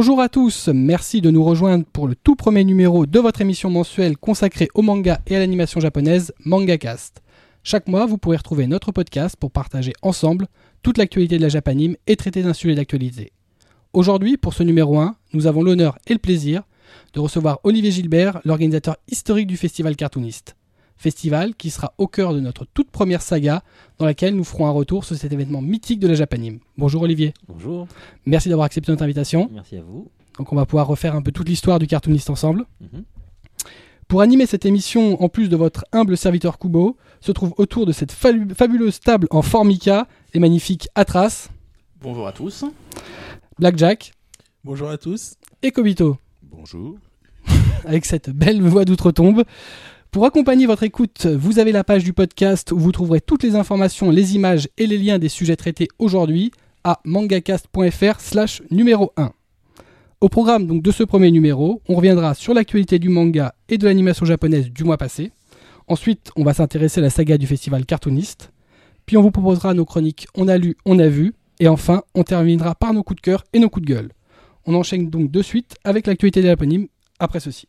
Bonjour à tous, merci de nous rejoindre pour le tout premier numéro de votre émission mensuelle consacrée au manga et à l'animation japonaise MangaCast. Chaque mois, vous pourrez retrouver notre podcast pour partager ensemble toute l'actualité de la Japanime et traiter d'un sujet d'actualité. Aujourd'hui, pour ce numéro 1, nous avons l'honneur et le plaisir de recevoir Olivier Gilbert, l'organisateur historique du festival cartooniste. Festival qui sera au cœur de notre toute première saga dans laquelle nous ferons un retour sur cet événement mythique de la Japanime. Bonjour Olivier. Bonjour. Merci d'avoir accepté notre invitation. Merci à vous. Donc on va pouvoir refaire un peu toute l'histoire du cartooniste ensemble. Mhm. Pour animer cette émission, en plus de votre humble serviteur Kubo, se trouve autour de cette fabuleuse table en formica et magnifique Atras, Bonjour à tous. Blackjack Bonjour à tous. et Kobito. Bonjour. avec cette belle voix d'outre-tombe. Pour accompagner votre écoute, vous avez la page du podcast où vous trouverez toutes les informations, les images et les liens des sujets traités aujourd'hui à mangacast.fr slash numéro 1. Au programme donc de ce premier numéro, on reviendra sur l'actualité du manga et de l'animation japonaise du mois passé. Ensuite, on va s'intéresser à la saga du festival cartooniste. Puis on vous proposera nos chroniques On a lu, on a vu. Et enfin, on terminera par nos coups de cœur et nos coups de gueule. On enchaîne donc de suite avec l'actualité des Japonimes après ceci.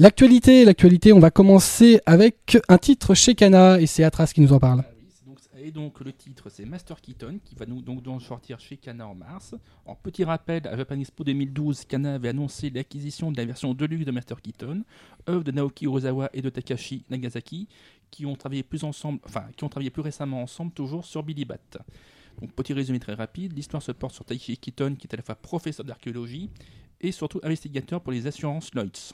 L'actualité, on va commencer avec un titre chez Kana et c'est Atras qui nous en parle. Ah et donc le titre c'est Master Keaton qui va nous sortir chez Kana en mars. En petit rappel, à Japan Expo 2012, Kana avait annoncé l'acquisition de la version Deluxe de Master Keaton, œuvre de Naoki Urasawa et de Takashi Nagasaki, qui ont travaillé plus ensemble, enfin qui ont travaillé plus récemment ensemble toujours sur Billy Bat. Donc petit résumé très rapide, l'histoire se porte sur Taichi Keaton qui est à la fois professeur d'archéologie et surtout investigateur pour les assurances Lloyds.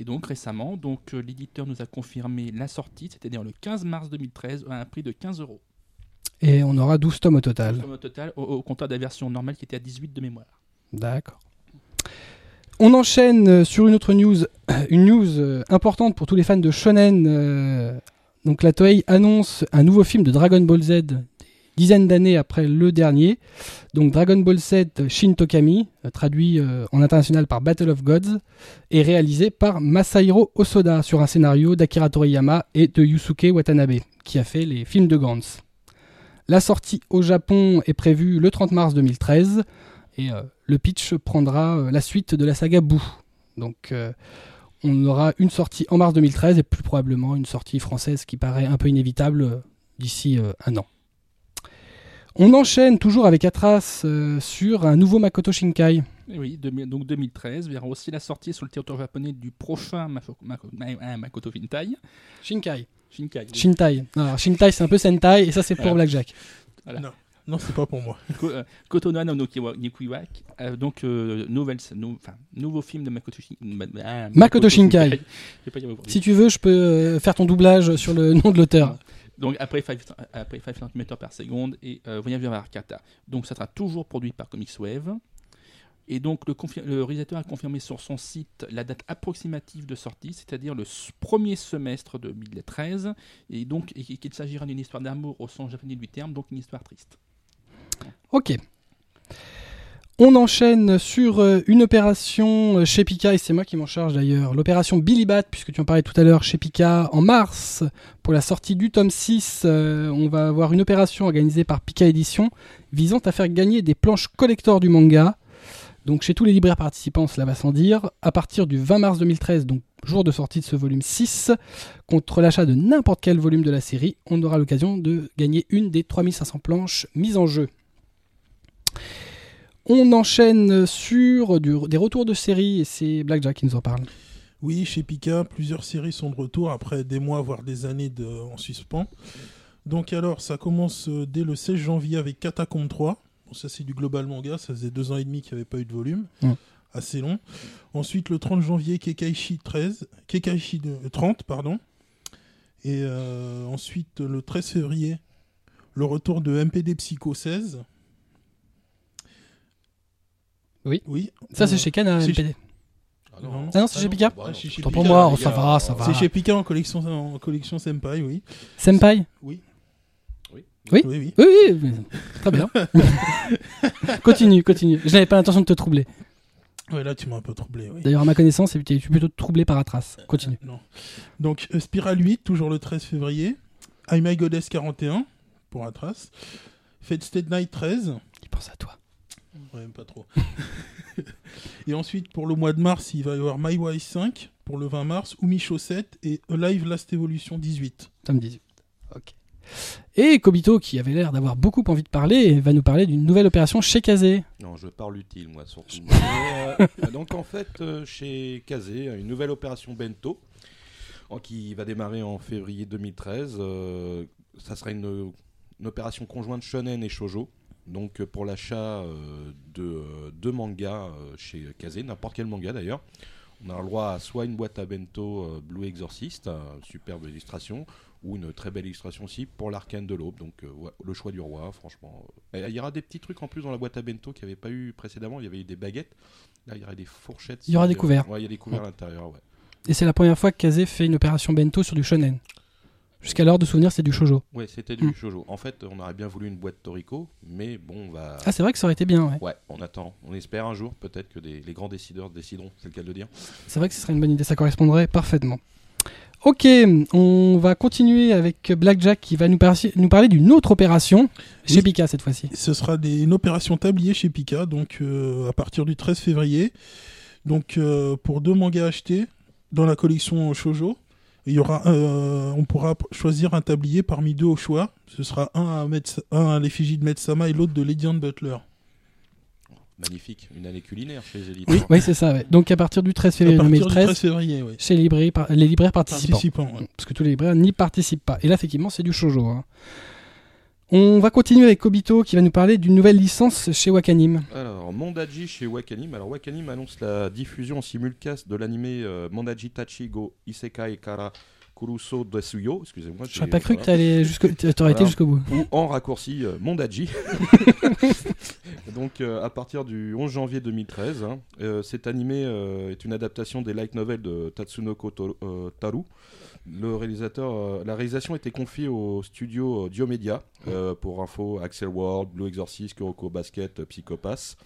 Et donc récemment, donc euh, l'éditeur nous a confirmé la sortie, c'est-à-dire le 15 mars 2013, à un prix de 15 euros. Et on aura 12 tomes au total. Au total, au, au compteur de la version normale qui était à 18 de mémoire. D'accord. On enchaîne euh, sur une autre news, une news euh, importante pour tous les fans de shonen. Donc la Toei annonce un nouveau film de Dragon Ball Z, des dizaines d'années après le dernier. Donc Dragon Ball Z Shin Tokami, euh, traduit euh, en international par Battle of Gods, est réalisé par Masahiro Osoda sur un scénario d'Akira Toriyama et de Yusuke Watanabe, qui a fait les films de Gantz. La sortie au Japon est prévue le 30 mars 2013 et euh, le pitch prendra la suite de la saga Boo. Donc on aura une sortie en mars 2013 et plus probablement une sortie française qui paraît un peu inévitable d'ici un an. On enchaîne toujours avec Atras euh, sur un nouveau Makoto Shinkai. Et oui, 2000 donc 2013 verra aussi la sortie sur le territoire japonais du prochain Mafo- Mako- Ma- ah, Makoto Shinkai. Shinkai. Shinkai. oui. Shintai. Alors Shintai c'est un peu Sentai et ça c'est pour. Blackjack. Voilà. Non. Non, c'est pas pour moi. Euh, Kotonoha no euh, donc euh, nouvelle, nou- enfin, nouveau film de Makoto, Shin- Ma- ah, Makoto Shinkai. Pas aujourd'hui. Si tu veux, je peux euh, faire ton doublage sur le nom de l'auteur. Donc après 5 après 5 cm par seconde et euh, Voyage vers Arcata. Donc ça sera toujours produit par Comics Wave. Et donc le, réalisateur a confirmé sur son site la date approximative de sortie, c'est-à-dire le premier semestre de 2013, et donc qu'il s'agira d'une histoire d'amour au sens japonais du terme, donc une histoire triste. Ok. On enchaîne sur euh, une opération euh, chez Pika, et c'est moi qui m'en charge d'ailleurs. L'opération Billy Bat, puisque tu en parlais tout à l'heure, chez Pika, en mars, pour la sortie du tome 6, euh, on va avoir une opération organisée par Pika Édition visant à faire gagner des planches collector du manga. Donc chez tous les libraires participants, cela va sans dire. À partir du 20 mars 2013, donc jour de sortie de ce volume 6, contre l'achat de n'importe quel volume de la série, on aura l'occasion de gagner une des 3500 planches mises en jeu. On enchaîne sur du- des retours de séries et c'est Blackjack qui nous en parle. Oui, chez Pika, plusieurs séries sont de retour après des mois, voire des années de, en suspens. Donc alors, ça commence euh, dès le 16 janvier avec Catacombe 3. Bon, ça c'est du global manga, ça faisait deux ans et demi qu'il n'y avait pas eu de volume. Assez long. Ensuite, le 30 janvier, Kekaishi 13. Kekaishi de, euh, 30, pardon. Et euh, ensuite, le 13 février, le retour de MPD Psycho 16. Oui. Oui. Ça c'est Euh, chez Kana c'est MPD. Ah non. Ah non, c'est chez Pika Ah, c'est chez Tant Pika, pour moi, oh, ça va, ça va. C'est chez Pika en collection, en collection Senpai, oui. Senpai Oui. Oui. Oui. Oui, oui. Oui, très bien. continue, continue. Je n'avais pas l'intention de te troubler. Ouais, là, tu m'as un peu troublé, oui. D'ailleurs, à ma connaissance, tu es plutôt troublé par Atras. Continue. Non. Donc, euh, Spiral 8, toujours le 13 février. I My Goddess 41 pour Atras. Fate State Night 13. Il pense à toi. Ouais, pas trop. et ensuite, pour le mois de mars, il va y avoir My Wise 5 pour le 20 mars, Umi Chaussette et Alive Last Evolution 18. Tome 18. Ok. Et Kobito, qui avait l'air d'avoir beaucoup envie de parler, va nous parler d'une nouvelle opération chez Kazé. Non, je parle utile, moi, surtout. Mais, euh, donc, en fait, euh, chez Kazé, une nouvelle opération Bento, en- qui va démarrer en février 2013. euh, ça sera une, une opération conjointe Shonen et Shoujo. Donc, euh, pour l'achat euh, de euh, deux mangas chez Kazé, n'importe quel manga d'ailleurs, on a le droit à soit une boîte à bento Blue Exorcist, euh, superbe illustration, ou une très belle illustration aussi pour l'arcane de l'aube. Donc, euh, le choix du roi, franchement. Et Il y aura des petits trucs en plus dans la boîte à bento qu'il n'y avait pas eu précédemment. Il y avait eu des baguettes. Là, il y aura des fourchettes. Il y aura des couverts. Ouais, il y a des couverts à l'intérieur, ouais. Et c'est la première fois que Kazé fait une opération bento sur du shonen. Jusqu'alors, de souvenir, c'est du shojo. Ouais, c'était du Mm. shoujo. En fait, on aurait bien voulu une boîte Toriko, mais bon, on va. Ah, c'est vrai que ça aurait été bien, ouais. Ouais, on attend. On espère un jour, peut-être que des- les grands décideurs décideront, c'est le cas de le dire. C'est vrai que ce serait une bonne idée, ça correspondrait parfaitement. Ok, on va continuer avec Blackjack qui va nous, par- nous parler d'une autre opération, chez Oui. Pika cette fois-ci. Ce sera des- une opération tablier chez Pika, donc euh, à partir du 13 février. Donc euh, pour deux mangas achetés dans la collection Shoujo, il y aura, euh, on pourra choisir un tablier parmi deux au choix. Ce sera un à, un à l'effigie de Metsama et l'autre de Lady Anne Butler. Magnifique, une année culinaire chez les Oui, éditeurs. oui c'est ça. ouais. Donc à partir du 13 À février partir du 2013, 13 février, oui. chez les libraires, par- les libraires participants. Participants. ouais. Parce que tous les libraires n'y participent pas. Et là, effectivement, c'est du shoujo. hein. On va continuer avec Kobito qui va nous parler d'une nouvelle licence chez Wakanim. Alors, Mondaji chez Wakanim. Alors, Wakanim annonce la diffusion en simulcast de l'animé euh, Mondaji Tachi Go Isekai Kara Kuruso Desuyo. Excusez-moi. N'aurais pas cru que t'aurais été jusqu'au bout. ou en raccourci euh, Mondaji. Donc euh, à partir du 11 janvier 2013, hein, euh, cet animé est une adaptation des light novels de Tatsunoko Taru. Le réalisateur, euh, la réalisation était confiée au studio euh, Diomedia. Euh, pour info, Axel World, Blue Exorcist, Kuroko Basket, Psychopass.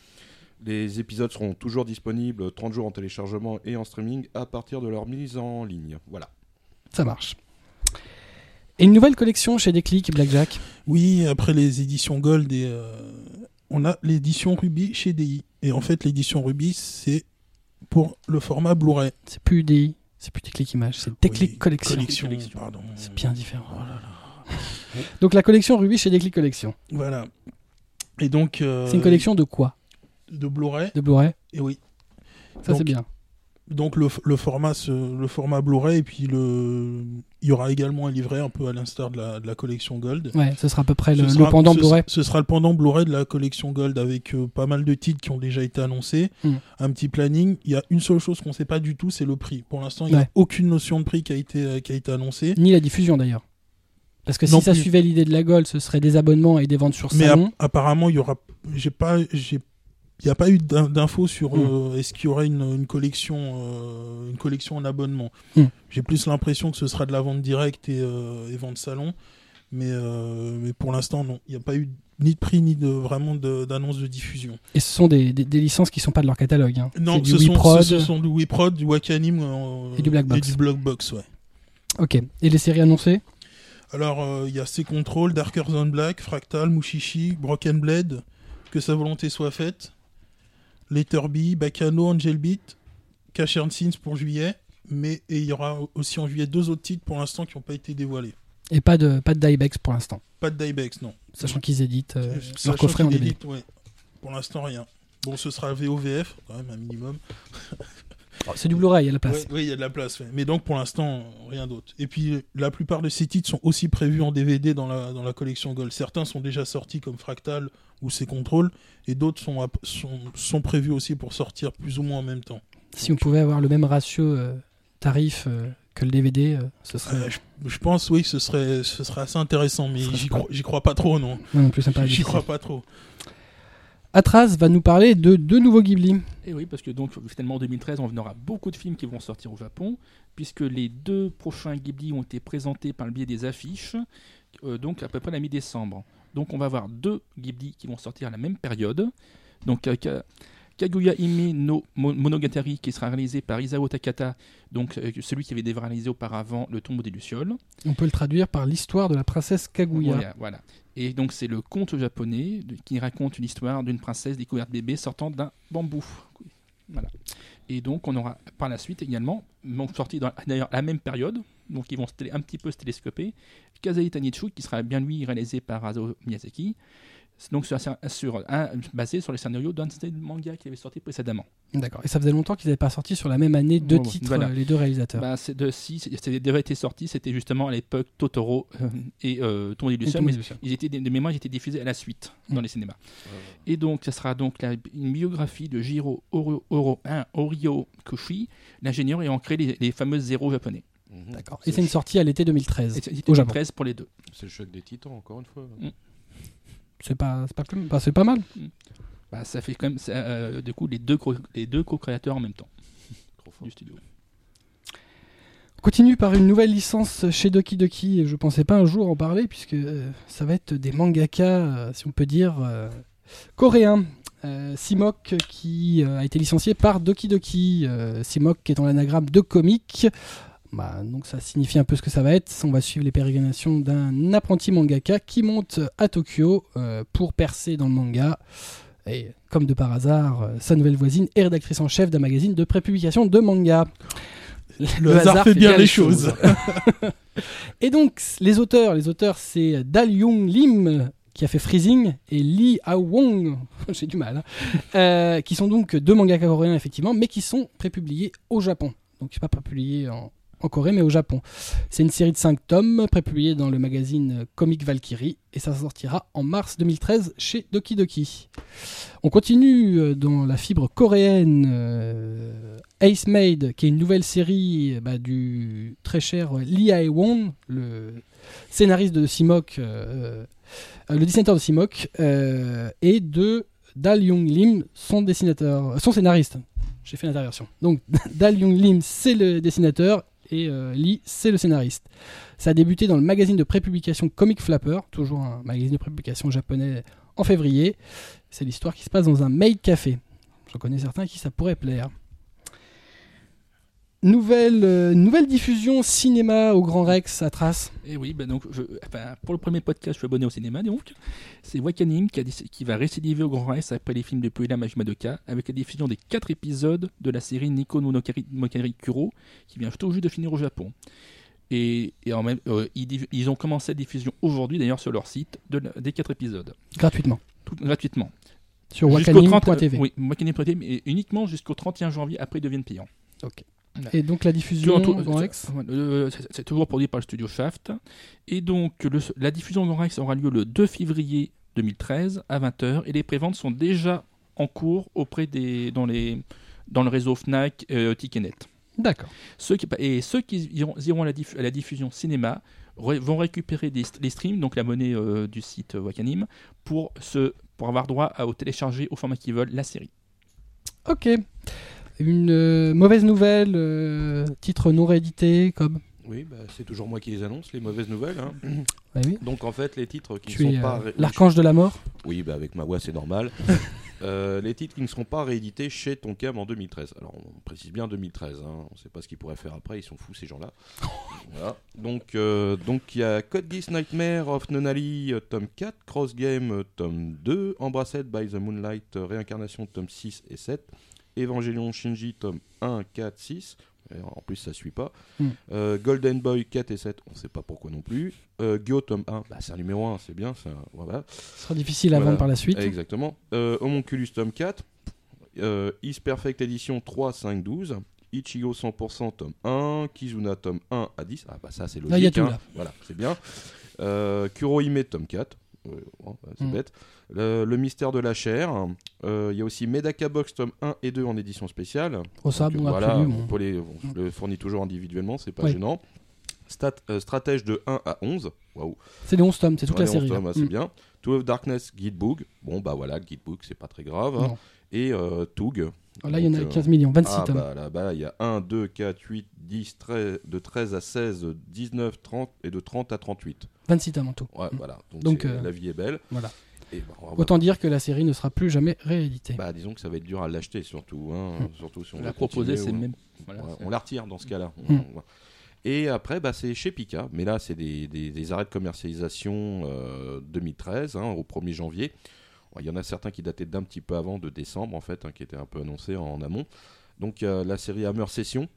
Les épisodes seront toujours disponibles 30 jours en téléchargement et en streaming à partir de leur mise en ligne. Voilà. Ça marche. Et une nouvelle collection chez Déclic, Blackjack? Oui, après les éditions Gold, et, euh, on a l'édition Ruby chez DI. Et en fait, l'édition Ruby, c'est pour le format Blu-ray. C'est plus DI, c'est plus Déclic Image, c'est Déclic Oui, Collection. Collection, Collection. pardon. C'est bien différent. Oh là là. Donc la collection Ruby chez Déclic Collection. Voilà. Et donc. euh, C'est une collection de quoi? De Blu-ray. De Blu-ray? Et oui. Ça c'est bien. Donc le, le format, le format Blu-ray, et puis le, il y aura également un livret un peu à l'instar de la, de la collection Gold. Ouais, ce sera à peu près le, pendant Blu-ray. Ce sera le pendant Blu-ray de la collection Gold avec euh, pas mal de titres qui ont déjà été annoncés, Mm. un petit planning. Il y a une seule chose qu'on ne sait pas du tout, c'est le prix. Pour l'instant, il n'y Ouais. a aucune notion de prix qui a été, euh, qui a été annoncée. Ni la diffusion d'ailleurs. Parce que Non si ça suivait l'idée de la Gold, ce serait des abonnements et des ventes sur Mais salon. app- apparemment, il y aura, j'ai pas, j'ai, il n'y a pas eu d'in- d'infos sur Mm. euh, est-ce qu'il y aurait une, une collection, euh, une collection en abonnement. Mm. J'ai plus l'impression que ce sera de la vente directe et, euh, et vente salon, mais, mais pour l'instant, non, il n'y a pas eu ni de prix ni de vraiment d'annonce de, diffusion. Et ce sont des, des- des licences qui sont pas de leur catalogue. hein. Non, du ce sont, WeProd. ce sont du WeProd, du Wakanim Et du Black Box. Et du Black Box, ouais. Ok. Et les séries annoncées? Alors, il y a C-Control, Darker Than Black, Fractal, Mushishi, Broken Blade, Que sa volonté soit faite, Letterby, Bacano, Angel Beat, Cash and Sins pour juillet, mais et il y aura aussi en juillet deux autres titres pour l'instant qui n'ont pas été dévoilés. Et pas de, pas de Diebex pour l'instant. Pas de Diebex, non. Sachant qu'ils éditent euh, leur coffret en DVD. ouais. Pour l'instant, rien. Bon, ce sera VOVF, quand même, un minimum. Oh, c'est du Blu-ray, il y a la place. Oui, il y a de la place. Mais donc, pour l'instant, rien d'autre. Et puis, la plupart de ces titres sont aussi prévus en DVD dans la, dans la collection Gold. Certains sont déjà sortis comme Fractal ou ses contrôles, et d'autres sont, sont, sont prévus aussi pour sortir plus ou moins en même temps. Si on pouvait avoir le même ratio euh, tarif euh, que le DVD, euh, ce serait. Je, je pense, oui, ce serait, ce serait assez intéressant, mais j'y crois, pas trop, non. Moi non plus, J'y crois pas trop. Atras va nous parler de deux nouveaux Ghibli. Et oui, parce que donc finalement en 2013, on aura beaucoup de films qui vont sortir au Japon, puisque les deux prochains Ghibli ont été présentés par le biais des affiches, euh, donc à peu près la mi-décembre. Donc on va avoir deux Ghibli qui vont sortir à la même période. Donc euh, Ka- Kaguya Hime no Mo- Monogatari qui sera réalisé par Isao Takata, donc euh, celui qui avait déjà réalisé auparavant Le tombeau des Lucioles. On peut le traduire par l'histoire de la princesse Kaguya. Voilà, voilà. Et donc c'est le conte japonais qui raconte l'histoire d'une princesse découverte bébé sortant d'un bambou. Et donc on aura par la suite également, donc sorti d'ailleurs la même période, donc ils vont un petit peu se télescoper, Kazai Tanichu qui sera bien lui réalisé par Azo Miyazaki. C'est Donc sur, sur un, basé sur les scénarios d'un manga qui avait sorti précédemment. D'accord. Et ça faisait longtemps qu'ils n'avaient pas sorti sur la même année deux titres, Voilà. euh, les deux réalisateurs. Bah, c'est de si c'était déjà été sorti, c'était justement à l'époque Totoro euh, et euh, Lucioles, Tombeau mais ils étaient de mémoire, ils étaient diffusés à la suite dans Mm. les cinémas. Et donc, ça sera donc la- une biographie de Jiro Oro, Oro- hein, Orio Kushi, l'ingénieur ayant créé les, les fameux zéros japonais. Mhm. D'accord. Et c'est une sortie à l'été 2013 Et c'était au Japon. 2013 pour les deux. C'est le choc des titans, encore une fois. C'est pas, c'est pas, plus- bah, c'est pas mal. Bah, ça fait quand même, ça, euh, du coup, les deux, co- les deux co-créateurs en même temps Trop fort. du studio. On Continue par une nouvelle licence chez Doki Doki. et Je pensais pas un jour en parler puisque euh, ça va être des mangaka, euh, si on peut dire, euh, coréens. Euh, Simok qui euh, a été licencié par Doki Doki. Euh, Simok qui est en l'anagramme de comique. Bah, donc ça signifie un peu ce que ça va être. On va suivre les pérégrinations d'un apprenti mangaka qui monte à Tokyo euh, pour percer dans le manga. Et comme de par hasard, euh, sa nouvelle voisine est rédactrice en chef d'un magazine de prépublication de manga. Le, hasard, fait bien, les choses. Et donc, les auteurs, les auteurs, c'est Dal Young Lim qui a fait Freezing et Lee Ah Wong, j'ai du mal, hein, euh, qui sont donc deux mangakas coréens effectivement, mais qui sont prépubliés au Japon. Donc, c'est pas prépublié en, en Corée, mais au Japon. C'est une série de 5 tomes prépubliée dans le magazine Comic Valkyrie et ça sortira en mars 2013 chez Doki Doki. On continue euh, dans la fibre coréenne euh, Ace Maid, qui est une nouvelle série bah, du très cher Lee Ae-won, le scénariste de Simok, euh, euh, le dessinateur de Simok, et de Dal Young Lim, son dessinateur, son scénariste. J'ai fait l'interversion. Donc Dal Young Lim, c'est le dessinateur et euh, Lee, c'est le scénariste. Ça a débuté dans le magazine de prépublication Comic Flapper, toujours un magazine de prépublication japonais en février. C'est l'histoire qui se passe dans un maid café. J'en connais certains qui ça pourrait plaire. Nouvelle, euh, nouvelle diffusion cinéma au Grand Rex à Trace. Et oui, bah donc, je, enfin, pour le premier podcast, je suis abonné au cinéma, donc. C'est Wakanim qui, a déc- qui va récidiver au Grand Rex après les films de Puella Madoka, avec la diffusion des 4 épisodes de la série Nico no Mokari Kuro, qui vient tout juste de finir au Japon. Et, et en même, euh, ils, ont commencé la diffusion aujourd'hui, d'ailleurs, sur leur site, de la- des 4 épisodes, gratuitement tout, gratuitement. sur Jusqu'au 30 wakanim.tv. Oui, wakanim.tv, mais uniquement jusqu'au 31 janvier, après ils deviennent payants. Et donc la diffusion Grand Rex c'est- toujours produit par le studio Shaft. Et donc, le- la diffusion Grand Rex aura lieu le 2 février 2013 à 20h. Et les préventes sont déjà en cours auprès des, dans, les, dans le réseau Fnac, euh, Ticketnet. D'accord. Ceux qui, et ceux qui iront, iront à, la diff- à la diffusion cinéma ré- vont récupérer des, les streams, donc la monnaie euh, du site euh, Wakanim, pour, se, pour avoir droit à au télécharger au format qu'ils veulent la série. Ok. Une euh, mauvaise nouvelle, euh, titre non réédité, comme. Oui, bah, c'est toujours moi qui les annonce, les mauvaises nouvelles. hein. Ouais, oui. Donc en fait, les titres qui Tu ne sont pas... euh, l'archange de la mort. Oui, bah, avec ma voix, c'est normal. Euh, les titres qui ne seront pas réédités chez Tonkam en 2013. Alors, on précise bien 2013. hein. On ne sait pas ce qu'ils pourraient faire après. Ils sont fous, ces gens-là. Voilà. Donc, euh, donc, il y a Code Geass Nightmare of Nonali, tome 4, Cross Game, tome 2, Embrassed by the Moonlight, Réincarnation, tome 6 et 7, Evangelion Shinji, tome 1, 4, 6. Et en plus, ça suit pas. Mm. Euh, Golden Boy 4 et 7, on ne sait pas pourquoi non plus. Euh, Gyo, tome 1, bah, c'est un numéro 1, c'est bien. Voilà. Ce sera difficile à Voilà. vendre par la suite. Exactement. Euh, Homunculus tome 4, euh, Is Perfect Edition 3, 5, 12, Ichigo 100% tome 1, Kizuna tome 1 à 10. Ah bah ça c'est logique. Là, y a tout, hein. là. Voilà, c'est bien. Euh, Kurohime tome 4. Bon, bah, c'est Mm. bête. Le, le mystère de la chair. Euh, Il y a aussi Medaka Box tome 1 et 2 en édition spéciale. Oh, ça, Donc, bon, voilà, on, bon. peut les- on le fournit toujours individuellement, c'est pas Oui. gênant. Stat, euh, stratège de 1 à 11. Waouh. C'est les 11 tomes, c'est toute Ouais, la série. ah, c'est Mm. bien. Of Darkness, Guidebook. Bon, bah voilà, Guidebook, c'est pas très grave. Hein. Et euh, Toug. Là, il y en a Donc, euh, 15 millions, 26 Ah, tomes. bah là-bas, il y a 1, 2, 4, 8, 10, 13, de 13 à 16, 19, 30 et de 30 à 38. 26 tomes en tout. Ouais, Mm. voilà. Donc, Donc, euh, la vie est belle. Voilà. Et bah, va- Autant dire que la série ne sera plus jamais rééditée. bah, disons que ça va être dur à l'acheter surtout, hein, surtout si on La proposer, c'est ou- même. voilà, Ouais, on la retire dans ce cas-là. On- on- Et après, bah, c'est chez Pika, mais là, c'est des, des- des arrêts de commercialisation euh, 2013, hein, au 1er janvier. Il y en a certains qui dataient d'un petit peu avant, de décembre, en fait, hein, qui étaient un peu annoncés en, amont. Donc, euh, la série Hammer Session,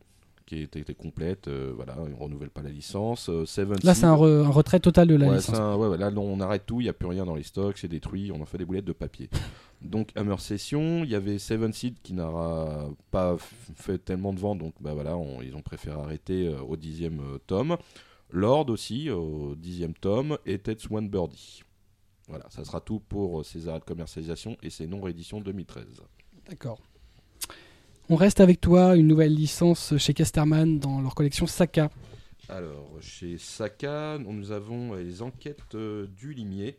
qui était, était complète, euh, voilà, ils ne renouvellent pas la licence. Euh, Seven Là, c'est un, re- un retrait total de la Ouais, licence. un- ouais, là, on arrête tout, il n'y a plus rien dans les stocks, c'est détruit, on en fait des boulettes de papier. Donc, Hammer Session, il y avait Seven Seed qui n'aura pas fait tellement de ventes, donc bah, voilà, on- ils ont préféré arrêter euh, au dixième euh, tome. Lord aussi, au dixième tome, et Ted Swan Birdie. Voilà, ça sera tout pour euh, ces arrêts de commercialisation et ces non-rééditions 2013. D'accord. On reste avec toi, une nouvelle licence chez Casterman dans leur collection Saka. Alors, chez Saka, nous avons euh, les enquêtes euh, du limier.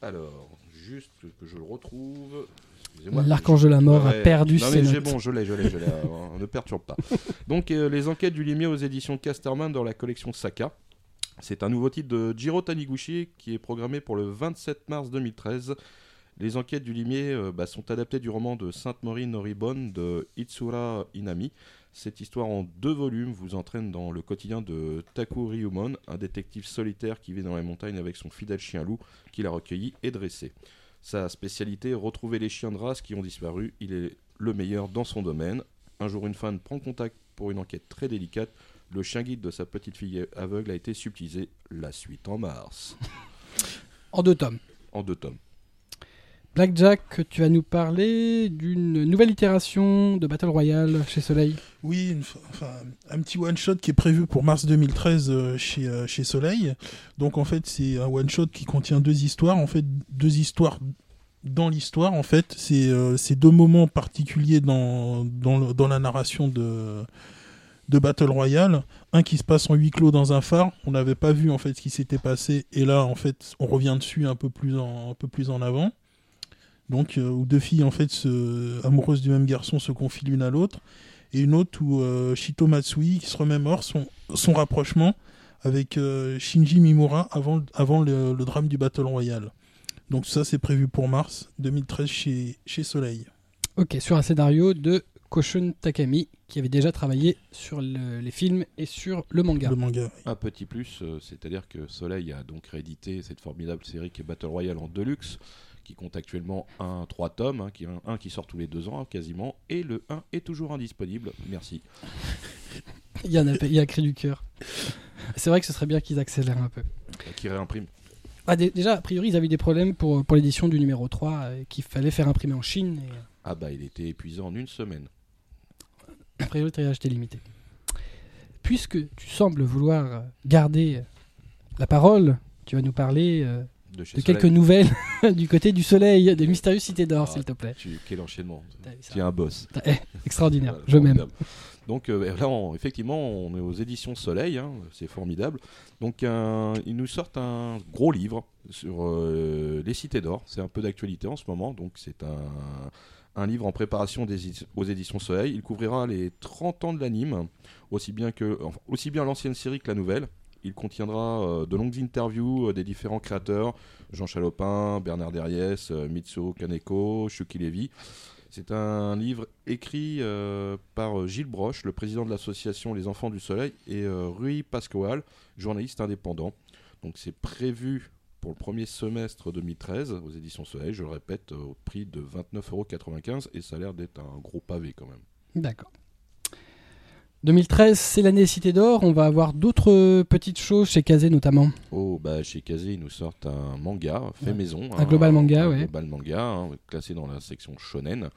Alors, juste que je le retrouve. L'archange de la mort a perdu non, ses mais notes. bon, je l'ai, je l'ai, je l'ai. ne perturbe pas. Donc, euh, les enquêtes du limier aux éditions Casterman dans la collection Saka. C'est un nouveau titre de Jiro Taniguchi qui est programmé pour le 27 mars 2013. Les enquêtes du limier euh, bah, sont adaptées du roman de Sainte Maureen Noribon de Itsura Inami. Cette histoire en deux volumes vous entraîne dans le quotidien de Taku Ryumon, un détective solitaire qui vit dans les montagnes avec son fidèle chien loup qu'il a recueilli et dressé. Sa spécialité, retrouver les chiens de race qui ont disparu. Il est le meilleur dans son domaine. Un jour, une fan prend contact pour une enquête très délicate. Le chien guide de sa petite fille aveugle a été subtilisé. La suite en mars. En deux tomes. En deux tomes. Blackjack, tu vas nous parler d'une nouvelle itération de Battle Royale chez Soleil. Oui, une enfin, un petit one-shot qui est prévu pour mars 2013 euh, chez, euh, chez Soleil. Donc en fait, c'est un one-shot qui contient deux histoires. En fait, deux histoires dans l'histoire. En fait, c'est euh, c'est deux moments particuliers dans, dans, le- dans la narration de, de Battle Royale. Un qui se passe en huis clos dans un phare. On n'avait pas vu en fait ce qui s'était passé. Et là, en fait, on revient dessus un peu plus en, un peu plus en avant. Donc, euh, où deux filles en fait se, amoureuses du même garçon se confient l'une à l'autre et une autre où euh, Shito Matsui qui se remémore son, son rapprochement avec euh, Shinji Mimura avant, avant le, le drame du Battle Royale. Donc ça c'est prévu pour mars 2013 chez, chez Soleil. Ok, sur un scénario de Koshun Takami, qui avait déjà travaillé sur le- les films et sur le manga. Le manga. Un petit plus, euh, c'est-à-dire que Soleil a donc réédité cette formidable série qui est Battle Royale en Deluxe, qui compte actuellement un 3 tomes, hein, qui, un, un qui sort tous les deux ans hein, quasiment, et le 1 est toujours indisponible. Merci. Il y en a, il y a un cri du cœur. C'est vrai que ce serait bien qu'ils accélèrent un peu. Euh, Qui réimprime. Ah, dé- déjà, a priori, ils avaient eu des problèmes pour, pour l'édition du numéro 3, euh, qu'il fallait faire imprimer en Chine. Et, euh, Ah bah il était épuisé en une semaine. A priori, le était limité. Puisque tu sembles vouloir garder la parole, tu vas nous parler euh, De, quelques nouvelles du côté du soleil, des mystérieuses cités d'or, Ah, s'il te plaît. Tu- quel enchaînement. Tu es un boss. Eh, extraordinaire, je m'aime. Donc euh, là, on- effectivement, on est aux éditions Soleil, hein, c'est formidable. Donc un- ils nous sortent un gros livre sur euh, les cités d'or. C'est un peu d'actualité en ce moment, donc c'est un, un livre en préparation aux éditions Soleil. Il couvrira les 30 ans de l'anime, aussi bien bien l'ancienne série que la nouvelle. Il contiendra euh, de longues interviews euh, des différents créateurs, Jean Chalopin, Bernard Derriès, euh, Mitsuo Kaneko, Shuki Levy. C'est un livre écrit par Gilles Broche, le président de l'association Les Enfants du Soleil, et Rui Pascoal, journaliste indépendant. Donc c'est prévu pour le premier semestre 2013 aux éditions Soleil, je le répète, euh, au prix de 29,95€ et ça a l'air d'être un gros pavé quand même. D'accord. 2013, c'est l'année des cités d'or. On va avoir d'autres petites choses chez Kazé notamment. Oh, bah chez Kazé, ils nous sortent un manga fait Ouais. maison. Un global manga, un ouais. global manga, hein, classé dans la section shonen.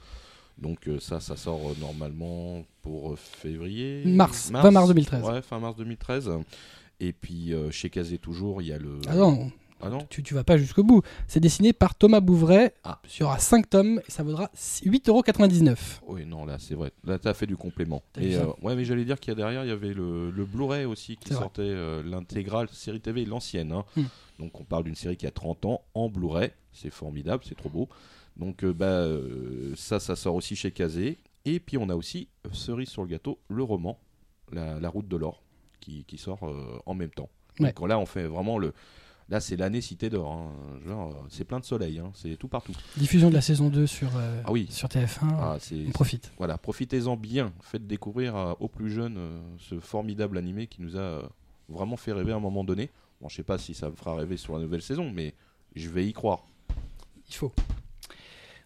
Donc euh, ça, ça sort euh, normalement pour février. Mars, fin mars 2013. Ouais, fin mars 2013. Et puis euh, chez Kazé toujours, il y a le. Ah non, Ah non tu, tu vas pas jusqu'au bout. C'est dessiné par Thomas Bouvray. Ah. Il y aura 5 tomes et ça vaudra 8,99€. Oui, non, là c'est vrai. Là, t'as fait du complément. Et, euh, ouais, mais j'allais dire qu'il y a derrière, il y avait le, le Blu-ray aussi qui sortait euh, l'intégrale série TV, l'ancienne. hein. Hmm. Donc on parle d'une série qui a 30 ans en Blu-ray. C'est formidable, c'est trop beau. Donc euh, bah, ça, ça sort aussi chez Kazé. Et puis on a aussi, cerise sur le gâteau, le roman, La, La route de l'or, qui, qui sort en même temps. Ouais. Donc là, on fait vraiment le, Là, c'est l'année Cité d'Or. hein. Genre, euh, c'est plein de soleil. hein. C'est tout partout. Diffusion de la saison 2 sur, euh, Ah oui. sur TF1. Ah, c'est on profite. voilà, profitez-en bien. Faites découvrir à- aux plus jeunes euh, ce formidable animé qui nous a euh, vraiment fait rêver à un moment donné. Bon, je sais pas si ça me fera rêver sur la nouvelle saison, mais je vais y croire. Il faut.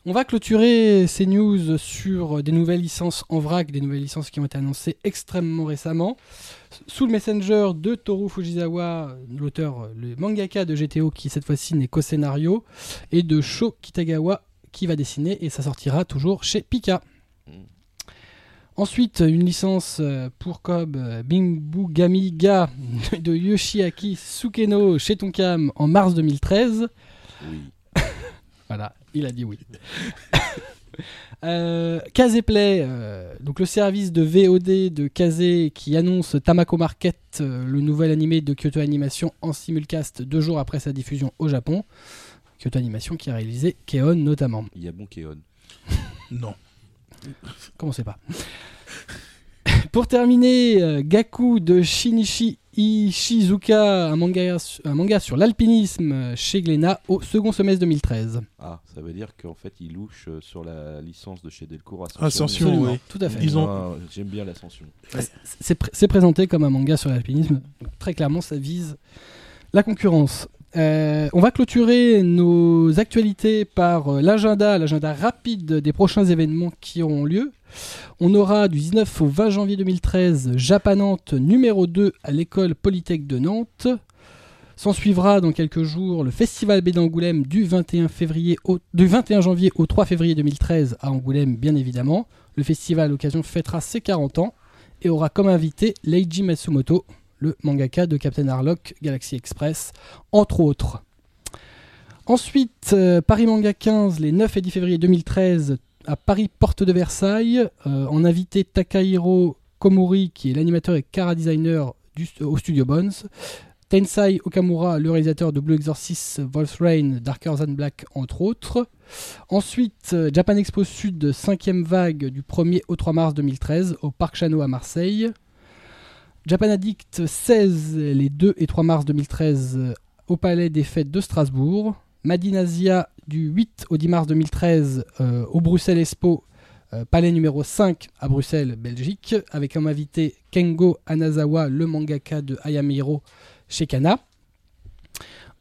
On va clôturer ces news sur des nouvelles licences en vrac, des nouvelles licences qui ont été annoncées extrêmement récemment. Sous le messenger de Toru Fujisawa, l'auteur, le mangaka de GTO qui cette fois-ci n'est qu'au scénario, et de Sho Kitagawa qui va dessiner et ça sortira toujours chez Pika. Ensuite, une licence euh, pour Cobb, euh, Bimbugami Ga de Yoshiaki Sukeno chez Tonkam en mars 2013. Oui. Voilà, il a dit oui. euh, Kazeplay, euh, donc le service de VOD de Kaze qui annonce Tamako Market, euh, le nouvel animé de Kyoto Animation en simulcast deux jours après sa diffusion au Japon. Kyoto Animation qui a réalisé Keon notamment. Il y a bon Keon. Non. Comment c'est pas? Pour terminer, euh, Gaku de Shinichi Ishizuka, un manga, un manga sur l'alpinisme chez Glénat au second semestre 2013. Ah, ça veut dire qu'en fait, il louche euh, sur la licence de chez Delcourt. Ascension, Absolument, oui. tout à fait. Ils ont- Ah, J'aime bien l'ascension. C'est pr- c'est présenté comme un manga sur l'alpinisme. Très clairement, ça vise la concurrence. Euh, on va clôturer nos actualités par euh, l'agenda, l'agenda rapide des prochains événements qui auront lieu. On aura du 19 au 20 janvier 2013 Japanante numéro 2 à l'école Polytech de Nantes. S'en suivra dans quelques jours le Festival B d'Angoulême du 21, février au, du 21 janvier au 3 février 2013 à Angoulême, bien évidemment. Le festival à l'occasion fêtera ses 40 ans et aura comme invité Leiji Matsumoto, le mangaka de Captain Harlock, Galaxy Express, entre autres. Ensuite, euh, Paris Manga 15, les 9 et 10 février 2013, à Paris Porte de Versailles, euh, en invité Takahiro Komori, qui est l'animateur et cara designer au studio Bones. Tensai Okamura, le réalisateur de Blue Exorcist, Wolf's Rain, Darker Than Black, entre autres. Ensuite, euh, Japan Expo Sud, 5ème vague du 1er au 3 mars 2013 au Parc Chano à Marseille. Japan Addict 16 les 2 et 3 mars 2013 euh, au Palais des Fêtes de Strasbourg. Madinasia du 8 au 10 mars 2013 euh, au Bruxelles Expo, euh, Palais numéro 5 à Bruxelles, Belgique, avec comme invité Kengo Anazawa, le mangaka de Ayame Hiro chez Kana.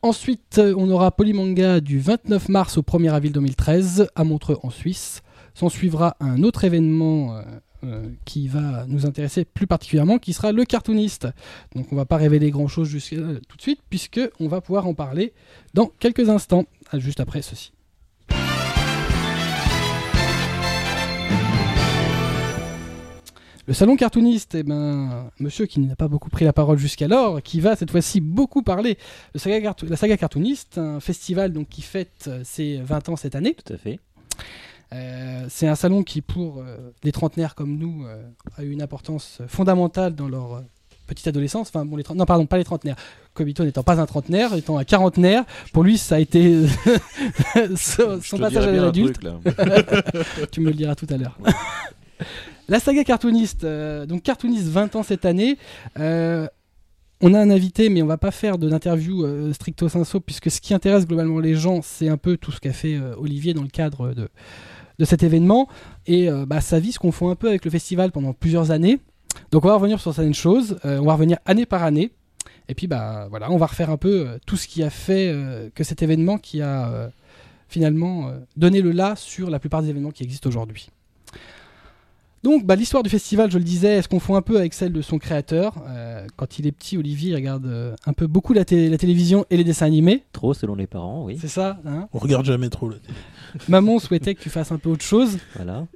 Ensuite, on aura Polymanga du 29 mars au 1er avril 2013 à Montreux en Suisse. S'en suivra un autre événement euh, euh, qui va nous intéresser plus particulièrement, qui sera le cartooniste. Donc on va pas révéler grand chose jusqu'à tout de suite, puisque on va pouvoir en parler dans quelques instants, juste après ceci. Le salon cartooniste, eh ben, monsieur qui n'a pas beaucoup pris la parole jusqu'alors, qui va cette fois-ci beaucoup parler. Le la saga cartooniste, un festival donc, qui fête euh, ses 20 ans cette année. Tout à fait. Euh, c'est un salon qui, pour euh, des trentenaires comme nous, euh, a eu une importance fondamentale dans leur euh, petite adolescence. Enfin, bon, les non, pardon, pas les trentenaires. Kobito n'étant pas un trentenaire, étant un quarantenaire, pour lui, ça a été son, passage à l'adulte. tu me le diras tout à l'heure. La saga cartooniste, donc cartooniste 20 ans cette année. On a un invité, mais on va pas faire de l'interview euh, stricto sensu, puisque ce qui intéresse globalement les gens, c'est un peu tout ce qu'a fait euh, Olivier dans le cadre de, de cet événement. Et euh, bah, sa vie se confond un peu avec le festival pendant plusieurs années. Donc on va revenir sur certaines choses, euh, on va revenir année par année. Et puis bah voilà, on va refaire un peu euh, tout ce qui a fait que cet événement qui a finalement donné le là sur la plupart des événements qui existent aujourd'hui. Donc, bah, l'histoire du festival, je le disais, elle se confond un peu avec celle de son créateur. Euh, quand il est petit, Olivier il regarde euh, un peu beaucoup la, té- la télévision et les dessins animés. Trop selon les parents, oui. C'est ça hein On regarde jamais trop la télé. Maman souhaitait que tu fasses un peu autre chose. Voilà.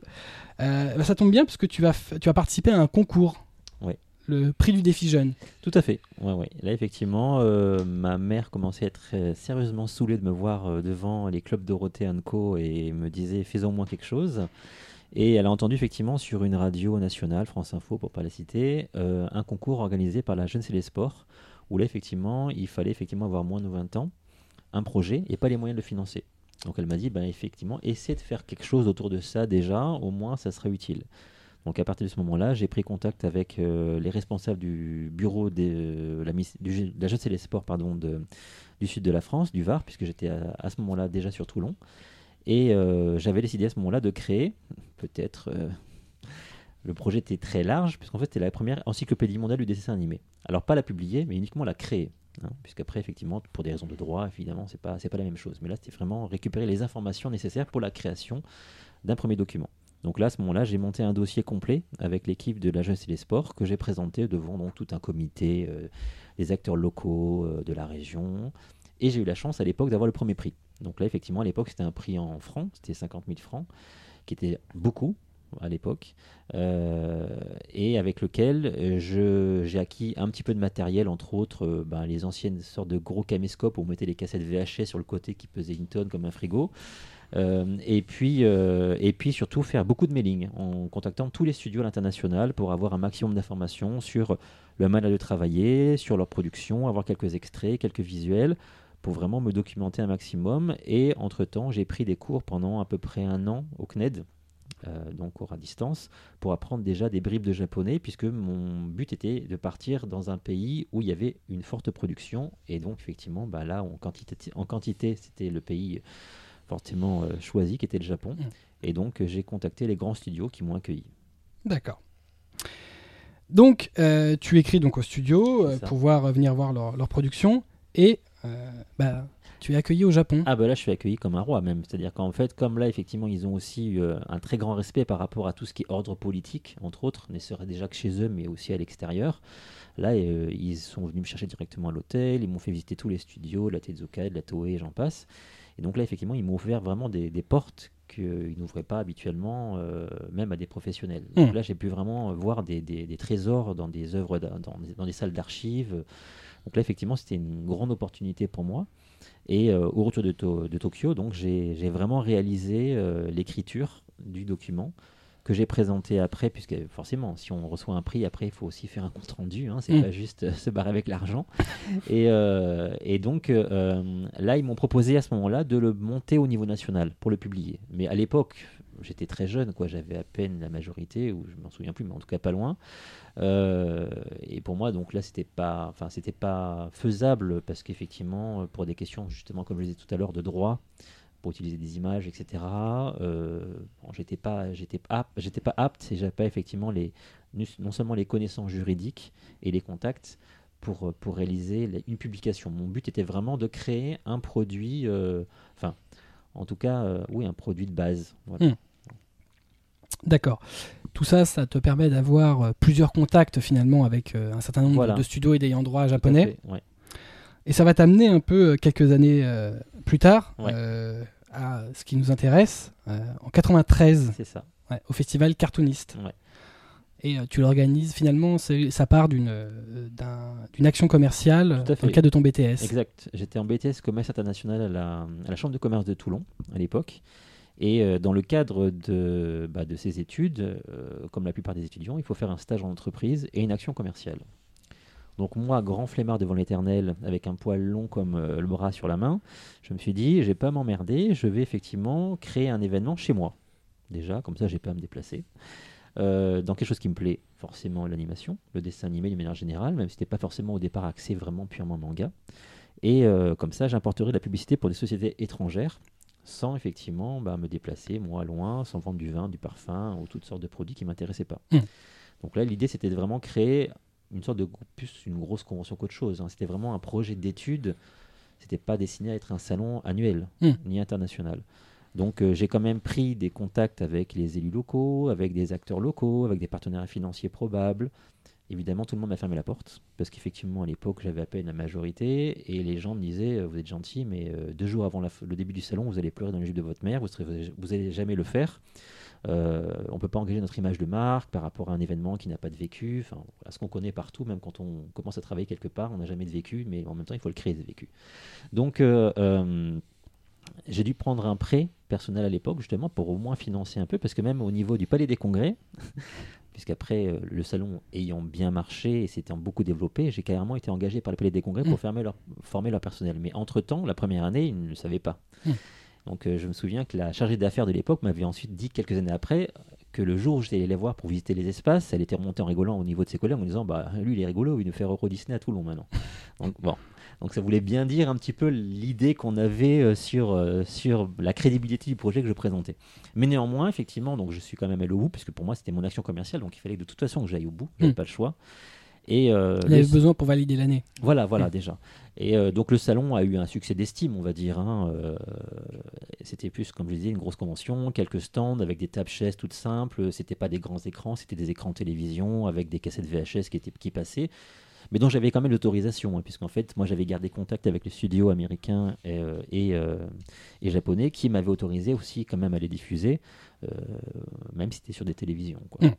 Euh, bah, ça tombe bien parce que tu vas, f- tu vas participer à un concours. Oui. Le prix du défi jeune. Tout à fait. Ouais, ouais. Là, effectivement, euh, ma mère commençait à être sérieusement saoulée de me voir euh, devant les clubs Dorothée Co et me disait faisons au moins quelque chose. Et elle a entendu effectivement sur une radio nationale, France Info pour pas la citer, euh, un concours organisé par la Jeunesse et les Sports, où là effectivement il fallait effectivement avoir moins de 20 ans, un projet et pas les moyens de le financer. Donc elle m'a dit, ben, effectivement, essaie de faire quelque chose autour de ça déjà, au moins ça serait utile. Donc à partir de ce moment-là, j'ai pris contact avec euh, les responsables du bureau de la, jeunesse et les sports pardon, du sud de la France, du Var, puisque j'étais à, ce moment-là déjà sur Toulon. Et euh, j'avais décidé à ce moment-là de créer, peut-être, euh, le projet était très large, puisqu'en fait c'était la première encyclopédie mondiale du dessin animé. Alors pas la publier, mais uniquement la créer. Hein, puisqu'après, effectivement, pour des raisons de droit, évidemment, c'est pas, pas la même chose. Mais là, c'était vraiment récupérer les informations nécessaires pour la création d'un premier document. Donc là, à ce moment-là, j'ai monté un dossier complet avec l'équipe de la jeunesse et les sports que j'ai présenté devant donc, tout un comité, euh, des acteurs locaux de la région. Et j'ai eu la chance à l'époque d'avoir le premier prix. Donc là, effectivement, à l'époque, c'était un prix en francs, c'était 50 000 francs, qui était beaucoup à l'époque, euh, et avec lequel j'ai acquis un petit peu de matériel, entre autres ben, les anciennes sortes de gros caméscopes où on mettait les cassettes VHS sur le côté qui pesaient une tonne comme un frigo. Euh, et, puis, euh, et puis surtout faire beaucoup de mailing en contactant tous les studios à l'international pour avoir un maximum d'informations sur le manière de travailler, sur leur production, avoir quelques extraits, quelques visuels pour vraiment me documenter un maximum. Et entre-temps, j'ai pris des cours pendant à peu près un an au CNED, euh, donc cours à distance, pour apprendre déjà des bribes de japonais, puisque mon but était de partir dans un pays où il y avait une forte production. Et donc, effectivement, bah là, en quantité, en quantité c'était le pays fortement euh, choisi, qui était le Japon. Mm. Et donc, euh, j'ai contacté les grands studios qui m'ont accueilli. D'accord. Donc, euh, tu écris donc au studio pour voir venir voir leur, production et bah, tu es accueilli au Japon. Ah bah là, je suis accueilli comme un roi même. C'est-à-dire qu'en fait, comme là, effectivement, ils ont aussi eu un très grand respect par rapport à tout ce qui est ordre politique, entre autres, ne serait déjà que chez eux, mais aussi à l'extérieur. Là, ils sont venus me chercher directement à l'hôtel, ils m'ont fait visiter tous les studios, la Tezuka, la Toei, j'en passe. Et donc là, effectivement, ils m'ont ouvert vraiment des, portes qu'ils n'ouvraient pas habituellement, euh, même à des professionnels. Donc hmm. là, j'ai pu vraiment voir des, trésors dans des œuvres, dans, des, salles d'archives. Donc là, effectivement, c'était une grande opportunité pour moi. Et euh, au retour de, de Tokyo, donc j'ai vraiment réalisé euh, l'écriture du document que j'ai présenté après, puisque forcément, si on reçoit un prix, après, il faut aussi faire un compte rendu, hein, c'est mm. pas juste euh, se barrer avec l'argent. Et, euh, et, donc, euh, là, ils m'ont proposé à ce moment-là de le monter au niveau national pour le publier. Mais à l'époque, j'étais très jeune, quoi, j'avais à peine la majorité, ou je m'en souviens plus, mais en tout cas pas loin. et pour moi, donc là, c'était pas, enfin, c'était pas faisable parce qu'effectivement, pour des questions justement, comme je disais tout à l'heure, de droit, pour utiliser des images, etc. Euh, bon, j'étais pas, j'étais pas, j'étais pas apte et j'avais pas effectivement les, non seulement les connaissances juridiques et les contacts pour, pour réaliser une publication. Mon but était vraiment de créer un produit, euh, enfin, en tout cas, euh, oui, un produit de base. Hmm. D'accord. Tout ça, ça te permet d'avoir plusieurs contacts finalement avec un certain nombre de studios et d'ayants droit japonais. Et ça va t'amener un peu quelques années plus tard euh, à ce qui nous intéresse, euh, en 93, ça. au festival Cartooniste. Et euh, tu l'organises finalement, ça part d'une action commerciale dans le cadre de ton BTS. Exact. J'étais en BTS commerce international à la, à la, Chambre de commerce de Toulon à l'époque. Et dans le cadre de, bah, ces études, comme la plupart des étudiants, il faut faire un stage en entreprise et une action commerciale. Donc moi, grand flemmard devant l'éternel, avec un poil long comme euh, le bras sur la main, je me suis dit, je vais pas m'emmerder, je vais effectivement créer un événement chez moi. Déjà, comme ça, j'ai pas à me déplacer. Euh, dans quelque chose qui me plaît, forcément l'animation, le dessin animé d'une manière générale, même si c'était pas forcément au départ axé vraiment purement manga. Et euh, comme ça, j'importerai de la publicité pour des sociétés étrangères, sans effectivement bah, me déplacer, moi, loin, sans vendre du vin, du parfum ou toutes sortes de produits qui m'intéressaient pas. Mmh. Donc là, l'idée, c'était de vraiment créer une sorte de plus une grosse convention qu'autre chose. Hein. C'était vraiment un projet d'étude. C'était pas destiné à être un salon annuel hmm. ni international. Donc euh, j'ai quand même pris des contacts avec les élus locaux, avec des acteurs locaux, avec des partenaires financiers probables. Évidemment, tout le monde m'a fermé la porte parce qu'effectivement à l'époque j'avais à peine la majorité et les gens me disaient euh, vous êtes gentil mais euh, deux jours avant le début du salon vous allez pleurer dans le jupe de votre mère, vous n'allez jamais le faire. On ne peut pas engager notre image de marque par rapport à un événement qui n'a pas de vécu. Enfin, ce qu'on connaît partout, même quand on commence à travailler quelque part, on n'a jamais de vécu, mais en même temps, il faut le créer, ce vécu. Donc, j'ai dû prendre un prêt personnel à l'époque, justement, pour au moins financer un peu, parce que même au niveau du Palais des Congrès, puisqu'après le salon ayant bien marché et s'étant beaucoup développé, j'ai carrément été engagé par le Palais des Congrès pour mmh. leur, former leur personnel. Mais entre-temps, la première année, ils ne le savaient pas. Mmh. Donc euh, je me souviens que la chargée d'affaires de l'époque m'avait ensuite dit quelques années après que le jour où j'étais allé les voir pour visiter les espaces, elle était remontée en rigolant au niveau de ses collègues en me disant Bah, lui, il est rigolo, il nous fait Euro Disney à Toulon maintenant. Donc, bon. Donc, ça voulait bien dire un petit peu l'idée qu'on avait euh, sur, euh, sur la crédibilité du projet que je présentais. Mais néanmoins, effectivement, donc je suis quand même allé au bout, puisque pour moi, c'était mon action commerciale, donc il fallait que de toute façon que j'aille au bout, j'avais Mm. pas le choix. Et euh, Il avait le- besoin pour valider l'année. voilà, voilà Mm. déjà. Et euh, donc le salon a eu un succès d'estime, on va dire. hein, euh, c'était plus, comme je disais, une grosse convention, quelques stands avec des tables chaises toutes simples. C'était pas des grands écrans, c'était des écrans télévision avec des cassettes VHS qui, étaient, qui passaient. Mais dont j'avais quand même l'autorisation, hein, puisqu'en fait, moi j'avais gardé contact avec les studios américains et, euh, et, et japonais qui m'avaient autorisé aussi quand même à les diffuser, même si c'était sur des télévisions. quoi. Mm.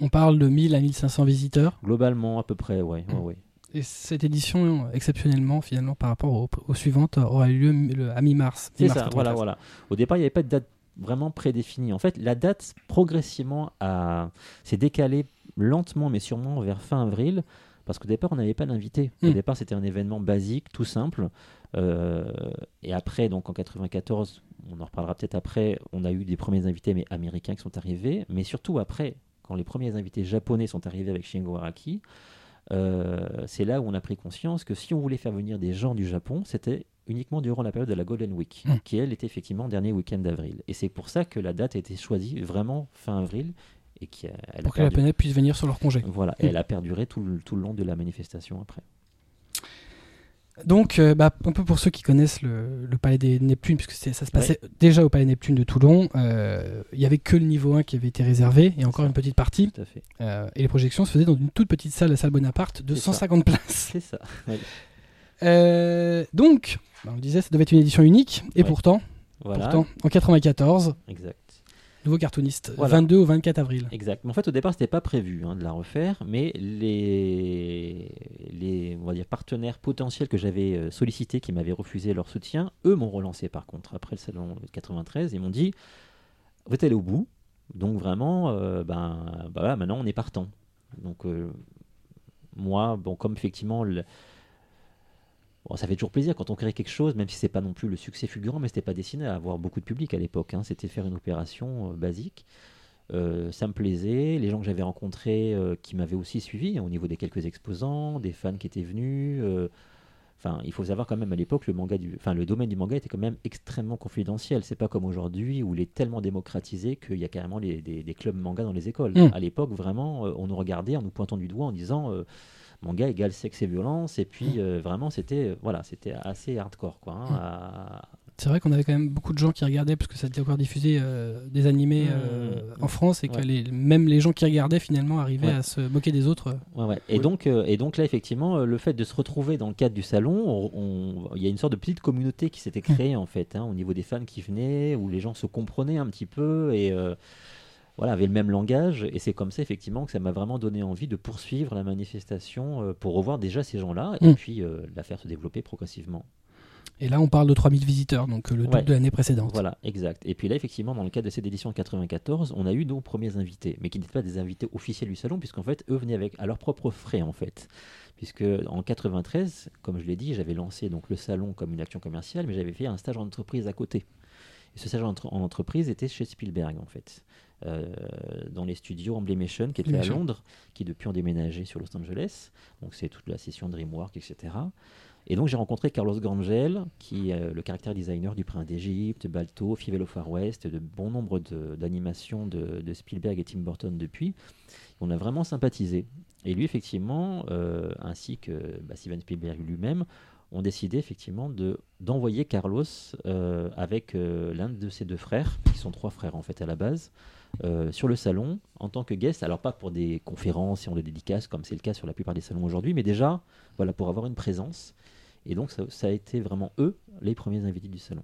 On parle de 1000 à 1500 visiteurs? Globalement, à peu près, ouais. ouais, Mm. ouais. Et cette édition, exceptionnellement, finalement, par rapport aux, aux suivantes, aura eu lieu le- à mi-mars. C'est ça, voilà, 93. voilà. Au départ, il n'y avait pas de date vraiment prédéfinie. En fait, la date progressivement a... s'est décalée lentement mais sûrement vers fin avril. Parce qu'au départ, on n'avait pas d'invité. Au Mm. départ, c'était un événement basique, tout simple. Euh, et après, donc en 94, on en reparlera peut-être après, on a eu des premiers invités mais américains qui sont arrivés. Mais surtout après, quand les premiers invités japonais sont arrivés avec Shingo Araki, euh, c'est là où on a pris conscience que si on voulait faire venir des gens du Japon, c'était uniquement durant la période de la Golden Week, Mm. qui elle était effectivement dernier week-end d'avril. Et c'est pour ça que la date a été choisie vraiment fin avril et qui a Pour que la planète puisse venir sur leur congé. Voilà, Mm. et elle a perduré tout tout le long de la manifestation après. Donc, euh, bah, un peu pour ceux qui connaissent le, le Palais des Neptunes, puisque ça se passait déjà au Palais Neptune de Toulon, euh, il y avait que le niveau 1 qui avait été réservé, et encore une petite partie. Tout à fait. euh, et les projections se faisaient dans une toute petite salle, la salle Bonaparte, de C'est ça. 150 places. C'est ça. Ouais. Euh, donc, bah, on le disait, ça devait être une édition unique, et Ouais. pourtant, Voilà, pourtant, en 94, exact. Nouveau cartooniste, Voilà. 22 au 24 avril. Exact. Mais en fait, au départ, c'était pas prévu hein, de la refaire, mais les, les on va dire, partenaires potentiels que j'avais euh, sollicités, qui m'avaient refusé leur soutien, eux m'ont relancé par contre après le salon de 93 et m'ont dit Vous êtes allé au bout, donc vraiment, euh, ben, voilà, maintenant on est partant. Donc, euh, moi, bon, comme effectivement, le- Bon, ça fait toujours plaisir quand on crée quelque chose, même si c'est pas non plus le succès fulgurant, mais c'était pas destiné à avoir beaucoup de public à l'époque. hein. C'était faire une opération euh, basique. Euh, ça me plaisait. Les gens que j'avais rencontrés, euh, qui m'avaient aussi suivi hein, au niveau des quelques exposants, des fans qui étaient venus. Enfin, il faut savoir quand même à l'époque le manga, du, enfin le domaine du manga était quand même extrêmement confidentiel. C'est pas comme aujourd'hui où il est tellement démocratisé qu'il y a carrément les- des, des clubs manga dans les écoles. Mm. À l'époque, vraiment, on nous regardait en nous pointant du doigt en disant manga égale sexe et violence. Et puis euh, vraiment, c'était euh, voilà, c'était assez hardcore quoi. hein, à- C'est vrai qu'on avait quand même beaucoup de gens qui regardaient, parce que ça était encore diffusé euh, des animés euh, Mmh. en France, et que Ouais. les, même les gens qui regardaient finalement arrivaient Ouais. à se moquer des autres. Ouais, ouais. Et, donc, euh, et donc là, effectivement, le fait de se retrouver dans le cadre du salon, on- on- il y a une sorte de petite communauté qui s'était créée en fait, hein, au niveau des fans qui venaient, où les gens se comprenaient un petit peu et euh, voilà, avaient le même langage. Et c'est comme ça, effectivement, que ça m'a vraiment donné envie de poursuivre la manifestation euh, pour revoir déjà ces gens-là et Mm. puis euh, la faire se développer progressivement. Et là, on parle de 3000 visiteurs, donc euh, le double Ouais. de l'année précédente. Voilà, exact. Et puis là, effectivement, dans le cadre de cette édition de 94, on a eu nos premiers invités, mais qui n'étaient pas des invités officiels du salon, puisqu'en fait, eux venaient avec à leurs propres frais, en fait. Puisque en 93, comme je l'ai dit, j'avais lancé donc le salon comme une action commerciale, mais j'avais fait un stage en entreprise à côté. Et ce stage en, entre- en entreprise était chez Spielberg, en fait, dans les studios Emblemation, qui étaient à. Londres, qui depuis ont déménagé sur Los Angeles. Donc c'est toute la session DreamWorks, etc. Et donc j'ai rencontré Carlos Grangel, qui est euh, le caractère designer du Prince d'Égypte, Balto, Fievel au Far West, de bon nombre d'animations de, de Spielberg et Tim Burton depuis. On a vraiment sympathisé. Et lui, effectivement, euh, ainsi que bah, Steven Spielberg lui-même, ont décidé effectivement de d'envoyer Carlos euh, avec euh, l'un de ses deux frères, qui sont trois frères en fait à la base, euh, sur le salon en tant que guest. Alors pas pour des conférences et on de dédicaces comme c'est le cas sur la plupart des salons aujourd'hui, mais déjà voilà pour avoir une présence. Et donc ça, ça a été vraiment eux les premiers invités du salon.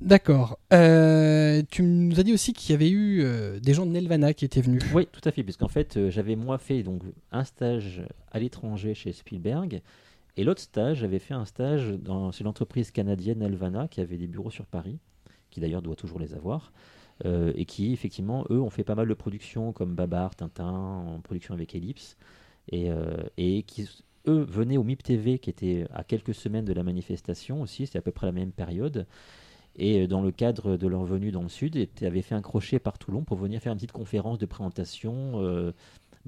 D'accord. Euh, tu nous as dit aussi qu'il y avait eu euh, des gens de Nelvana qui étaient venus. Oui, tout à fait, puisqu'en fait, euh, j'avais moi fait donc un stage à l'étranger chez Spielberg, et l'autre stage, j'avais fait un stage dans chez l'entreprise canadienne Nelvana, qui avait des bureaux sur Paris, d'ailleurs doit toujours les avoir, euh, et qui effectivement, eux, ont fait pas mal de productions comme Babar, Tintin, en production avec Ellipse, et, euh, et qui eux venaient au MIP TV, qui était à quelques semaines de la manifestation aussi, c'était à peu près la même période. Et euh, dans le cadre de leur venue dans le Sud, avaient fait un crochet par Toulon pour venir faire une petite conférence de présentation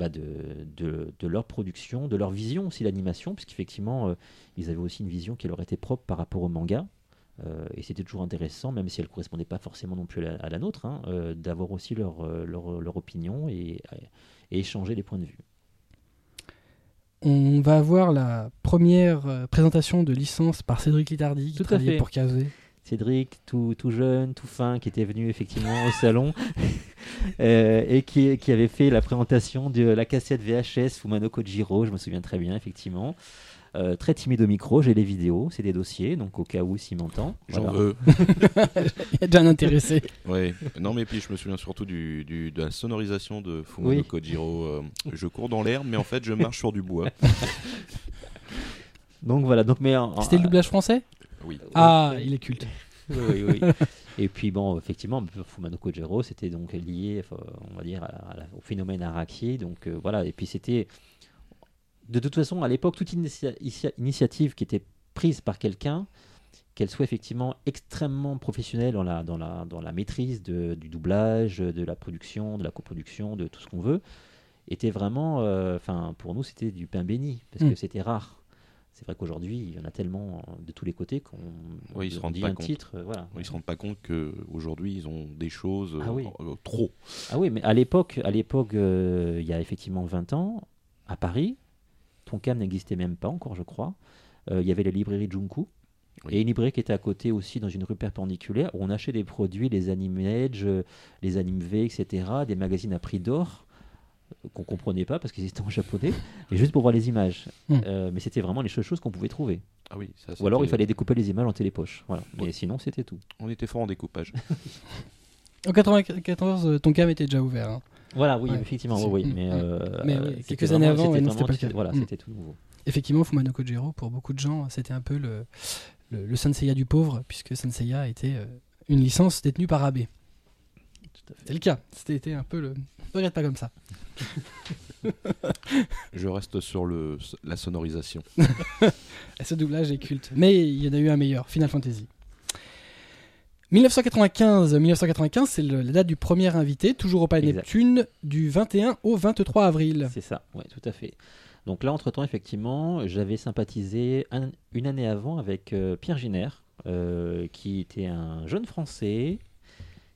bah, de, de, de leur production, de leur vision aussi l'animation, puisqu'effectivement, euh, ils avaient aussi une vision qui leur était propre par rapport au manga. Euh, et c'était toujours intéressant, même si elle ne correspondait pas forcément non plus à la, à la nôtre, hein, euh, d'avoir aussi leur, euh, leur, leur opinion et, et échanger les points de vue. On va avoir la première présentation de licence par Cédric Littardi qui Tout à travaillait fait. pour Kazé. Cédric, tout, tout jeune, tout fin, qui était venu effectivement au salon euh, et qui, qui avait fait la présentation de la cassette VHS Fumano Kojiro, je me souviens très bien, effectivement. Euh, très timide au micro, j'ai les vidéos, c'est des dossiers, donc au cas où s'il m'entend. J'en Voilà. veux. Il y a déjà un intéressé. Ouais. Non, mais puis je me souviens surtout du, du- de la sonorisation de Fumano Oui. Kojiro. euh, je cours dans l'herbe, mais en fait, je marche sur du bois. Donc voilà, donc mais en- C'était le doublage français Oui. Ah, il est culte. oui, oui, oui. Et puis bon, effectivement, Fumano Kojiro, c'était donc lié, on va dire, à au phénomène Araki. Donc euh, voilà, et puis c'était, de toute façon, à l'époque, toute initia- initia- initiative qui était prise par quelqu'un, qu'elle soit effectivement extrêmement professionnelle dans la, dans la, dans la maîtrise de- du doublage, de la production, de la coproduction, de tout ce qu'on veut, était vraiment, euh, enfin, pour nous, c'était du pain béni, parce Mm. que c'était rare. C'est vrai qu'aujourd'hui, il y en a tellement de tous les côtés qu'on Oui, ils se rendent dit pas un compte. titre, euh, voilà. Ils se rendent pas compte qu'aujourd'hui, ils ont des choses euh, Ah oui. euh, trop. Ah oui, mais à l'époque, à l'époque, euh, il y a effectivement 20 ans, à Paris, Tonkam n'existait même pas encore, je crois. Euh, il y avait la librairie Junku. Oui. Et une librairie qui était à côté aussi, dans une rue perpendiculaire, où on achetait des produits, les Anime Edge, euh, les Anime V, etc., des magazines à prix d'or, euh, qu'on comprenait pas parce qu'ils étaient en japonais, mais juste pour voir les images. Mm. Euh, mais c'était vraiment les seules choses qu'on pouvait trouver. Ah oui, ça, Ou alors il fallait découper les images en télépoche. Voilà. Mais Ouais. sinon, c'était tout. On était fort en découpage. En 94, euh, ton cam était déjà ouvert. hein. Voilà, oui, Ouais. effectivement, oui, oui. mm, Mais, mm. euh, Mais euh, oui, c'était quelques années vraiment- avant, ouais, c'était pas le cas. Voilà, Mm. c'était tout nouveau. Effectivement, Fumano Kojiro, pour beaucoup de gens, c'était un peu le, le, le Senseiya du pauvre, puisque Senseiya était euh, une licence détenue par AB. C'était le cas. C'était un peu le. Ne regarde pas comme ça. Je reste sur le, la sonorisation. Et ce doublage est culte. Mais il y en a eu un meilleur, Final Fantasy. 1995, 1995 c'est la date du premier invité, toujours au Palais Exact. Neptune, du 21 au 23 avril. C'est ça, oui, tout à fait. Donc là, entre-temps, effectivement, j'avais sympathisé un- une année avant avec euh, Pierre Giner, euh, qui était un jeune Français,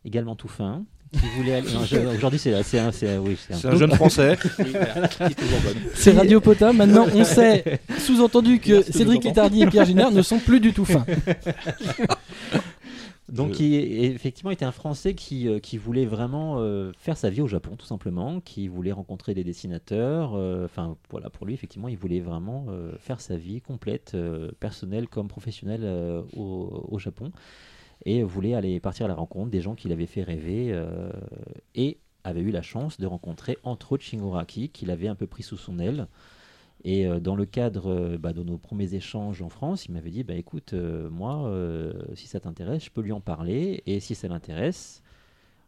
également tout fin, qui voulait aller... Aujourd'hui, c'est un... oui, un- jeune français. C'est Radio Pota. Maintenant, on sait, sous-entendu que Cédric Littardi et Pierre Giner ne sont plus du tout fins. Donc, Je- qui effectivement était un Français qui, euh, qui voulait vraiment euh, faire sa vie au Japon, tout simplement, qui voulait rencontrer des dessinateurs. euh, Enfin, voilà, pour lui, effectivement, il voulait vraiment euh, faire sa vie complète, euh, personnelle comme professionnelle, euh, au, au Japon, et voulait aller partir à la rencontre des gens qui l'avaient fait rêver, euh, et avait eu la chance de rencontrer entre autres Shingoraki, qu'il avait un peu pris sous son aile. Et euh, dans le cadre euh, bah, de nos premiers échanges en France, il m'avait dit bah, écoute, euh, moi, euh, si ça t'intéresse, je peux lui en parler. Et si ça l'intéresse,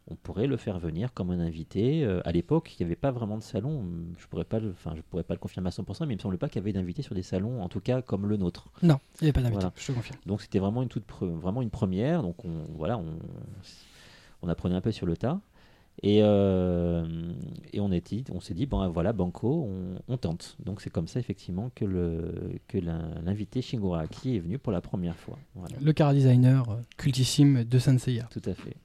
on pourrait le faire venir comme un invité. Euh, à l'époque, il n'y avait pas vraiment de salon. Je pourrais pas le, je pourrais pas le confirmer à 100%, mais il me semble pas qu'il y avait d'invités sur des salons, en tout cas comme le nôtre. Non, il n'y avait pas d'invité, Voilà. je te confirme. Donc c'était vraiment une toute pre- vraiment une première. Donc on voilà, on, on apprenait un peu sur le tas. Et, euh, et on, était, on s'est dit, bon voilà, Banco, on, on tente. Donc c'est comme ça effectivement que le que l'in- l'invité Shingoraki est venu pour la première fois. Voilà, Le car designer euh, cultissime de Senseiya. tout à fait.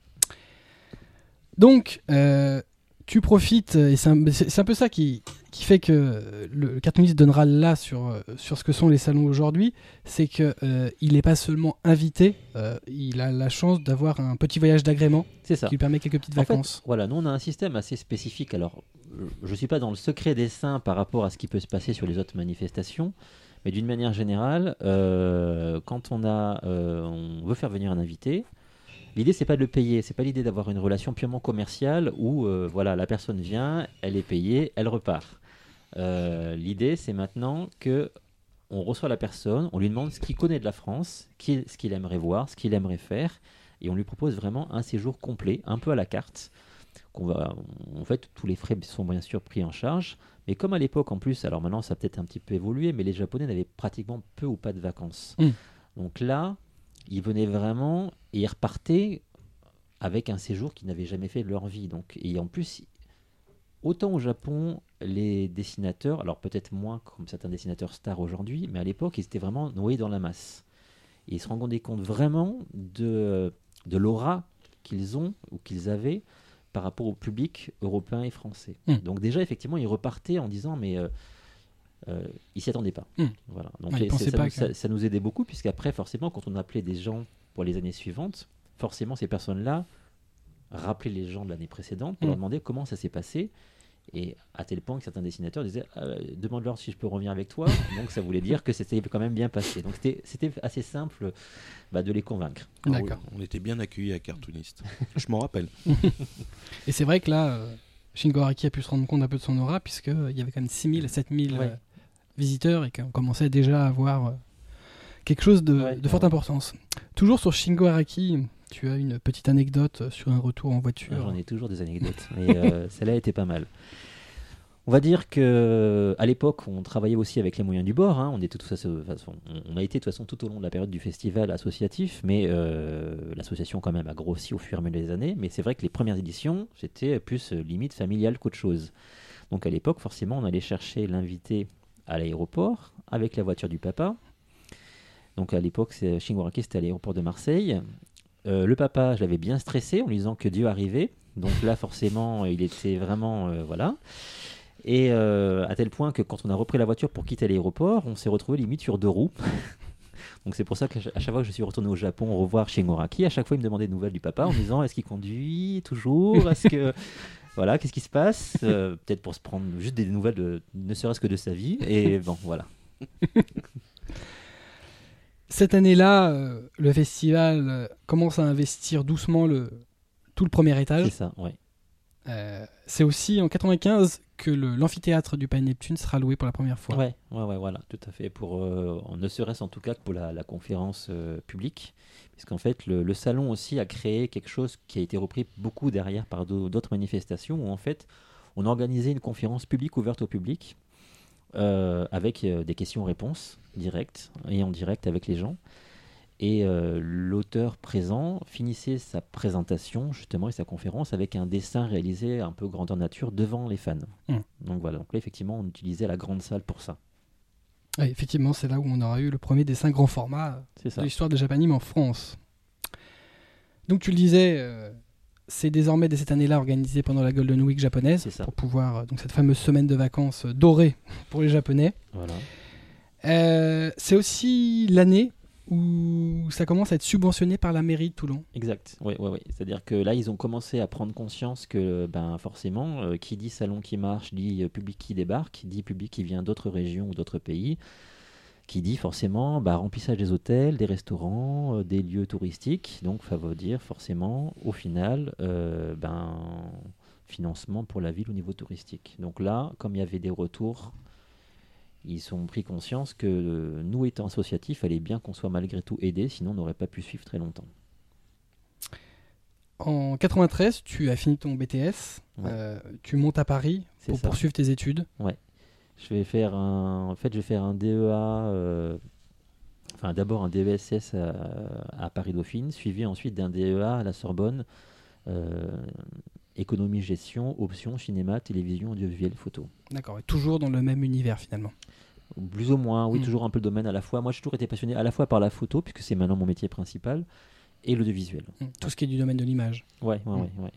Donc, euh, tu profites, et c'est un, c'est- c'est un peu ça qui, qui fait que euh, le cartooniste donnera là sur, euh, sur ce que sont les salons aujourd'hui, c'est que euh, il n'est pas seulement invité, euh, il a la chance d'avoir un petit voyage d'agrément qui lui permet quelques petites En fait, vacances. voilà, nous on a un système assez spécifique. Alors, je ne suis pas dans le secret des saints par rapport à ce qui peut se passer sur les autres manifestations, mais d'une manière générale, euh, quand on a, on veut faire venir un invité, l'idée c'est pas de le payer, c'est pas l'idée d'avoir une relation purement commerciale où euh, voilà, la personne vient, elle est payée, elle repart. Euh, l'idée c'est maintenant que on reçoit la personne, on lui demande ce qu'il connaît de la France, qui- ce qu'il aimerait voir, ce qu'il aimerait faire, et on lui propose vraiment un séjour complet, un peu à la carte. Qu'on va, en fait, tous les frais sont bien sûr pris en charge, mais comme à l'époque en plus, alors maintenant ça a peut-être un petit peu évolué, mais les Japonais n'avaient pratiquement peu ou pas de vacances. Mm. Donc là, ils venaient vraiment et ils repartaient avec un séjour qu'ils n'avaient jamais fait de leur vie. Donc, et en plus, autant au Japon, les dessinateurs, alors peut-être moins comme certains dessinateurs stars aujourd'hui, mais à l'époque, ils étaient vraiment noyés dans la masse. Et ils se rendaient compte vraiment de, de l'aura qu'ils ont ou qu'ils avaient par rapport au public européen et français. Hmm. Donc déjà, effectivement, ils repartaient en disant, mais euh, euh, ils s'y attendaient pas. Hmm. Voilà. Donc Ouais, ça, pas nous, que- ça- ça nous aidait beaucoup, puisqu'après, forcément, quand on appelait des gens pour les années suivantes, forcément, ces personnes-là rappelaient les gens de l'année précédente pour leur demander comment ça s'est passé. Et à tel point que certains dessinateurs disaient Euh, Demande-leur si je peux revenir avec toi. Donc ça voulait dire que c'était quand même bien passé. Donc c'était- c'était assez simple bah, de les convaincre. D'accord. On était bien accueillis à Cartoonist. Je m'en rappelle. Et c'est vrai que là, euh, Shingo Araki a pu se rendre compte un peu de son aura, puisqu'il y avait quand même 6000 à 7000 Ouais. euh, visiteurs et qu'on commençait déjà à avoir euh, quelque chose de, Ouais, de forte ouais. importance. Toujours sur Shingo Araki, tu as une petite anecdote sur un retour en voiture. Ah, J'en ai toujours des anecdotes, mais euh, celle-là était pas mal. On va dire que à l'époque, on travaillait aussi avec les moyens du bord. hein. On, était façon- façon- on- a été de toute façon tout au long de la période du festival associatif, mais euh, l'association quand même a grossi au fur et à mesure des années. Mais c'est vrai que les premières éditions, c'était plus euh, limite familial qu'autre chose. Donc à l'époque, forcément, on allait chercher l'invité à l'aéroport avec la voiture du papa. Donc à l'époque, c'est- Shingo Araki, c'était à l'aéroport de Marseille. Euh, le papa, je l'avais bien stressé en lui disant que Dieu arrivait. Donc là, forcément, il était vraiment. euh, voilà. Et euh, à tel point que quand on a repris la voiture pour quitter l'aéroport, on s'est retrouvé limite sur deux roues. Donc c'est pour ça qu'à chaque fois que je suis retourné au Japon revoir Shingoraki, à chaque fois il me demandait des nouvelles du papa en me disant est-ce qu'il conduit toujours? Est-ce que voilà qu'est-ce qui se passe? Peut-être pour se prendre juste des nouvelles, de, ne serait-ce que de sa vie. Et bon voilà. Cette année-là, euh, le festival euh, commence à investir doucement le, tout le premier C'est étage. ça, ouais. Euh, c'est aussi en 95 que l'amphithéâtre du Palais Neptune sera loué pour la première fois. Ouais, ouais, ouais, voilà, tout à fait. Pour, euh, ne serait-ce en tout cas que pour la, la conférence euh, publique, puisqu'en fait le, le salon aussi a créé quelque chose qui a été repris beaucoup derrière par d'au- d'autres manifestations, où en fait on a organisé une conférence publique ouverte au public, euh, avec euh, des questions-réponses directes et en direct avec les gens. Et euh, l'auteur présent finissait sa présentation justement et sa conférence avec un dessin réalisé un peu grandeur nature devant les fans. Mm. Donc voilà, donc là effectivement on utilisait la grande salle pour ça. Effectivement, c'est là où on aura eu le premier dessin grand format de l'histoire de Japanime en France. Donc tu le disais, euh, c'est désormais dès cette année-là organisé pendant la Golden Week japonaise ça. pour pouvoir euh, donc cette fameuse semaine de vacances euh, dorée pour les Japonais. Voilà. Euh, c'est aussi l'année où ça commence à être subventionné par la mairie de Toulon. Exact. Ouais, ouais, ouais. C'est-à-dire que là, ils ont commencé à prendre conscience que, ben, forcément, euh, qui dit salon qui marche, dit public qui débarque, dit public qui vient d'autres régions ou d'autres pays, qui dit forcément bah, remplissage des hôtels, des restaurants, euh, des lieux touristiques. Donc, ça veut dire forcément, au final, euh, ben, financement pour la ville au niveau touristique. Donc là, comme il y avait des retours, ils ont pris conscience que euh, nous, étant associatifs, il fallait bien qu'on soit malgré tout aidés, sinon on n'aurait pas pu suivre très longtemps. En 93, tu as fini ton BTS, Ouais. tu montes à Paris pour ça. poursuivre tes études. Je vais faire un, en fait, je vais faire un DEA, euh, enfin d'abord un DESS à, à Paris Dauphine, suivi ensuite d'un DEA à la Sorbonne, euh, économie gestion, option cinéma, télévision, audiovisuel, photo. D'accord, et toujours dans le même univers finalement. Plus ou moins, oui, Mm. toujours un peu le domaine à la fois. Moi, j'ai toujours été passionné à la fois par la photo, puisque c'est maintenant mon métier principal, et l'audiovisuel. Tout ce qui est du domaine de l'image. Ouais, ouais, Mm. ouais, ouais.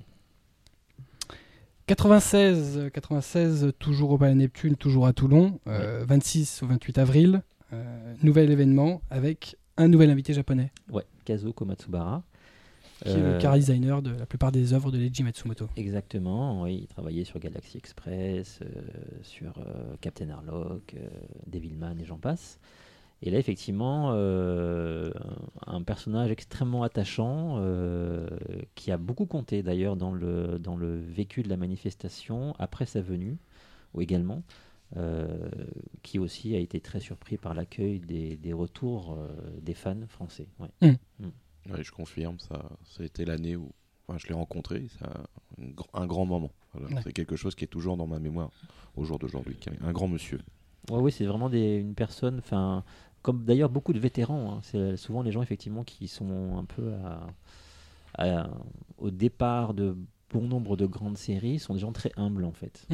96, euh, 96, toujours au Palais Neptune, toujours à Toulon, euh, 26 au 28 avril, euh, nouvel événement avec un nouvel invité japonais, Ouais, Kazuo Komatsubara. qui est Euh, le car designer de la plupart des œuvres de Leiji Matsumoto. Exactement, oui, il travaillait sur Galaxy Express, euh, sur euh, Captain Harlock, euh, Devilman et j'en passe. Et là, effectivement, euh, un personnage extrêmement attachant, euh, qui a beaucoup compté d'ailleurs dans le, dans le vécu de la manifestation après sa venue, ou également, euh, qui aussi a été très surpris par l'accueil des, des retours euh, des fans français. ouais. Ouais, je confirme, ça, ça a été l'année où enfin, je l'ai rencontré, ça, un, gr- un grand moment. Voilà. Ouais. C'est quelque chose qui est toujours dans ma mémoire au jour d'aujourd'hui. Un grand monsieur. Ouais, oui, c'est vraiment des, une personne. Enfin, comme d'ailleurs beaucoup de vétérans. hein. C'est souvent les gens effectivement qui sont un peu à- à- au départ de bon nombre de grandes séries sont des gens très humbles en fait.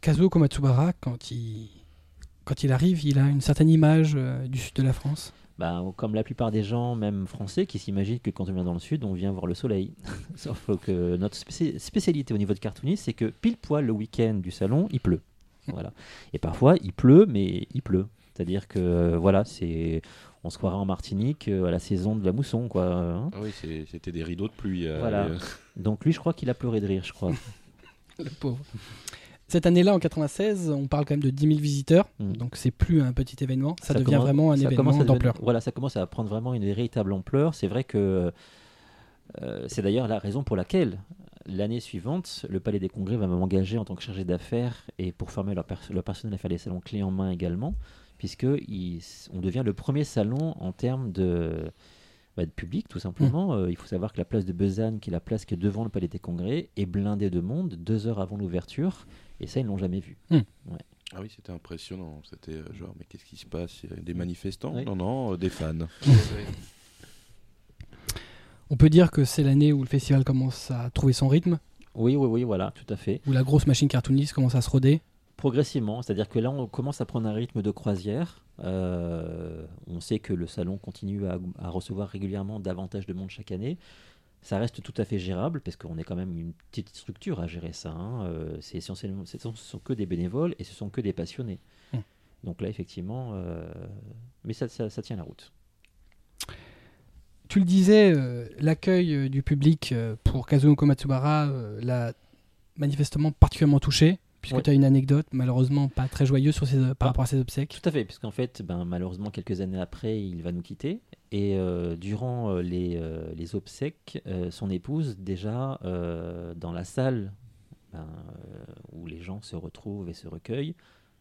Kazuo Komatsubara, quand il, quand il arrive, il a une certaine image euh, du sud de la France. Bah, comme la plupart des gens, même français, qui s'imaginent que quand on vient dans le sud, on vient voir le soleil. Sauf que notre spéci- spécialité au niveau de cartooniste, c'est que pile poil le week-end du salon, il pleut. Voilà. Et parfois, il pleut, mais il pleut. C'est-à-dire que euh, voilà, c'est on se croirait en Martinique euh, à la saison de la mousson, quoi. hein. Ah oui, c'était des rideaux de pluie. euh, Voilà. euh, Donc lui, je crois qu'il a pleuré de rire, je crois. Le pauvre. Cette année-là, en 96, on parle quand même de 10 000 visiteurs. Mm. Donc c'est plus un petit événement, ça, devient commence- vraiment un événement d'ampleur. Voilà, ça commence à prendre vraiment une véritable ampleur. C'est vrai que euh, c'est d'ailleurs la raison pour laquelle l'année suivante, le Palais des Congrès va m'engager en tant que chargé d'affaires et pour former leur, pers- leur personnel à faire des salons clés en main également, puisque on devient le premier salon en termes de, bah, de public, tout simplement. Euh, il faut savoir que la place de Besanne, qui est la place qui est devant le Palais des Congrès, est blindée de monde deux heures avant l'ouverture. Et ça, ils ne l'ont jamais vu. Ah oui, c'était impressionnant. C'était euh, genre, mais qu'est-ce qui se passe? Des manifestants? Oui. Non, non, euh, des fans. On peut dire que c'est l'année où le festival commence à trouver son rythme, Oui, oui, oui, voilà, tout à fait. où la grosse machine cartooniste commence à se roder. Progressivement, c'est-à-dire que là, on commence à prendre un rythme de croisière. Euh, on sait que le salon continue à, à recevoir régulièrement davantage de monde chaque année. Ça reste tout à fait gérable parce qu'on est quand même une petite structure à gérer ça. hein. Euh, c'est essentiellement, ce sont, ce sont que des bénévoles et ce sont que des passionnés. Hmm. Donc là, effectivement, euh, mais ça, ça- ça tient la route. Tu le disais, l'accueil du public pour Kazuo Komatsubara l'a manifestement particulièrement touché, puisque Ouais. tu as une anecdote malheureusement pas très joyeuse sur ses, par Ah. rapport à ses obsèques. Tout à fait, puisqu'en fait, ben, malheureusement, quelques années après, il va nous quitter. Et euh, durant euh, les, euh, les obsèques, euh, son épouse, déjà dans la salle ben, où les gens se retrouvent et se recueillent,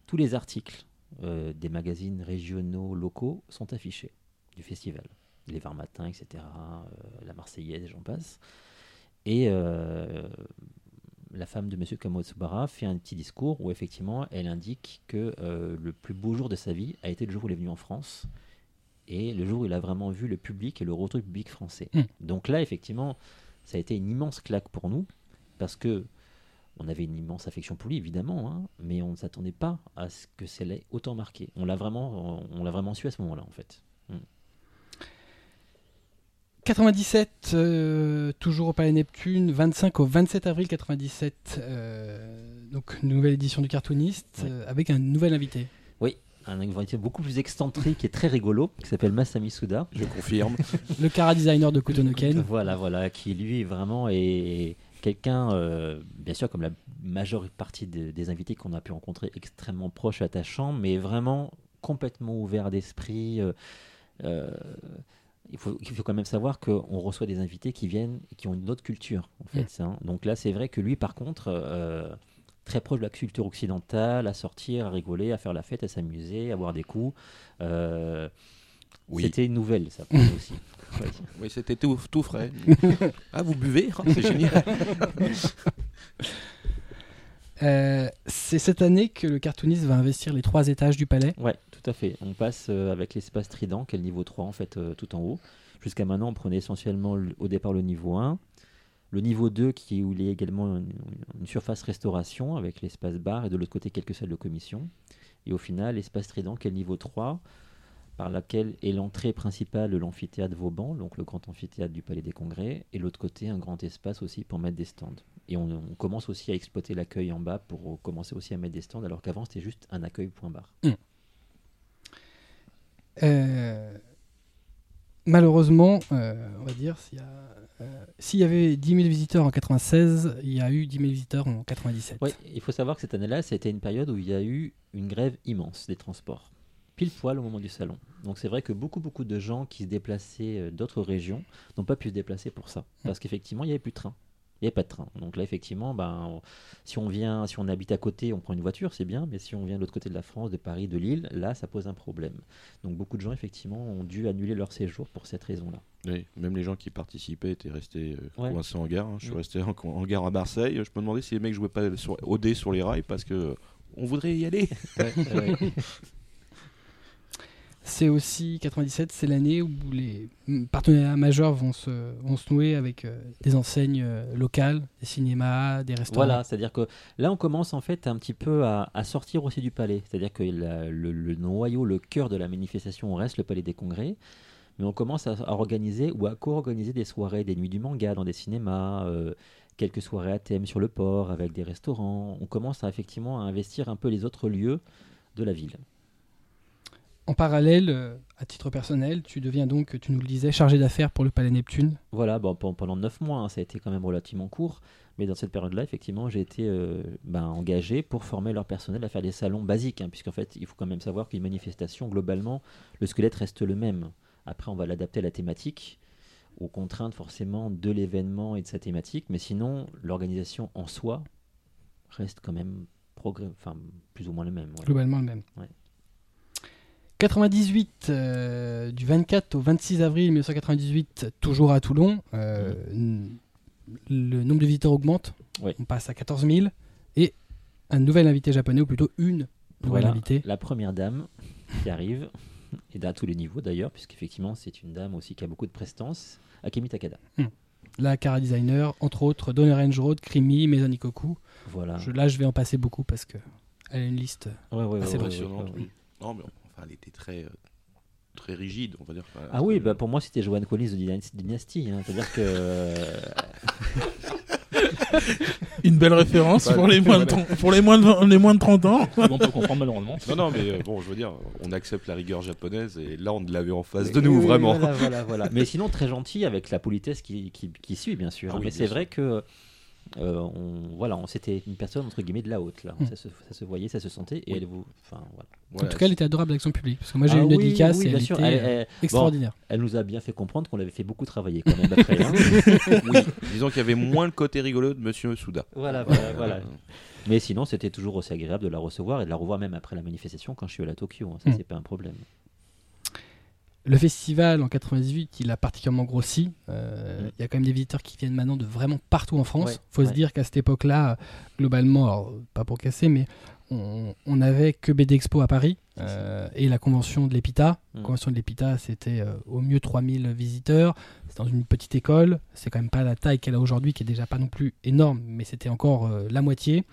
tous les articles des magazines régionaux, locaux sont affichés du festival. Les Var Matin, etc., la Marseillaise, j'en passe. Et la femme de M. Kamotsubara fait un petit discours où effectivement elle indique que euh, le plus beau jour de sa vie a été le jour où il est venu en France et le jour où il a vraiment vu le public et le retour du public français. Mm. Donc là, effectivement, ça a été une immense claque pour nous parce que on avait une immense affection pour lui, évidemment, hein, mais on ne s'attendait pas à ce que ça l'ait autant marqué. On l'a vraiment, on l'a vraiment su à ce moment-là, en fait. 97, euh, toujours au Palais Neptune, 25 au 27 avril 97, euh, donc nouvelle édition du cartooniste, Ouais. euh, avec un nouvel invité. Un invité beaucoup plus excentrique et très rigolo qui s'appelle Masami Suda. Je confirme. Le cara designer de Kutonoken. Voilà, voilà, qui lui vraiment est quelqu'un, euh, bien sûr, comme la majeure partie de- des invités qu'on a pu rencontrer, extrêmement proche, attachant, mais vraiment complètement ouvert d'esprit. euh, euh, il, faut, il faut quand même savoir qu'on reçoit des invités qui viennent et qui ont une autre culture, en fait. hein. Donc là, c'est vrai que lui, par contre, euh, très proche de la culture occidentale, à sortir, à rigoler, à faire la fête, à s'amuser, à boire des coups. Euh, Oui. C'était une nouvelle, ça, aussi. Oui. Oui, c'était tout, tout frais. ah, vous buvez Ah, C'est génial. Euh, c'est cette année que le cartooniste va investir les trois étages du palais. Ouais, tout à fait. On passe euh, avec l'espace trident, qui est le niveau 3, en fait, euh, tout en haut. Jusqu'à maintenant, on prenait essentiellement le- au départ le niveau 1. Le niveau 2, qui, où il y a également une, surface restauration avec l'espace bar et de l'autre côté quelques salles de commission. Et au final, l'espace trident, qui est le niveau 3, par laquelle est l'entrée principale de l'amphithéâtre Vauban, donc le grand amphithéâtre du Palais des Congrès, et l'autre côté, un grand espace aussi pour mettre des stands. Et on, commence aussi à exploiter l'accueil en bas pour commencer aussi à mettre des stands, alors qu'avant, c'était juste un accueil point barre. Euh, malheureusement, euh, on va dire, s'il y, a, euh, s'il y avait 10 000 visiteurs en 96, il y a eu 10 000 visiteurs en 97. Oui, il faut savoir que cette année-là, c'était une période où il y a eu une grève immense des transports, pile poil au moment du salon. Donc c'est vrai que beaucoup, beaucoup de gens qui se déplaçaient euh, d'autres régions n'ont pas pu se déplacer pour ça, parce qu'effectivement, il n'y avait plus de train. Il n'y avait pas de train. Donc là, effectivement, ben, on- si on vient, si on habite à côté, on prend une voiture, c'est bien, mais si on vient de l'autre côté de la France, de Paris, de Lille, là, ça pose un problème. Donc beaucoup de gens, effectivement, ont dû annuler leur séjour pour cette raison-là. Oui, même les gens qui participaient étaient restés euh, Ouais. coincés en gare. hein. Je suis Mm. resté en, en gare à Marseille. Je me demandais si les mecs jouaient pas sur, au dé sur les rails parce que on voudrait y aller. Ouais, ouais. C'est aussi 97, c'est l'année où les partenariats majeurs vont se, vont se nouer avec euh, des enseignes euh, locales, des cinémas, des restaurants. Voilà, c'est-à-dire que là, on commence en fait un petit peu à, sortir aussi du palais. C'est-à-dire que le, noyau, le cœur de la manifestation reste le palais des congrès. Mais on commence à, organiser ou à co-organiser des soirées, des nuits du manga dans des cinémas, euh, quelques soirées à thème sur le port avec des restaurants. On commence effectivement à investir un peu les autres lieux de la ville. En parallèle, euh, à titre personnel, tu deviens donc, tu nous le disais, chargé d'affaires pour le Palais Neptune. Voilà, bon, pen- pendant neuf mois, hein, ça a été quand même relativement court. Mais dans cette période-là, effectivement, j'ai été euh, ben, engagé pour former leur personnel à faire des salons basiques. hein, Puisqu'en fait, il faut quand même savoir qu'une manifestation, globalement, le squelette reste le même. Après, on va l'adapter à la thématique, aux contraintes forcément de l'événement et de sa thématique. Mais sinon, l'organisation en soi reste quand même enfin, plus ou moins le même. Globalement le même. Ouais. 98, euh, du 24 au 26 avril 1998, toujours à Toulon, euh, n- le nombre de visiteurs augmente. On passe à 14 000. Et un nouvel invité japonais, ou plutôt une nouvelle Voilà, invitée. la première dame qui arrive, et à tous les niveaux d'ailleurs, puisqu'effectivement, c'est une dame aussi qui a beaucoup de prestance, Akemi Takada. La Cara Designer, entre autres, Donner Range Road, Krimi, Maison Ikoku. Voilà. Je- là, je vais en passer beaucoup parce que elle a une liste. Ouais, ouais, ouais, assez ouais, Impressionnante, ouais, ouais. oui. Non, mais enfin, elle était très, euh, très rigide, on va dire. Ah oui, bah pour moi c'était Joanne Collins de Dynasty- hein. C'est-à-dire que. euh, Une belle référence Bah, pour, les moins de voilà. 30, pour les, moins de, 20 les moins de 30 ans. on peut comprendre malheureusement. Non, non, mais euh, bon, je veux dire, on accepte la rigueur japonaise et là, on l'avait en face oui, de nous, oui, vraiment. Voilà, voilà, voilà. Mais sinon très gentil avec la politesse qui, qui, qui suit, bien sûr. Ah oui, Mais c'est vrai que. Euh, on, voilà, on, c'était une personne entre guillemets de la haute là. Mm. Ça, se, ça se voyait, ça se sentait, et Oui. elle vous, enfin voilà. Voilà. en tout cas, elle était adorable avec son public. Parce que moi, j'ai eu Ah une oui, dédicace oui, et bien elle sûr. était Elle, euh, elle- extraordinaire. elle nous a bien fait comprendre qu'on l'avait fait beaucoup travailler quand même après. hein. oui, disons qu'il y avait moins le côté rigolo de Monsieur Souda. voilà, voilà, voilà. Mais sinon, c'était toujours aussi agréable de la recevoir et de la revoir même après la manifestation quand je suis allé à Tokyo. hein. Ça, Mm. c'est pas un problème. Le festival en 98, il a particulièrement grossi. Euh, Mm. Il y a quand même des visiteurs qui viennent maintenant de vraiment partout en France. Ouais, faut se dire qu'à cette époque-là, globalement, alors, pas pour casser, mais on, on n'avait que BD Expo à Paris euh, et la convention de l'EPITA. La Mm. convention de l'EPITA, c'était euh, au mieux 3000 visiteurs. C'est dans une petite école. C'est quand même pas la taille qu'elle a aujourd'hui, qui est déjà pas non plus énorme, mais c'était encore la moitié.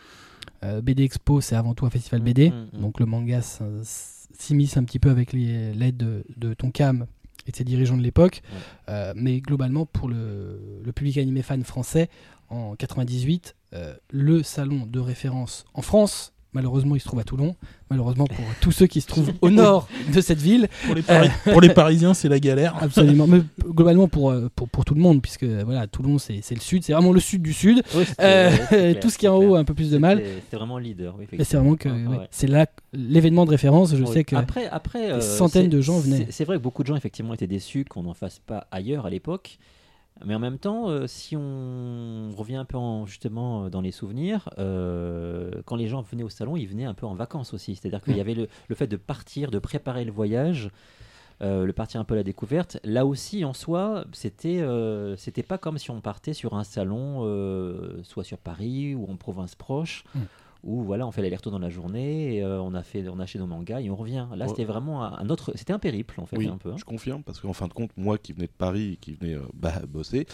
BD Expo, c'est avant tout un festival Mm, BD. Donc le manga s- s'immisce un petit peu avec l'aide de, de Tonkam et de ses dirigeants de l'époque. Ouais. Euh, mais globalement, pour le, le public animé fan français, en 98, euh, le salon de référence en France, malheureusement, il se trouve à Toulon. Malheureusement, pour tous ceux qui se trouvent au nord de cette ville, Pour les, Pari- pour les Parisiens, c'est la galère. absolument. Mais globalement, pour, euh, pour, pour tout le monde, puisque voilà, Toulon, c'est c'est le sud, c'est vraiment le sud du sud. Euh, c'est clair, tout ce qui est en c'est haut a un peu plus de mal. C'était vraiment leader. Oui, c'est vraiment que Ouais, ouais, ouais. c'est là l'événement de référence. Je Oui. sais que après, après, euh, centaines c'est- de gens venaient. c'est- C'est vrai que beaucoup de gens effectivement étaient déçus qu'on n'en fasse pas ailleurs à l'époque. Mais en même temps, euh, si on revient un peu en- justement euh, dans les souvenirs, euh, quand les gens venaient au salon, ils venaient un peu en vacances aussi. C'est-à-dire qu'il y avait le, le fait de partir, de préparer le voyage, euh, le partir un peu à la découverte. Là aussi, en soi, c'était euh, c'était pas comme si on partait sur un salon, euh, soit sur Paris ou en province proche. Mm. Où voilà, on fait l'aller-retour dans la journée, et, euh, on a fait, on a acheté nos mangas et on revient. Là, Ouais. c'était vraiment un autre, c'était un périple en fait Oui, un peu. hein. je confirme, parce qu'en fin de compte, moi qui venais de Paris et qui venais euh, bah, bosser,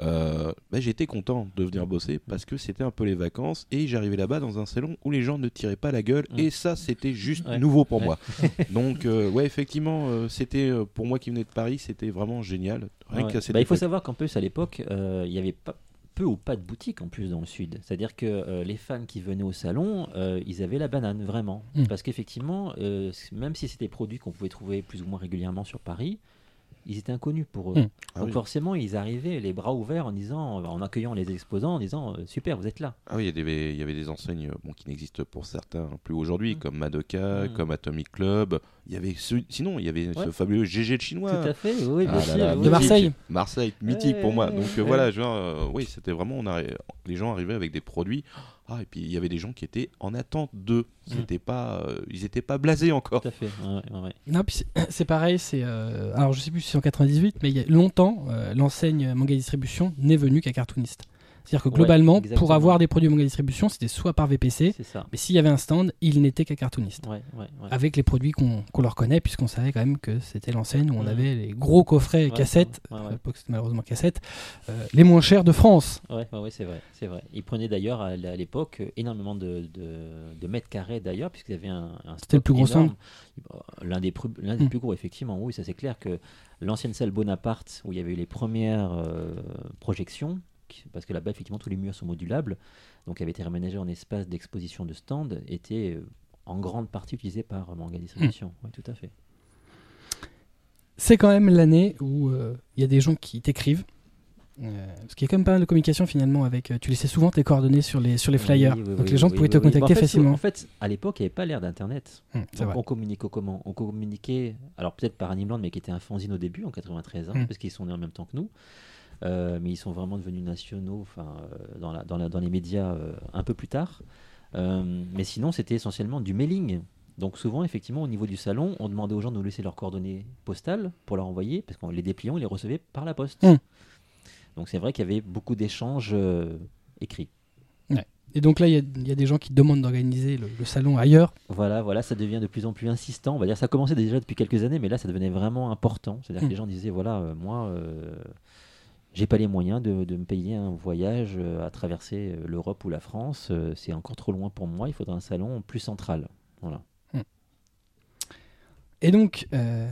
euh, bah, j'étais content de venir bosser parce que c'était un peu les vacances et j'arrivais là-bas dans un salon où les gens ne tiraient pas la gueule Mm. et ça c'était juste Ouais. nouveau pour Ouais. moi. Donc euh, ouais effectivement euh, c'était pour moi qui venais de Paris c'était vraiment génial. Rien Ouais. Bah, il faut savoir qu'en plus à l'époque, il y avait pas peu ou pas de boutiques en plus dans le sud. C'est-à-dire que euh, les fans qui venaient au salon, euh, ils avaient la banane vraiment. Mm. Parce qu'effectivement, euh, même si c'était des produits qu'on pouvait trouver plus ou moins régulièrement sur Paris, ils étaient inconnus pour eux. Mm. Ah Donc oui. forcément, ils arrivaient les bras ouverts en disant, en accueillant les exposants, en disant euh, super, vous êtes là. Ah oui, il y avait, il y avait des enseignes euh, bon, qui n'existent pour certains plus aujourd'hui, Mm. comme Madoka, Mm. comme Atomic Club. Il y avait ce- sinon, il y avait ce fabuleux GG de chinois. Tout à fait, oui, Ah là sûr. là, oui, De. Marseille. Marseille, mythique Ouais, pour moi. ouais, Donc euh, ouais. voilà, genre, euh, oui, c'était vraiment, on arri- les gens arrivaient avec des produits. Ah, et puis il y avait des gens qui étaient en attente d'eux. Mm. C'était pas, euh, ils étaient pas blasés encore. Tout à fait. ouais, ouais, ouais. Non, puis c'est- c'est pareil, c'est euh, alors je sais plus si c'est en 98, mais il y a longtemps, euh, l'enseigne Manga Distribution n'est venue qu'à cartooniste. C'est-à-dire que Ouais, globalement, pour avoir des produits manga distribution, c'était soit par VPC, mais s'il y avait un stand, il n'était qu'à cartooniste. Ouais, ouais, ouais. Avec les produits qu'on leur connaît, puisqu'on savait quand même que c'était l'enseigne où on avait les gros coffrets cassettes, à l'époque c'était malheureusement cassettes, euh, les moins chers de France. Ouais, c'est vrai, c'est vrai. Ils prenaient d'ailleurs à l'époque énormément de, de, de mètres carrés d'ailleurs, puisqu'il y avait un, un C'était le plus gros énorme. L'un des, l'un des Mm. plus gros, effectivement, oui, ça c'est clair que l'ancienne salle Bonaparte, où il y avait eu les premières euh, projections, parce que là-bas, effectivement, tous les murs sont modulables, donc avait été réaménagé en espace d'exposition de stand, était euh, en grande partie utilisé par Manga Distribution. Oui, tout à fait. C'est quand même l'année où euh, il y a des gens qui t'écrivent. Euh, parce qu'il y a quand même pas mal de communication finalement avec. euh, tu laissais souvent tes coordonnées sur les, sur les flyers. Oui, oui, donc oui, les gens pouvaient te contacter En fait, facilement. En fait, à l'époque, il n'y avait pas l'air d'Internet. Vrai. on communiquait comment? On communiquait, alors peut-être par Animland, mais qui était un fanzine au début, en 93, hein, Mm. parce qu'ils sont nés en même temps que nous. Euh, mais ils sont vraiment devenus nationaux enfin, euh, dans, la, dans, la- dans les médias euh, un peu plus tard. Mais sinon, c'était essentiellement du mailing. Donc souvent, effectivement, au niveau du salon, on demandait aux gens de nous laisser leurs coordonnées postales pour leur envoyer, parce qu'on les dépliait, on les recevait par la poste. Mm. Donc c'est vrai qu'il y avait beaucoup d'échanges euh, écrits. Et donc là, il y, a- il y a des gens qui demandent d'organiser le, le salon ailleurs. Voilà, voilà, ça devient de plus en plus insistant. On va dire, ça commençait déjà depuis quelques années, mais là, ça devenait vraiment important. C'est-à-dire que les gens disaient, voilà, euh, moi, euh, j'ai pas les moyens de, de me payer un voyage euh, à traverser euh, l'Europe ou la France. euh, c'est encore trop loin pour moi. Il faudrait un salon plus central. Voilà. Et donc, euh,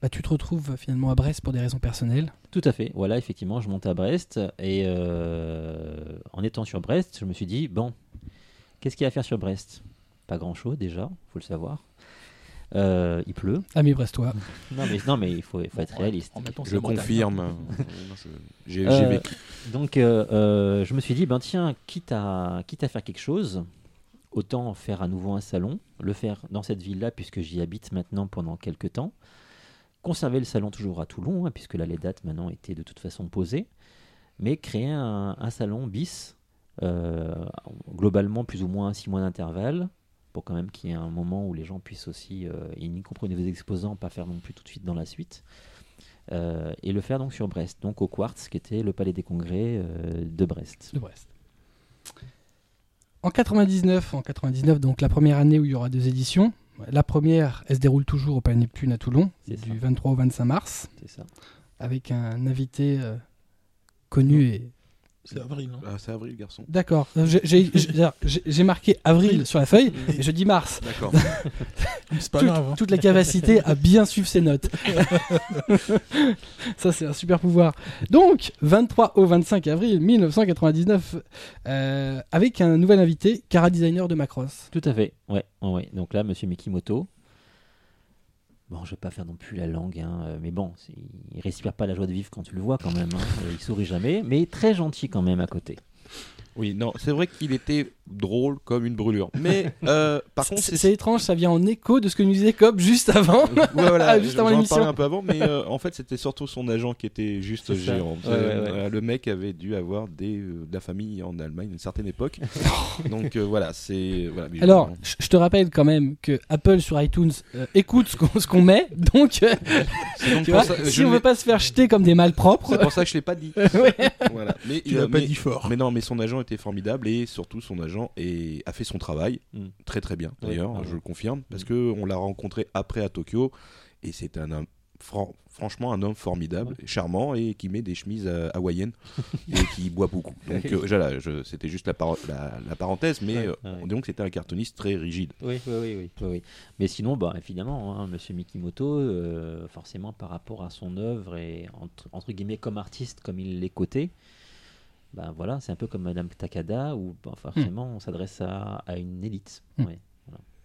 bah, tu te retrouves finalement à Brest pour des raisons personnelles. Tout à fait. Voilà, effectivement, je monte à Brest et euh, en étant sur Brest, je me suis dit bon, qu'est-ce qu'il y a à faire sur Brest? Pas grand-chose déjà, faut le savoir. Euh, il pleut. Amis brestois. Non mais non mais il faut, il faut être réaliste. Je confirme. Je- J'ai Euh, vécu. Donc, euh, euh, je me suis dit, ben tiens, quitte à, quitte à faire quelque chose, autant faire à nouveau un salon, le faire dans cette ville-là, puisque j'y habite maintenant pendant quelques temps, conserver le salon toujours à Toulon, hein, puisque là, les dates maintenant étaient de toute façon posées, mais créer un, un salon bis, euh, globalement plus ou moins six mois d'intervalle, pour quand même qu'il y ait un moment où les gens puissent aussi, euh, et y compris les exposants, pas faire non plus tout de suite dans la suite. Euh, et le faire donc sur Brest, donc au Quartz, qui était le palais des congrès euh, de Brest. de Brest. En 99, en 99, donc la première année où il y aura deux éditions. La première, elle se déroule toujours au Palais Neptune à Toulon, C'est du ça. 23 au 25 mars, C'est ça. avec un invité euh, connu et C'est avril. hein. Ah, c'est avril, garçon. D'accord. J'ai- marqué avril sur la feuille et je dis mars. D'accord. C'est pas Toute- grave. hein. Toute la capacité à bien suivre ses notes. Ça, c'est un super pouvoir. Donc, 23 au 25 avril 1999, euh, avec un nouvel invité, Cara Designer de Macross. Tout à fait. Ouais, ouais, ouais. Donc là, Monsieur Mikimoto. Bon, je vais pas faire non plus la langue, hein, euh, mais bon, il respire pas la joie de vivre quand tu le vois quand même. hein. Il sourit jamais, mais très gentil quand même à côté. Oui, non, c'est vrai qu'il était drôle comme une brûlure. Mais euh, par contre, C'est étrange, ça vient en écho de ce que nous disait Cobb juste avant. Ouais, voilà, Ah, juste avant l'émission. un peu avant, mais euh, en fait, c'était surtout son agent qui était juste géant. Ouais, ouais, ouais. Euh, Le mec avait dû avoir des, euh, de la famille en Allemagne à une certaine époque. Donc euh, voilà, c'est. Voilà, Alors, je te rappelle quand même que Apple sur iTunes euh, écoute ce qu'on ce qu'on met, donc euh, tu vois, ça- si on ne veut pas se faire jeter comme des malpropres, c'est pour ça que je l'ai pas dit. Ouais. Voilà. Mais, Tu euh, l'as pas dit fort. Mais non, mais son agent était formidable et surtout son agent est- a fait son travail Mm. très très bien d'ailleurs, ouais, je le confirme, parce Mm. que on l'a rencontré après à Tokyo et c'était un homme fran- franchement un homme formidable, charmant et qui met des chemises euh, hawaïennes et qui boit beaucoup. Donc euh, voilà, c'était juste la, paro- la, la parenthèse, mais Ouais, euh, ouais. donc c'était un cartooniste très rigide. Oui, oui, oui, oui, oui, oui. Mais sinon, bah, évidemment, hein, Monsieur Mikimoto, euh, forcément par rapport à son œuvre et entre, entre guillemets comme artiste, comme il l'est coté, ben voilà, c'est un peu comme Madame Takada où bah, forcément on s'adresse à, à une élite. Hmm. Ouais.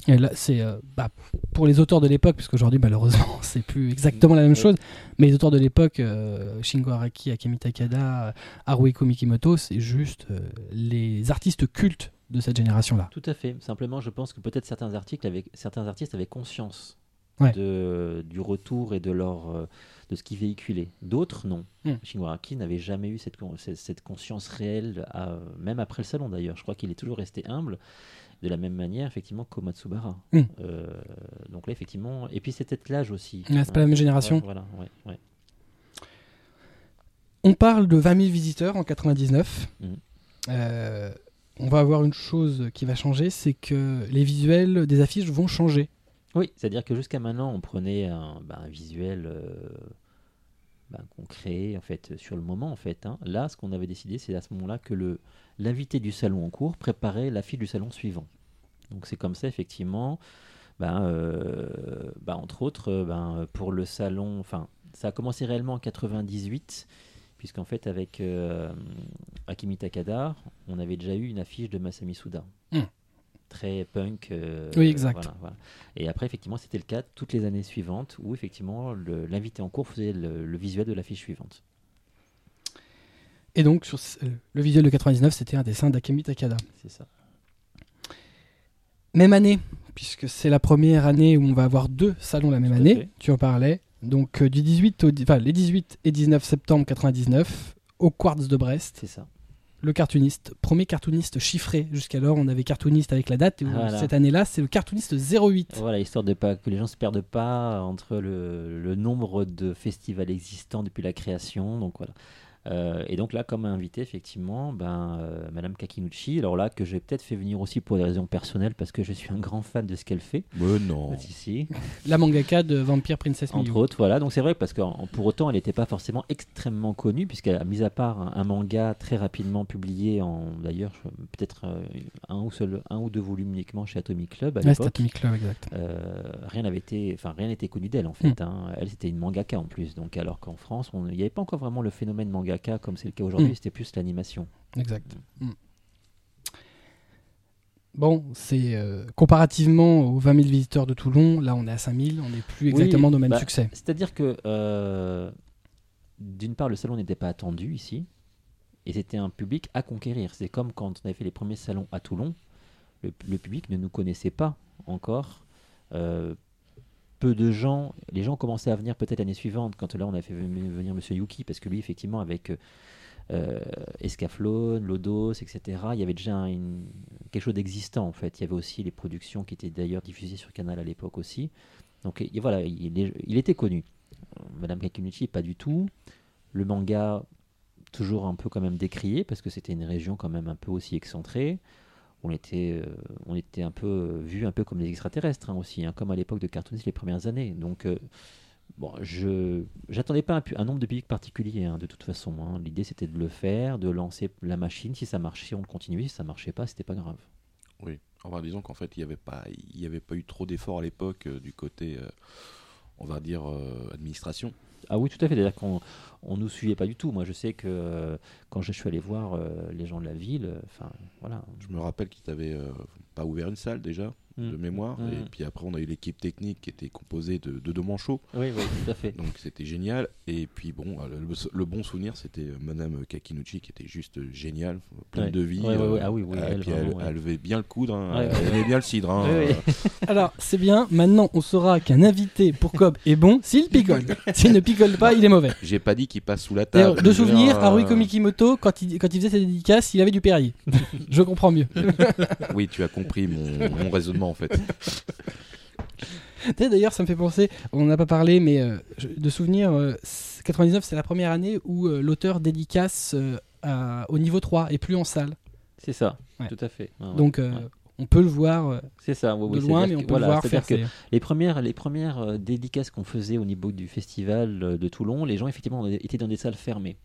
Et là, c'est euh, bah, pour les auteurs de l'époque, puisqu'aujourd'hui, malheureusement, c'est plus exactement la même chose. Mais les auteurs de l'époque, euh, Shingo Araki, Akemi Takada, Haruhiko Mikimoto, c'est juste euh, les artistes cultes de cette génération-là. Tout à fait. Simplement, je pense que peut-être certains certains artistes avaient conscience Ouais. de, du retour et de leur euh, de ce qu'ils véhiculaient. D'autres, non. Hmm. Shingo Araki n'avait jamais eu cette, con- cette, conscience réelle, à- même après le salon d'ailleurs. Je crois qu'il est toujours resté humble. De la même manière, effectivement, qu'Omatsubara. Hmm. Euh, donc là, effectivement, et puis c'était l'âge aussi. Ouais, c'est pas la même génération. Voilà, ouais, ouais. On parle de 20 000 visiteurs en 99. Mhm. Euh, on va avoir une chose qui va changer, c'est que les visuels des affiches vont changer. Oui, c'est-à-dire que jusqu'à maintenant, on prenait un, bah, visuel euh, bah, qu'on créait en fait sur le moment. En fait, hein. Là, ce qu'on avait décidé, c'est à ce moment-là que l'invité du salon en cours préparait l'affiche du salon suivant. Donc c'est comme ça, effectivement. Ben, euh, entre autres, euh, pour le salon, enfin, ça a commencé réellement en 98, puisqu'en fait, avec euh, Akimi Takada, on avait déjà eu une affiche de Masami Suda. Hmm. Très punk. euh, Oui, exact. voilà, voilà. Et après, effectivement, c'était le cas toutes les années suivantes, où effectivement, l'invité en cours faisait le, le visuel de l'affiche suivante. Et donc, sur ce- le visuel de 99, c'était un dessin d'Akemi Takada. C'est ça. Même année, puisque c'est la première année où on va avoir deux salons la même année, fait. tu en parlais. Donc, euh, du 18 au, enfin, les 18 et 19 septembre 99, au Quartz de Brest, C'est ça. Le cartooniste, premier cartooniste chiffré. Jusqu'alors, on avait cartooniste avec la date, et Voilà. cette année-là, c'est le cartooniste 08. Voilà, histoire de pas que les gens se perdent pas entre le, le nombre de festivals existants depuis la création. Donc voilà. Euh, et donc là, comme invité, effectivement, ben, euh, Madame Kakinuchi, alors là, que j'ai peut-être fait venir aussi pour des raisons personnelles, parce que je suis un grand fan de ce qu'elle fait. Mais non. Si, si. La mangaka de Vampire Princess Entre Miyu. autres, voilà. Donc c'est vrai parce que en- pour autant, elle n'était pas forcément extrêmement connue, puisqu'elle a mis à part un, un manga très rapidement publié en, d'ailleurs, peut-être euh, un ou seul, un ou deux volumes uniquement chez Atomic Club à Ouais. Atomic Club, exact. Euh, rien n'avait été, enfin rien n'était connu d'elle en fait. hein. Elle c'était une mangaka en plus, donc alors qu'en France, il n'y avait pas encore vraiment le phénomène mangaka comme c'est le cas aujourd'hui. Mm. C'était plus l'animation. Exact. Mm. Bon, c'est euh, comparativement aux 20 000 visiteurs de Toulon, là on est à 5 000, on n'est plus Oui, exactement dans le même bah, succès. C'est-à-dire que euh, d'une part, le salon n'était pas attendu ici, et c'était un public à conquérir. C'est comme quand on avait fait les premiers salons à Toulon, le, le public ne nous connaissait pas encore. Euh, peu de gens, les gens commençaient à venir peut-être l'année suivante, quand là on a fait ven- venir Monsieur Yuki, parce que lui, effectivement, avec euh, Escaflowne, Lodos, etc., il y avait déjà quelque chose d'existant en fait. Il y avait aussi les productions qui étaient d'ailleurs diffusées sur Canal à l'époque aussi. Donc et voilà, il, était connu. Euh, Madame Kakimichi, pas du tout. Le manga, toujours un peu quand même décrié, parce que c'était une région quand même un peu aussi excentrée. On était, euh, on était un peu euh, vu un peu comme des extraterrestres hein, aussi, hein, comme à l'époque de Cartoonist les premières années. Donc euh, bon, j'attendais pas un, nombre de publics particulier hein, de toute façon. hein. L'idée c'était de le faire, de lancer la machine. Si ça marchait, on le continuait. Si ça marchait pas, c'était pas grave. Oui. Enfin, disons qu'en fait, il n'y avait, pas- avait pas eu trop d'efforts à l'époque du côté, on va dire, euh, administration. Ah oui, tout à fait. C'est-à-dire qu'on on nous suivait pas du tout. Moi, je sais que euh, quand je suis allé voir euh, les gens de la ville, euh, enfin voilà. Je me rappelle qu'ils n'avaient euh, pas ouvert une salle déjà, de Mm. mémoire. Mm. Et puis après, on a eu l'équipe technique qui était composée de, de deux manchots. Oui, oui, tout à fait. Donc c'était génial. Et puis bon, euh, le, le bon souvenir, c'était euh, Madame Kakinuchi qui était juste géniale, pleine Ouais. de vie. Ouais, ouais, ouais. euh, Ah oui, oui, et elle, puis elle, vraiment, ouais. elle levait bien le coude, hein, Ouais, elle ouais, aimait bien le cidre. hein, euh, Alors, c'est bien, maintenant on saura qu'un invité pour Cobb est bon s'il picole. S'il ne picole pas, il est mauvais. J'ai pas dit qu'il passe sous la table. de souvenir, dire, Haruiko euh, Mikimoto, quand il, quand il faisait ses dédicaces, il avait du Perrier. Je comprends mieux. Oui, tu as compris mon, mon raisonnement en fait. D'ailleurs, ça me fait penser, on n'a pas parlé, mais euh, de souvenir, euh, c'est- 99, c'est la première année où euh, l'auteur dédicace euh, à- au niveau 3 et plus en salle. C'est ça, Ouais. tout à fait. Ouais. Donc, euh, Ouais. on peut le voir euh, c'est ça. oui, oui, de loin, mais on que- peut le voir faire. que ses- les premières, les premières euh, dédicaces qu'on faisait au niveau du festival euh, de Toulon, les gens effectivement étaient dans des salles fermées.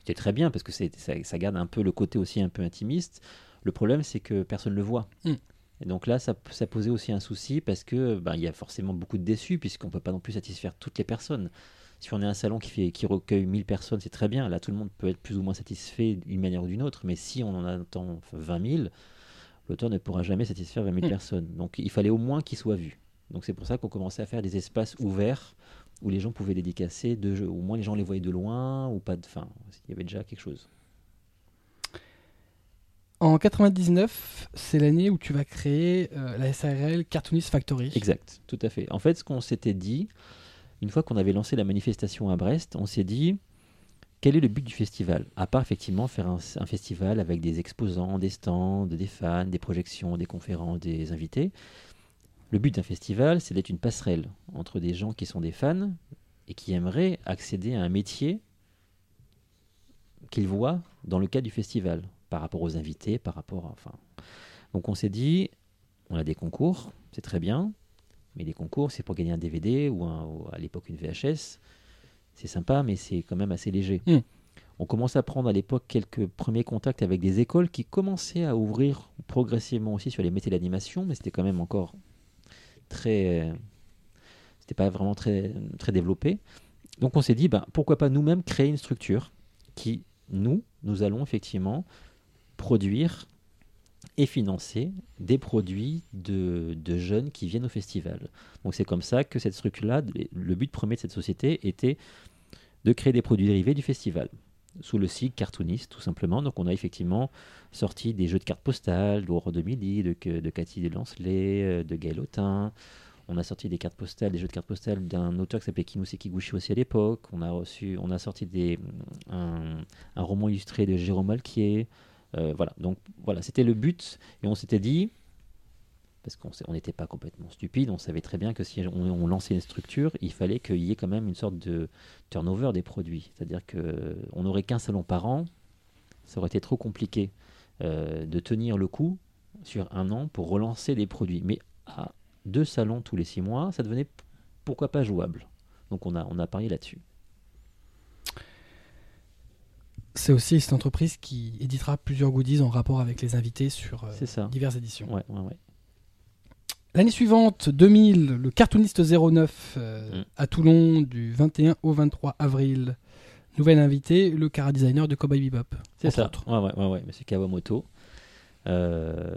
C'était très bien parce que ça garde un peu le côté aussi un peu intimiste. Le problème, c'est que personne ne le voit. Mm. Et donc là, ça, ça posait aussi un souci parce que ben, il y a forcément beaucoup de déçus puisqu'on peut pas non plus satisfaire toutes les personnes. Si on est un salon qui, fait, qui recueille 1000 personnes, c'est très bien. Là, tout le monde peut être plus ou moins satisfait d'une manière ou d'une autre. Mais si on en attend 20 000, l'auteur ne pourra jamais satisfaire 20 000 Mm. personnes. Donc il fallait au moins qu'il soit vu. Donc c'est pour ça qu'on commençait à faire des espaces ouverts où les gens pouvaient dédicacer, de jeux. au moins les gens les voyaient de loin ou pas de fin. Il y avait déjà quelque chose. En 99, c'est l'année où tu vas créer euh, la SARL Cartoonist Factory. Exact, tout à fait. En fait, ce qu'on s'était dit, une fois qu'on avait lancé la manifestation à Brest, on s'est dit quel est le but du festival? À part effectivement faire un, un festival avec des exposants, des stands, des fans, des projections, des conférences, des invités. Le but d'un festival, c'est d'être une passerelle entre des gens qui sont des fans et qui aimeraient accéder à un métier qu'ils voient dans le cadre du festival, par rapport aux invités, par rapport à, enfin. Donc on s'est dit, on a des concours, c'est très bien, mais les concours, c'est pour gagner un DVD ou, un- ou à l'époque une VHS. C'est sympa, mais c'est quand même assez léger. Mm. On commence à prendre à l'époque quelques premiers contacts avec des écoles qui commençaient à ouvrir progressivement aussi sur les métiers d'animation, mais c'était quand même encore très. C'était pas vraiment très, très développé. Donc on s'est dit, ben, pourquoi pas nous-mêmes créer une structure qui, nous, nous allons effectivement produire et financer des produits de, jeunes qui viennent au festival. Donc c'est comme ça que cette structure-là, le but premier de cette société était de créer des produits dérivés du festival, sous le sigle cartooniste tout simplement. Donc on a effectivement sorti des jeux de cartes postales, d'Aurore de Midi, de, de Cathy euh, de Gaël Autin. On a sorti des cartes postales, des jeux de cartes postales d'un auteur qui s'appelait Gushi aussi à l'époque. On a reçu, on a sorti un, un roman illustré de Jérôme Alquier. Euh, voilà, donc voilà, c'était le but. Et on s'était dit, parce qu'on on n'était pas complètement stupide, on savait très bien que si on, lançait une structure, il fallait qu'il y ait quand même une sorte de turnover des produits. C'est-à-dire qu'on n'aurait qu'un salon par an, ça aurait été trop compliqué euh, de tenir le coup sur un an pour relancer des produits. Mais à deux salons tous les six mois, ça devenait pourquoi pas jouable. Donc on a, on a parié là-dessus. C'est aussi cette entreprise qui éditera plusieurs goodies en rapport avec les invités sur euh, diverses éditions. Ouais, ouais, ouais. L'année suivante, 2000, le cartooniste 09 euh, Mm. à Toulon du 21 au 23 avril. Nouvel invité, le cara designer de Cowboy Bebop. C'est ça. autres. Ouais, ouais, ouais, ouais. Monsieur Kawamoto. Euh,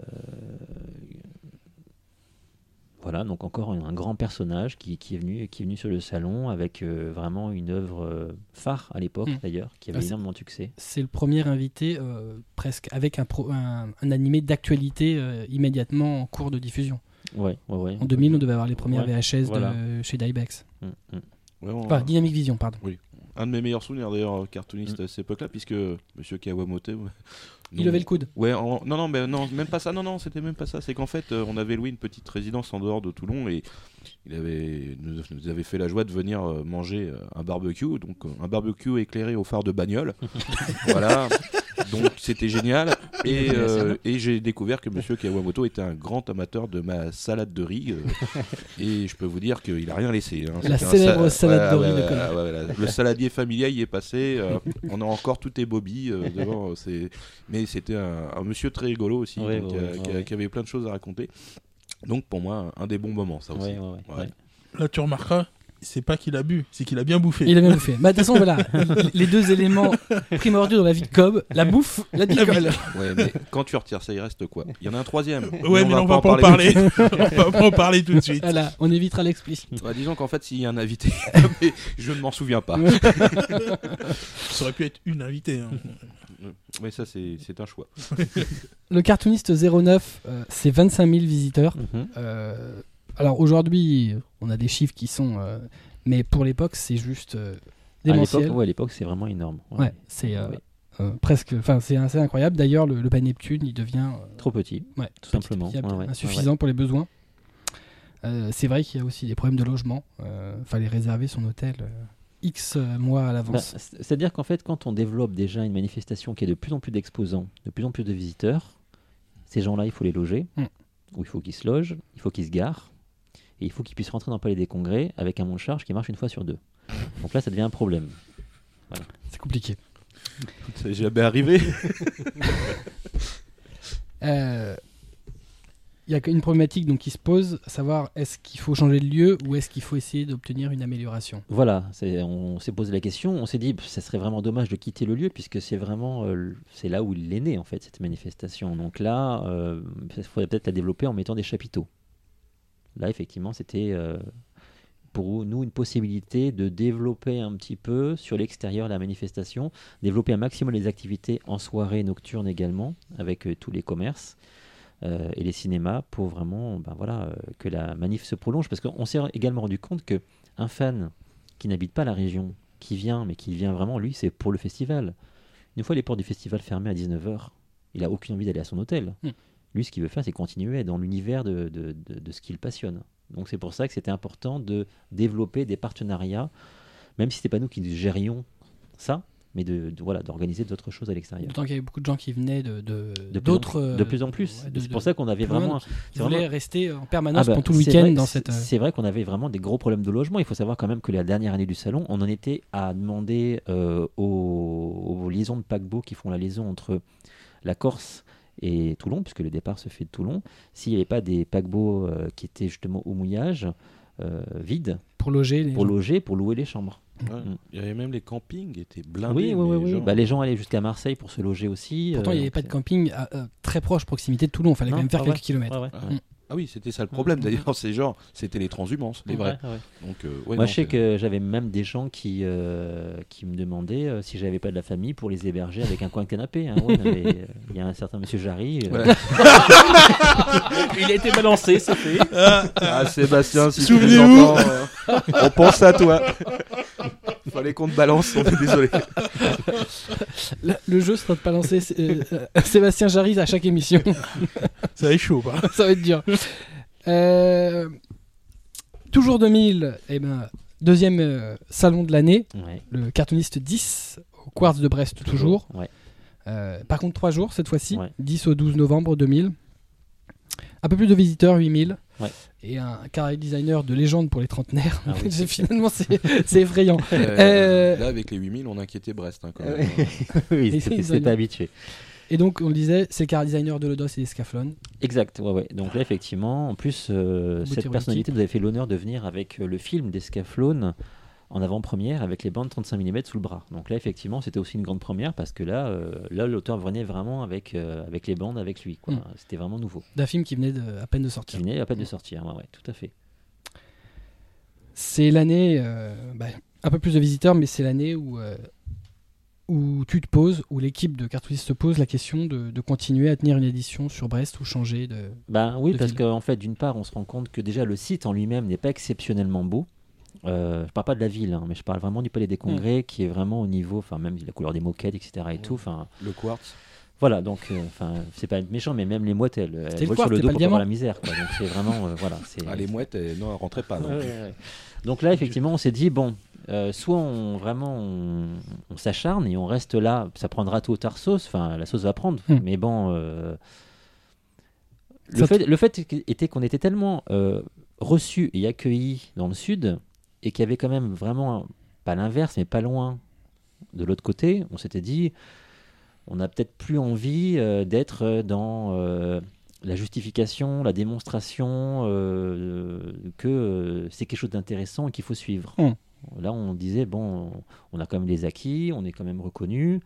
Voilà, donc encore un, un grand personnage qui, qui est venu, qui est venu sur le salon avec euh, vraiment une œuvre euh, phare à l'époque Mm. d'ailleurs, qui avait Ah, c'est- énormément de succès. C'est le premier invité euh, presque avec un, pro- un, un animé d'actualité euh, immédiatement en cours de diffusion. Ouais, ouais, ouais. En 2000, on devait avoir les premières Ouais, VHS voilà. de chez Dybex. Mm, mm. Vraiment, Enfin, Dynamic Vision, pardon. Un de mes meilleurs souvenirs d'ailleurs cartooniste à cette époque-là, puisque Monsieur Kawamoto. ouais, Il levait le coude. Ouais, en- non, non, mais non, même pas ça. Non, non, c'était même pas ça. C'est qu'en fait, euh, on avait loué une petite résidence en dehors de Toulon et il avait nous, nous avait fait la joie de venir euh, manger euh, un barbecue, donc euh, un barbecue éclairé au phare de bagnole. voilà. Donc c'était génial. Et, euh, et j'ai découvert que Monsieur Kawamoto était un grand amateur de ma salade de riz. euh, et je peux vous dire qu'il a rien laissé. hein. La C'était un célèbre sa- salade de riz de ouais, Colin. ouais, ouais, ouais. Le saladier familial y est passé. euh, on a encore tout est Bobby euh, devant. euh, c'est mais c'était un, un monsieur très rigolo aussi, Ouais, donc, ouais, euh, ouais, qui, a- ouais. qui avait plein de choses à raconter. Donc pour moi, un des bons moments, ça aussi. Ouais, ouais, ouais, Ouais. ouais. Là, tu remarqueras, c'est pas qu'il a bu, c'est qu'il a bien bouffé. Il a bien bouffé. Bah, de toute façon, voilà. Les deux éléments primordiaux dans la vie de Cobb, la bouffe, la picole. Ouais, mais quand tu retires ça, il reste quoi? Il y en a un troisième. Ouais, mais on va pas en parler. on va pas en parler tout de suite. Voilà, on évitera l'explicite. Ouais, disons qu'en fait, s'il y a un invité, mais je ne m'en souviens pas. Ça aurait pu être une invitée. hein. Mais ça, c'est un choix. Le cartooniste 09, euh, c'est 25 000 visiteurs. Mhm. Euh, alors aujourd'hui, on a des chiffres qui sont. euh, mais pour l'époque, c'est juste euh, À démentiel. l'époque, ouais, à l'époque, c'est vraiment énorme. Ouais, c'est euh, Ouais. euh, presque. Enfin, c'est assez incroyable. D'ailleurs, le, le Neptune, il devient. euh, Trop petit. ouais, tout petit, simplement. petit, Ouais, ouais, insuffisant pour les besoins. Euh, c'est vrai qu'il y a aussi des problèmes de logement. Euh, fallait réserver son hôtel euh, X mois à Bah, l'avance. c- C'est-à-dire qu'en fait, quand on développe déjà une manifestation qui a de plus en plus d'exposants, de plus en plus de visiteurs, ces gens-là, il faut les loger, Mm. ou il faut qu'ils se logent, il faut qu'ils se garent, et il faut qu'ils puissent rentrer dans le palais des congrès avec un monte charge qui marche une fois sur deux. Donc là, ça devient un problème. c'est compliqué. C'est jamais arrivé. Euh, Il y a une problématique donc, qui se pose, à savoir est-ce qu'il faut changer de lieu ou est-ce qu'il faut essayer d'obtenir une amélioration? Voilà, c'est- on s'est posé la question, on s'est dit, ça serait vraiment dommage de quitter le lieu, puisque c'est vraiment, euh, c'est là où il est né, en fait, cette manifestation. Donc là, euh, il faudrait peut-être la développer en mettant des chapiteaux. Là, effectivement, c'était euh, pour nous une possibilité de développer un petit peu sur l'extérieur la manifestation, développer un maximum les activités en soirée, nocturne également, avec euh, tous les commerces. euh, et les cinémas pour vraiment ben voilà, que la manif se prolonge parce qu'on s'est également rendu compte que un fan qui n'habite pas la région, qui vient, mais qui vient vraiment, lui, c'est pour le festival. Une fois les portes du festival fermées à 19h, il a aucune envie d'aller à son hôtel. Hmm. Lui, ce qu'il veut faire, c'est continuer dans l'univers de, de, de- de ce qu'il passionne. Donc c'est pour ça que c'était important de développer des partenariats, même si ce n'était pas nous qui gérions ça, mais de, voilà d'organiser d'autres choses à l'extérieur. D'autant qu'il y avait beaucoup de gens qui venaient de de- De plus en d'autres euh, De plus en c'est pour ça qu'on avait vraiment. c'est voulaient vraiment- rester en permanence Ah bah, pendant tout le week-end dans cette. euh, C'est vrai qu'on avait vraiment des gros problèmes de logement. Il faut savoir quand même que la dernière année du salon, on en était à demander euh, aux, aux liaisons de paquebots qui font la liaison entre la Corse et Toulon, puisque le départ se fait de Toulon, s'il n'y avait pas des paquebots euh, qui étaient justement au mouillage, euh, vides, pour loger les pour gens. loger, pour louer les chambres. Ouais. Mm. Il y avait même les campings étaient blindés. oui, oui, oui. Bah, les gens allaient jusqu'à Marseille pour se loger aussi. Pourtant, il n'y euh, avait pas de camping à, très proche proximité de Toulon. Il fallait Non, quand même faire ah quelques ouais. kilomètres. Ouais, ouais. Ah oui, c'était ça le problème Mm. d'ailleurs. C'est genre, c'était les transhumances, les vrais. Ouais, ouais. Donc, euh, ouais, Moi, non, je sais que j'avais même des gens qui, euh, qui me demandaient euh, si j'avais pas de la famille pour les héberger avec un coin de canapé. hein. Euh, Il y a un certain monsieur Jarry. euh. Il a été balancé, c'est fait. Ah, Sébastien, si Souvenez-vous. euh, on pense à toi. Fallait qu'on te balance, on est désolé. Le jeu sera de pas lancer euh, euh, Sébastien Jarry à chaque émission. Ça va être chaud, ça va être dur. Euh, toujours 2000, eh ben, deuxième euh, salon de l'année, ouais, le cartooniste 10 au Quartz de Brest toujours. Ouais. Euh, par contre, 3 jours cette fois-ci, Ouais. 10 au 12 novembre 2000. Un peu plus de visiteurs, 8000. Ouais. Et un carré designer de légende pour les trentenaires. Ah oui, Finalement, c'est effrayant. Euh, Euh, Là, avec les 8000, on inquiétait Brest. hein, quand même. oui, Et c'était habitué. Et donc, on le disait, c'est le carré designer de Lodos et des Scaflon. Exact, ouais, ouais. Donc là, effectivement, en plus, euh, cette personnalité nous avait fait l'honneur de venir avec euh, le film d'Escaflowne en avant-première avec les bandes 35 mm sous le bras. Donc là, effectivement, c'était aussi une grande première parce que là, euh, là l'auteur venait vraiment avec, euh, avec les bandes avec lui. quoi. Mm. C'était vraiment nouveau. D'un film qui venait de- à peine de Qui sortir. venait à peine de sortir, ouais, ouais, tout à fait. C'est l'année, euh, bah, un peu plus de visiteurs, mais c'est l'année où, euh, où tu te poses, où l'équipe de cartouchistes se pose la question de, de continuer à tenir une édition sur Brest ou changer de. Ben oui, de parce qu'en fait, d'une part, on se rend compte que déjà le site en lui-même n'est pas exceptionnellement beau. Euh, je parle pas de la ville, hein, mais je parle vraiment du Palais des Congrès, qui est vraiment au niveau, enfin même la couleur des moquettes, etc. et tout. Enfin, Le quartz. voilà, donc, euh, enfin, c'est pas être méchant, mais même les mouettes, elles, elles volent quartz, sur le dos pour le pas voir diamant. la misère. Quoi. Donc c'est vraiment, euh, voilà. c'est- Ah, les mouettes, elles ne rentraient pas. non. Ouais, ouais, ouais. Donc là, effectivement, on s'est dit bon, euh, soit on vraiment on, on s'acharne et on reste là, ça prendra tout au tard sauce. Enfin, la sauce va prendre, Hmm. mais bon. euh, le, fait, le fait était qu'on était tellement euh, reçus et accueillis dans le sud et qu'il y avait quand même vraiment pas l'inverse, mais pas loin de l'autre côté. On s'était dit, on n'a peut-être plus envie euh, d'être dans euh, la justification, la démonstration euh, que euh, c'est quelque chose d'intéressant et qu'il faut suivre. Mm. Là, on disait, bon, on a quand même les acquis, on est quand même reconnu.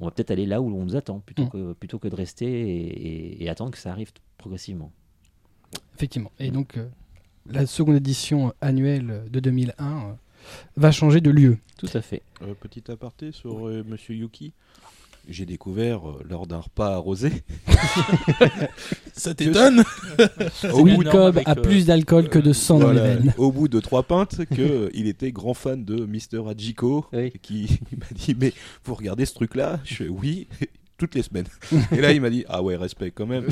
On va peut-être aller là où on nous attend, plutôt, Mm. que, plutôt que de rester et, et- et attendre que ça arrive progressivement. Effectivement. Et donc, euh, la seconde édition annuelle de 2001 euh, va changer de lieu. Tout à fait. Euh, petit aparté sur euh, Monsieur Yuki. J'ai découvert euh, lors d'un repas arrosé. Ça t'étonne? Au, bout, Jacob a euh, plus d'alcool que de sang dans les veines. au bout de trois pintes, qu'il était grand fan de Mister Hachiko. Oui. Qui il m'a dit Mais vous regardez ce truc-là? Je fais Oui, toutes les semaines. Et là, il m'a dit Ah ouais, respect quand même.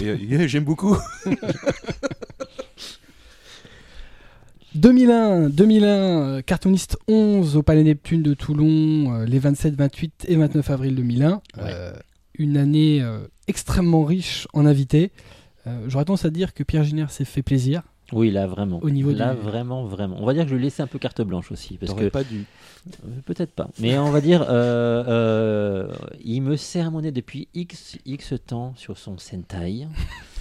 J'aime beaucoup. 2001, 2001 euh, cartooniste 11 au Palais Neptune de Toulon euh, les 27, 28 et 29 avril 2001. Euh, une année euh, extrêmement riche en invités. Euh, J'aurais tendance à dire que Pierre Giner s'est fait plaisir. Oui, là, vraiment. Au niveau là, du- vraiment, vraiment. On va dire que je lui ai laissé un peu carte blanche aussi. Parce que pas dû. Peut-être pas. Mais on va dire, euh, euh, il me sermonnait depuis X, X temps sur son Sentai.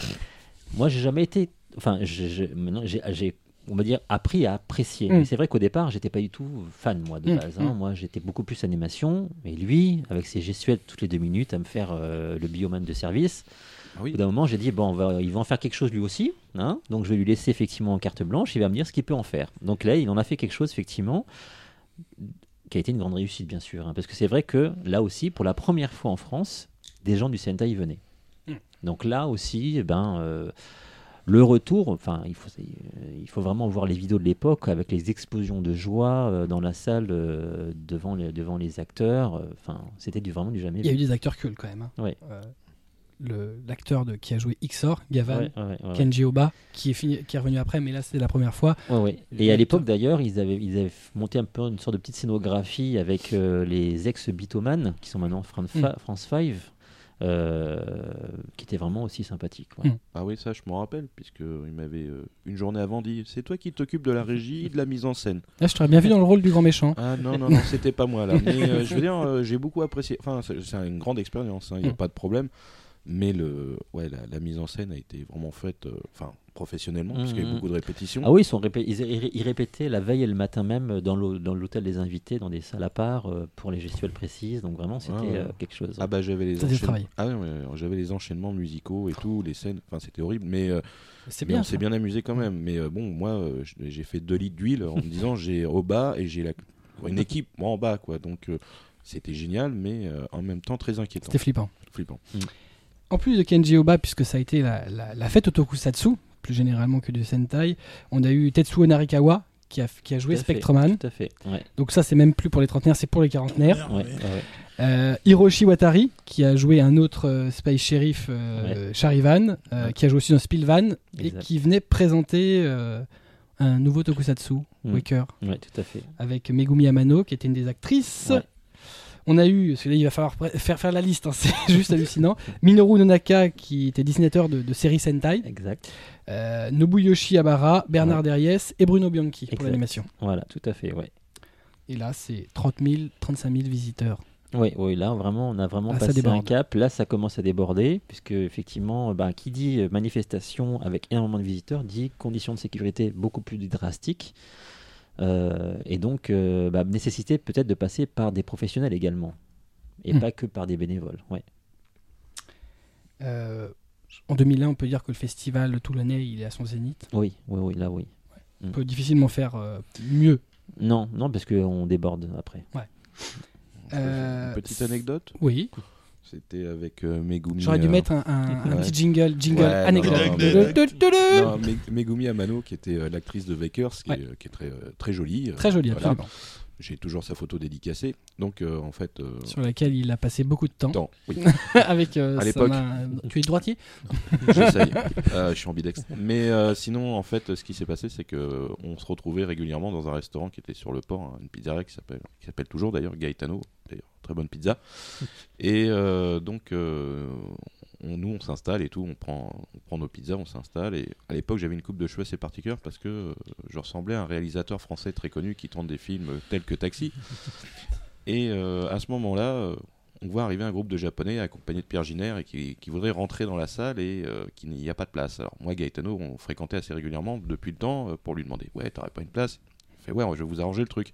Moi, j'ai jamais été. Enfin, maintenant, j'ai, on va dire, appris à apprécier. Mm. Mais c'est vrai qu'au départ, j'étais pas du tout fan, moi, de Mm, base. hein. mm. Moi, j'étais beaucoup plus animation. Et lui, avec ses gestuels toutes les deux minutes à me faire euh, le bioman de service, Ah au oui. bout d'un moment, j'ai dit, bon, on va, il va en faire quelque chose lui aussi. hein. Donc, je vais lui laisser effectivement en carte blanche. Il va me dire ce qu'il peut en faire. Donc là, il en a fait quelque chose, effectivement, qui a été une grande réussite, bien sûr. hein, parce que c'est vrai que là aussi, pour la première fois en France, des gens du Sentai venaient. Mm. Donc là aussi, eh ben, euh, le retour, enfin, il faut, euh, il faut vraiment voir les vidéos de l'époque avec les explosions de joie euh, dans la salle euh, devant, les, devant les acteurs. Enfin, c'était du, vraiment du jamais Il y a eu des acteurs cultes quand même. hein. Ouais. Euh, le- l'acteur de qui a joué Xor, Gavan, Ouais, ouais. Kenji Oba, qui est, fini- qui est revenu après, mais là c'est la première fois. Et à l'époque d'ailleurs, ils avaient, ils avaient monté un peu une sorte de petite scénographie avec euh, les ex-Bitoman, qui sont maintenant Fran- Mm. Fa- France 5, euh, qui était vraiment aussi sympathique. ouais. Mm. Ah oui, ça, je m'en rappelle, puisque il m'avait euh, une journée avant dit C'est toi qui t'occupes de la régie et de la mise en scène. Là, je t'aurais bien vu dans le rôle du grand méchant. Ah non, non, non, c'était pas moi là. Mais euh, je veux dire, euh, j'ai beaucoup apprécié. Enfin, c'est une grande expérience, il n'y a Mm. pas de problème. Mais le, ouais, la, la mise en scène a été vraiment faite, euh, enfin, professionnellement, Mm, puisqu'il y a eu mm. beaucoup de répétitions. Ah oui, ils, sont répé- ils, répétaient la veille et le matin même dans l'hô- dans l'hôtel des invités, dans des salles à part, euh, pour les gestuelles précises. Donc vraiment, c'était Ouais, ouais. euh, quelque chose. Ah bah j'avais les. Ah j'avais les enchaînements musicaux et tout, les scènes. Enfin, c'était horrible, mais, euh, C'est mais bien. on s'est bien amusé quand même. Mais euh, bon, moi, j'ai fait 2 litres d'huile en me disant j'ai au bas et j'ai la... une équipe moi en bas, quoi. Donc euh, c'était génial, mais euh, en même temps très inquiétant, C'était flippant. flippant. En plus de Kenji Oba, puisque ça a été la, la, la fête au tokusatsu, plus généralement que du Sentai, on a eu Tetsuo Narikawa qui a, qui a joué Tout à fait, Spectreman. Tout à fait. Ouais, Donc ça, c'est même plus pour les trentenaires, c'est pour les quarantenaires. ouais, Ouais. Euh, Hiroshi Watari, qui a joué un autre euh, Space Sheriff, euh, Charivan, euh, Ouais. qui a joué aussi dans Spillvan, et qui venait présenter euh, un nouveau tokusatsu, Mm. Waker, Ouais, tout à fait. avec Megumi Amano, qui était une des actrices. On a eu, parce que là il va falloir faire, faire la liste, hein, c'est juste hallucinant. Minoru Nonaka, qui était dessinateur de, de séries Sentai. Exact. Euh, Nobuyoshi Abara, Bernard Ouais. Derriès et Bruno Bianchi pour Exact. l'animation. Voilà, tout à fait. Ouais. Et là, c'est 30 000, 35 000 visiteurs. Oui, oui, là vraiment, on a vraiment Ah, passé un cap. Là, ça commence à déborder, puisque effectivement, bah, qui dit euh, manifestation avec énormément de visiteurs dit conditions de sécurité beaucoup plus drastiques, Euh, et donc euh, bah, nécessité peut-être de passer par des professionnels également, et Hmm. pas que par des bénévoles. Ouais. Euh, en 2001, on peut dire que le festival tout l'année, il est à son zénith. Oui, oui, oui, là, oui. On peut difficilement faire euh, mieux. Non, non, parce qu'on déborde après. Euh, petite anecdote? Oui, C'était avec euh, Megumi. j'aurais dû euh, mettre un, un- un Ouais. petit jingle, jingle Ouais, anecdote. non, non, non, Megumi Amano, qui était euh, l'actrice de Vakers, qui, Ouais. est, euh, qui est très, euh, très jolie. euh, Très joli, voilà. absolument. J'ai toujours sa photo dédicacée. Donc, euh, en fait. euh, Sur laquelle il a passé beaucoup de temps. temps, oui. avec euh, À l'époque. Tu es droitier J'essaye. Euh, je suis ambidextre. Mais euh, sinon, en fait, ce qui s'est passé, c'est que on se retrouvait régulièrement dans un restaurant qui était sur le port, hein, une pizzeria qui s'appelle, qui s'appelle toujours d'ailleurs Gaetano, très bonne pizza. Et euh, donc, euh, on, nous, on s'installe et tout, on prend, on prend nos pizzas, on s'installe. Et à l'époque, j'avais une coupe de cheveux assez particulière parce que euh, je ressemblais à un réalisateur français très connu qui tourne des films tels que Taxi. Et euh, à ce moment-là, on voit arriver un groupe de japonais accompagné de Pierre Giner et qui, qui voudrait rentrer dans la salle et euh, qu'il n'y a pas de place. Alors moi, Gaetano, on fréquentait assez régulièrement depuis le temps pour lui demander Ouais, t'aurais pas une place? Il fait Ouais, je vais vous arranger le truc.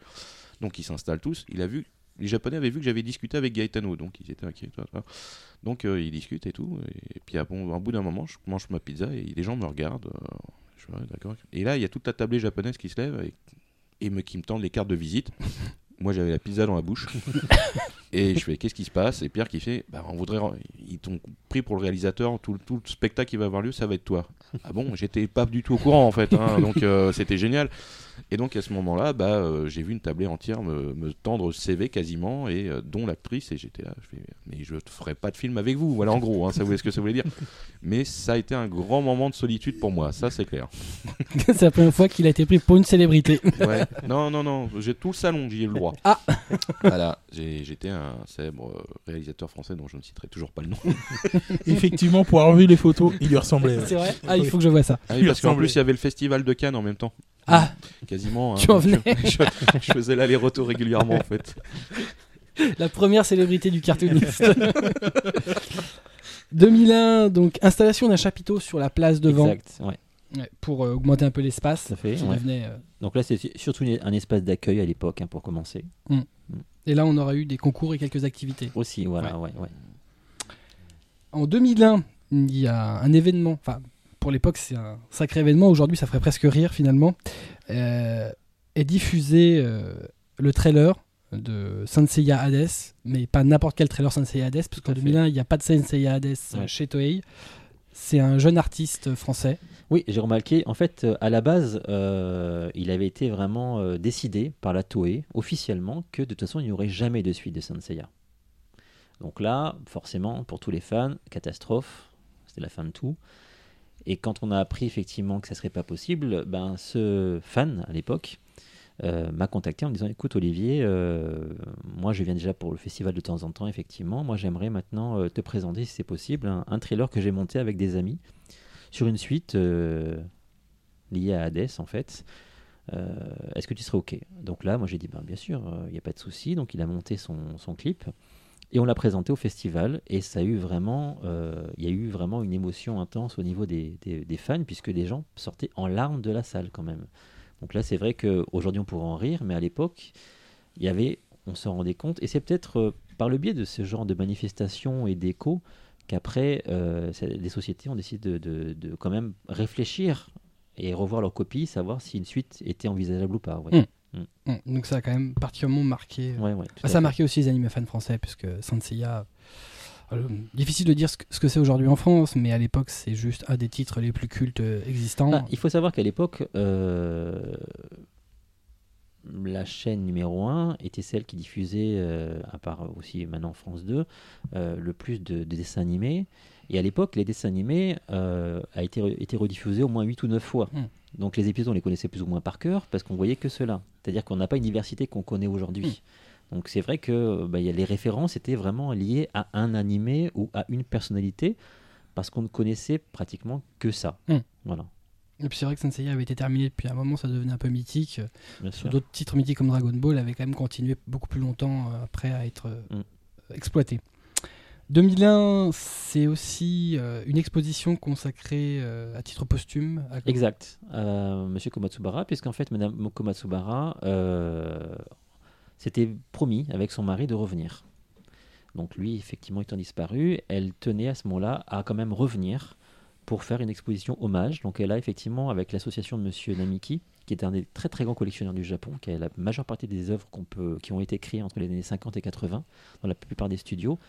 Donc ils s'installent tous. Il a vu, les japonais avaient vu que j'avais discuté avec Gaetano, donc ils étaient inquiets. toi, toi. Donc euh, ils discutent et tout. Et, puis à bon, un bout d'un moment, je mange ma pizza et les gens me regardent. euh, je d'accord. Et là, il y a toute la tablée japonaise qui se lève et, et me, qui me tendent les cartes de visite. Moi, j'avais la pizza dans la bouche. Et je fais, qu'est-ce qui se passe? Et Pierre qui fait, bah, on voudrait, ils t'ont pris pour le réalisateur, tout, le- tout le spectacle qui va avoir lieu, ça va être toi. Ah bon, j'étais pas du tout au courant en fait, hein, donc euh, c'était génial. Et donc à ce moment-là, bah, euh, j'ai vu une tablée entière me, me tendre CV quasiment, et euh, dont l'actrice, et j'étais là, je fais, mais je ne ferai pas de film avec vous, voilà en gros, hein, ça voulait ce que ça voulait dire. Mais ça a été un grand moment de solitude pour moi, ça c'est clair. C'est la première fois qu'il a été pris pour une célébrité. Ouais. Non, non, non, j'ai tout le salon, j'y ai le droit. Ah. Voilà, j'étais un célèbre euh, réalisateur français dont je ne citerai toujours pas le nom. Effectivement, pour avoir vu les photos, il lui ressemblait. C'est vrai? Ah, il faut que je vois ça. Ah oui, parce qu'en plus, il y avait le festival de Cannes en même temps. Ah, Quasiment. hein. Tu en venais. je, je faisais l'aller-retour régulièrement en fait. la première célébrité du cartooniste. 2001, donc installation d'un chapiteau sur la place devant Exact. Ouais, Ouais, pour euh, augmenter un peu l'espace. tout à fait. ouais. devenait, euh, Donc là, c'est surtout une- un espace d'accueil à l'époque hein, pour commencer. Et là, on aura eu des concours et quelques activités. Aussi, voilà, ouais, ouais. En 2001, il y a un événement, enfin, pour l'époque, c'est un sacré événement. Aujourd'hui, ça ferait presque rire finalement. Euh, est diffusé euh, le trailer de Senseiya Hades, mais pas n'importe quel trailer Senseiya Hades, parce qu'en à fait. 2001, il n'y a pas de Senseiya Hades euh, Ouais. chez Toei. C'est un jeune artiste français. Oui, j'ai remarqué, en fait, à la base, euh, il avait été vraiment euh, décidé par la Toei, officiellement, que de toute façon, il n'y aurait jamais de suite de Senseiya. Donc là, forcément, pour tous les fans, catastrophe, c'était la fin de tout. Et quand on a appris effectivement que ça serait pas possible, ben ce fan à l'époque euh, m'a contacté en me disant écoute Olivier, euh, moi je viens déjà pour le festival de temps en temps effectivement, moi j'aimerais maintenant euh, te présenter si c'est possible un, trailer que j'ai monté avec des amis sur une suite liée à Hades en fait. Est-ce que tu serais ok? Donc là moi j'ai dit ben, bien sûr, il n'y a pas de souci. Donc il a monté son clip. Et on l'a présenté au festival et ça a eu vraiment, euh, il y a eu vraiment une émotion intense au niveau des, fans puisque des gens sortaient en larmes de la salle quand même. Donc là c'est vrai qu'aujourd'hui on pourrait en rire, mais à l'époque il y avait, on s'en rendait compte et c'est peut-être euh, par le biais de ce genre de manifestations et d'échos qu'après euh, les sociétés ont décidé de, quand même réfléchir et revoir leur copie, savoir si une suite était envisageable ou pas. ouais. Mm. Hum, Donc ça a quand même particulièrement marqué. Ouais, ouais, tout Ah, à ça a marqué aussi les animés fans français, puisque Saint-Seiya. euh, difficile de dire ce que ce que c'est aujourd'hui en France, mais à l'époque, c'est juste un des titres les plus cultes euh, existants. Bah, il faut savoir qu'à l'époque, euh, la chaîne numéro 1 était celle qui diffusait, euh, à part aussi maintenant France 2, euh, le plus de, de dessins animés. Et à l'époque, les dessins animés euh, a été, été rediffusés au moins 8 ou 9 fois. Hmm. Donc les épisodes, on les connaissait plus ou moins par cœur parce qu'on voyait que cela. C'est-à-dire qu'on n'a pas une diversité qu'on connaît aujourd'hui. Donc c'est vrai que bah, y a les références étaient vraiment liées à un animé ou à une personnalité parce qu'on ne connaissait pratiquement que ça. Hmm. Voilà. Et puis c'est vrai que Saint-Seiya avait été terminé depuis un moment, ça devenait un peu mythique. Bien Sur sûr. d'autres titres mythiques comme Dragon Ball avaient quand même continué beaucoup plus longtemps euh, après à être euh, Mm. exploité. 2001, c'est aussi euh, une exposition consacrée euh, à titre posthume. à- Exact. Euh, Monsieur Komatsubara, puisqu'en fait, Madame Komatsubara euh, s'était promis avec son mari de revenir. Donc lui, effectivement, étant disparu, elle tenait à ce moment-là à quand même revenir pour faire une exposition hommage. Donc elle a effectivement, avec l'association de Monsieur Namiki, qui est un des très très grands collectionneurs du Japon, qui a la majeure partie des œuvres qui ont été créées entre les années 50 et 80 dans la plupart des studios,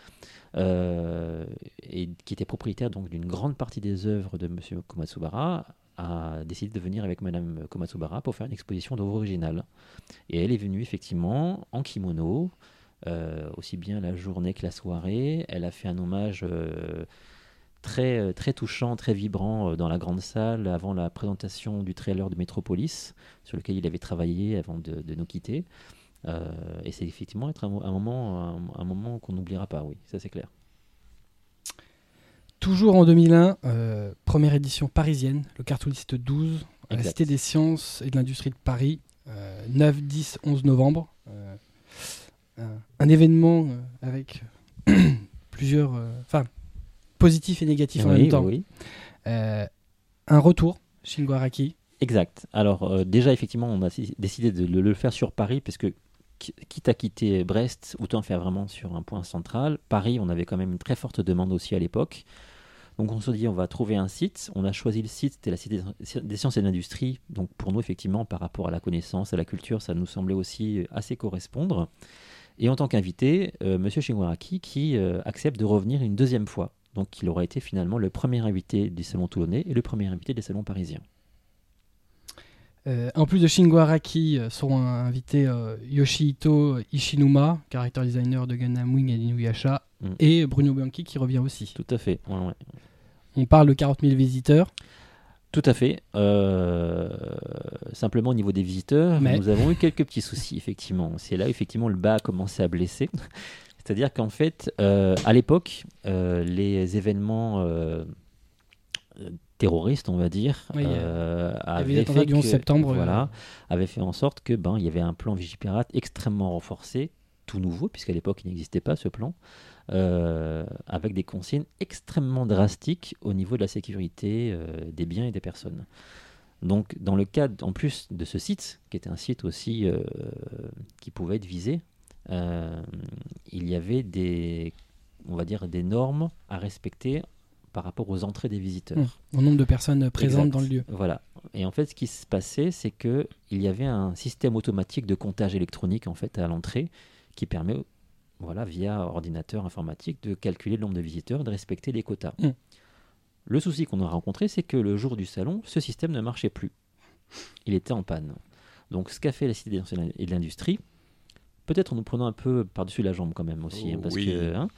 euh, et qui était propriétaire donc d'une grande partie des œuvres de Monsieur Komatsubara, a décidé de venir avec Madame Komatsubara pour faire une exposition d'œuvres originales. Et elle est venue effectivement en kimono, euh, aussi bien la journée que la soirée. Elle a fait un hommage euh, très, euh, très touchant, très vibrant euh, dans la grande salle avant la présentation du trailer de Metropolis, sur lequel il avait travaillé avant de, de nous quitter. Euh, et c'est effectivement être un, mo- un moment, un, un moment qu'on n'oubliera pas, oui, ça c'est clair. Toujours en 2001, euh, première édition parisienne, le cartooniste 12, à la. Cité des Sciences et de l'Industrie de Paris, euh, 9, 10, 11 novembre. Un, un événement avec plusieurs. Enfin, positifs et négatifs en oui, même temps. oui. Euh, un retour, Shingo Araki. Exact. Alors euh, déjà effectivement on a décidé de le, le faire sur Paris parce que qui- quitte à quitter Brest, autant faire vraiment sur un point central. Paris, on avait quand même une très forte demande aussi à l'époque. Donc on se dit on va trouver un site. On a choisi le site, c'était la Cité des Sciences et de l'Industrie. Donc pour nous effectivement par rapport à la connaissance, à la culture, ça nous semblait aussi assez correspondre. Et en tant qu'invité, euh, Monsieur Shingo Araki qui euh, accepte de revenir une deuxième fois. Donc il aura été finalement le premier invité du salon toulonnais et le premier invité des salons parisiens. Euh, en plus de Shingo Araki, euh, seront invités euh, Yoshihito Ishinuma, character designer de Gundam Wing et d'Inuyasha, Mm. et Bruno Bianchi qui revient aussi. Tout à fait. ouais, ouais. On parle de 40 000 visiteurs. Tout à fait. Euh, simplement au niveau des visiteurs, Mais- nous avons eu quelques petits soucis, effectivement. C'est là, effectivement, le bas a commencé à blesser. C'est-à-dire qu'en fait, euh, à l'époque, euh, les événements euh, terroristes, on va dire, Oui, avaient fait du 11 que- septembre, voilà, avaient fait en sorte que ben il y avait un plan Vigipirate extrêmement renforcé, tout nouveau, puisqu'à l'époque il n'existait pas ce plan, avec des consignes extrêmement drastiques au niveau de la sécurité des biens et des personnes. Donc, dans le cadre, en plus de ce site, qui était un site aussi euh, qui pouvait être visé, il y avait des, on va dire, des normes à respecter par rapport aux entrées des visiteurs. Mmh. Au nombre de personnes présentes Exact. dans le lieu. Voilà. Et en fait, ce qui se passait, c'est que il y avait un système automatique de comptage électronique en fait à l'entrée qui permet, voilà, via ordinateur informatique, de calculer le nombre de visiteurs et de respecter les quotas. Mm. Le souci qu'on a rencontré, c'est que le jour du salon, ce système ne marchait plus. Il était en panne. Donc, ce qu'a fait la Cité des et de l'Industrie, peut-être en nous prenant un peu par-dessus la jambe quand même aussi, hein, parce Oui. que hein,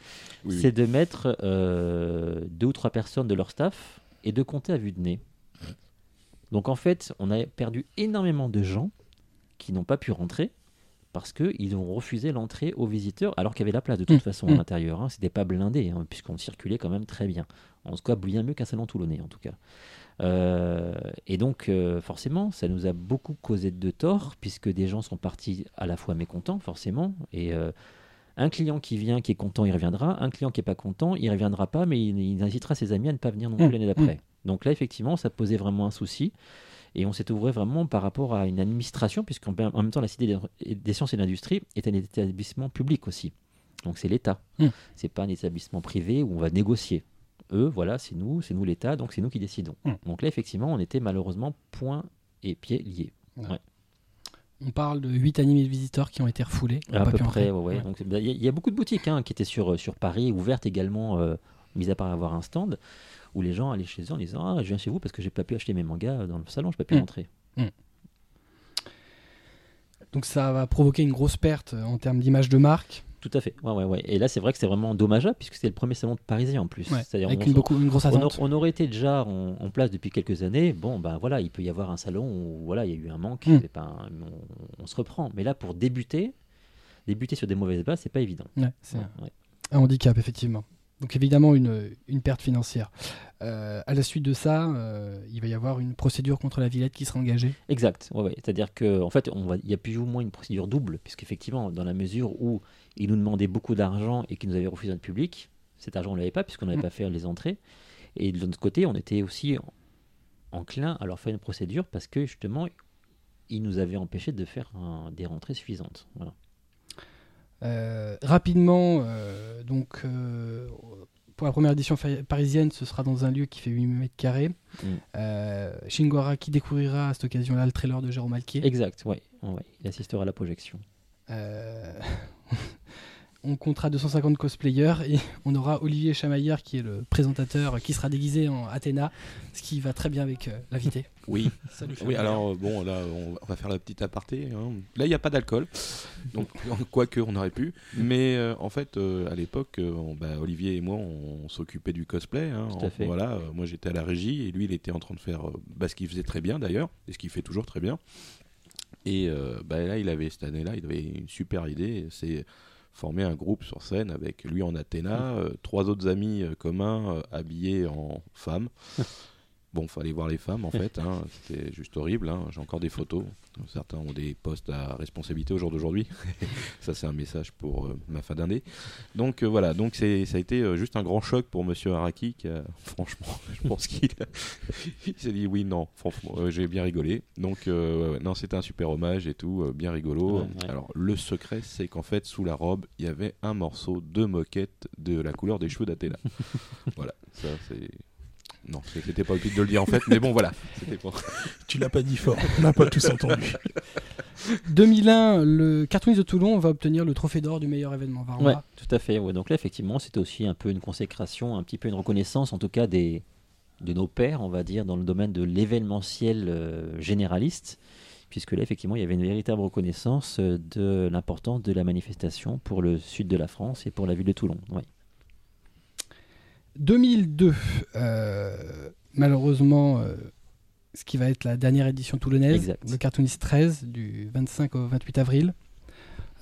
Oui, oui. c'est de mettre euh, deux ou trois personnes de leur staff et de compter à vue de nez. Donc en fait, on a perdu énormément de gens qui n'ont pas pu rentrer parce qu'ils ont refusé l'entrée aux visiteurs alors qu'il y avait la place de toute Mm. façon Mm. à l'intérieur. Hein. C'était pas blindé hein, puisqu'on circulait quand même très bien. En tout cas, bien mieux qu'un salon toulonnais en tout cas. Euh, et donc, euh, forcément, ça nous a beaucoup causé de tort, puisque des gens sont partis à la fois mécontents, forcément. Et euh, un client qui vient, qui est content, il reviendra. Un client qui n'est pas content, il reviendra pas, mais il, il incitera ses amis à ne pas venir non plus Mm. l'année d'après. Donc là, effectivement, ça posait vraiment un souci. Et on s'est ouvert vraiment par rapport à une administration, puisqu'en en même temps, la Cité des, sciences et de l'industrie est un établissement public aussi. Donc c'est l'État. Mm. C'est pas un établissement privé où on va négocier. Eux, voilà, c'est nous, c'est nous l'État, donc c'est nous qui décidons. Mm. Donc là, effectivement, on était malheureusement point et pieds liés. On parle de 8 à 10 000 visiteurs qui ont été refoulés. À pas peu pu près, entrer. ouais, ouais. Ouais. Donc il y, a- il y a beaucoup de boutiques hein, qui étaient sur, sur Paris, ouvertes également, euh, mis à part avoir un stand, où les gens allaient chez eux en disant Ah, je viens chez vous parce que j'ai pas pu acheter mes mangas dans le salon, j'ai pas pu Mm. rentrer. Donc ça va provoquer une grosse perte euh, en termes d'image de marque, Tout à fait. Ouais, ouais, ouais. Et là, c'est vrai que c'est vraiment dommageable puisque c'est le premier salon de parisien en plus. C'est-à-dire, avec on- une, beaucoup, une grosse on, attente. a- on aurait été déjà en, en place depuis quelques années. Bon, ben voilà, il peut y avoir un salon où voilà, il y a eu un manque. Mm. un- on, on se reprend. Mais là, pour débuter, débuter sur des mauvaises bases, c'est pas évident. C'est un handicap, effectivement. Donc évidemment, une, une perte financière. Euh, à la suite de ça, euh, il va y avoir une procédure contre la Villette qui sera engagée. Exact. Ouais, ouais. C'est-à-dire que en fait, on va, il y a plus ou moins une procédure double, puisqu'effectivement, dans la mesure où ils nous demandaient beaucoup d'argent et qu'ils nous avaient refusé notre public, cet argent on l'avait pas puisqu'on n'avait Mm. pas fait les entrées. Et de l'autre côté, on était aussi en- enclin à leur faire une procédure parce que justement, ils nous avaient empêché de faire un- des rentrées suffisantes. Voilà. Euh, rapidement, euh, donc euh, pour la première édition parisienne, ce sera dans un lieu qui fait 8 mètres carrés. Mm. Araki découvrira à cette occasion-là le trailer de Jérôme Alquier. Exact. Ouais. ouais. Il assistera à la projection. On comptera 250 cosplayers et on aura Olivier Chamaillard qui est le présentateur qui sera déguisé en Athéna, ce qui va très bien avec euh, l'invité. Oui, Salut. oui alors euh, bon, là, on va faire la petite aparté. hein. Là, il n'y a pas d'alcool, donc quoique on aurait pu. Mais euh, en fait, euh, à l'époque, euh, on- bah, Olivier et moi, on, s'occupait du cosplay. hein. Tout à On- fait. Voilà, euh, moi j'étais à la régie et lui, il était en train de faire euh, bah, ce qu'il faisait très bien d'ailleurs, et ce qu'il fait toujours très bien. Et euh, bah, là, il avait cette année-là, il avait une super idée. C'est former un groupe sur scène avec lui en Athéna, euh, trois autres amis euh, communs habillés en femmes. Bon, fallait voir les femmes en fait, hein. c'était juste horrible. hein. J'ai encore des photos. Certains ont des postes à responsabilité au jour d'aujourd'hui. ça, c'est un message pour euh, ma fin d'année. Donc euh, voilà, donc c'est, ça a été euh, juste un grand choc pour Monsieur Araki. Qui a- franchement, je pense qu'il il s'est dit oui, non, franchement, j'ai bien rigolé. Donc ouais, ouais, non, c'était un super hommage et tout, bien rigolo. Ouais. Alors le secret, c'est qu'en fait, sous la robe, il y avait un morceau de moquette de la couleur des cheveux d'Athéna. voilà, ça c'est. Non, c'était pas utile de le dire en fait, mais bon voilà. C'était pour... Tu l'as pas dit fort, on n'a pas tous entendu. 2001, le Cartoonist de Toulon va obtenir le trophée d'or du meilleur événement Varroa. Ouais, tout à fait. Ouais. Donc là, effectivement, c'était aussi un peu une consécration, un petit peu une reconnaissance, en tout cas des de nos pairs, on va dire, dans le domaine de l'événementiel euh, généraliste, puisque là, effectivement, il y avait une véritable reconnaissance euh, de l'importance de la manifestation pour le sud de la France et pour la ville de Toulon. Ouais. 2002, euh, malheureusement, euh, ce qui va être la dernière édition toulonnaise, Exact. le Cartoonist 13, du 25 au 28 avril.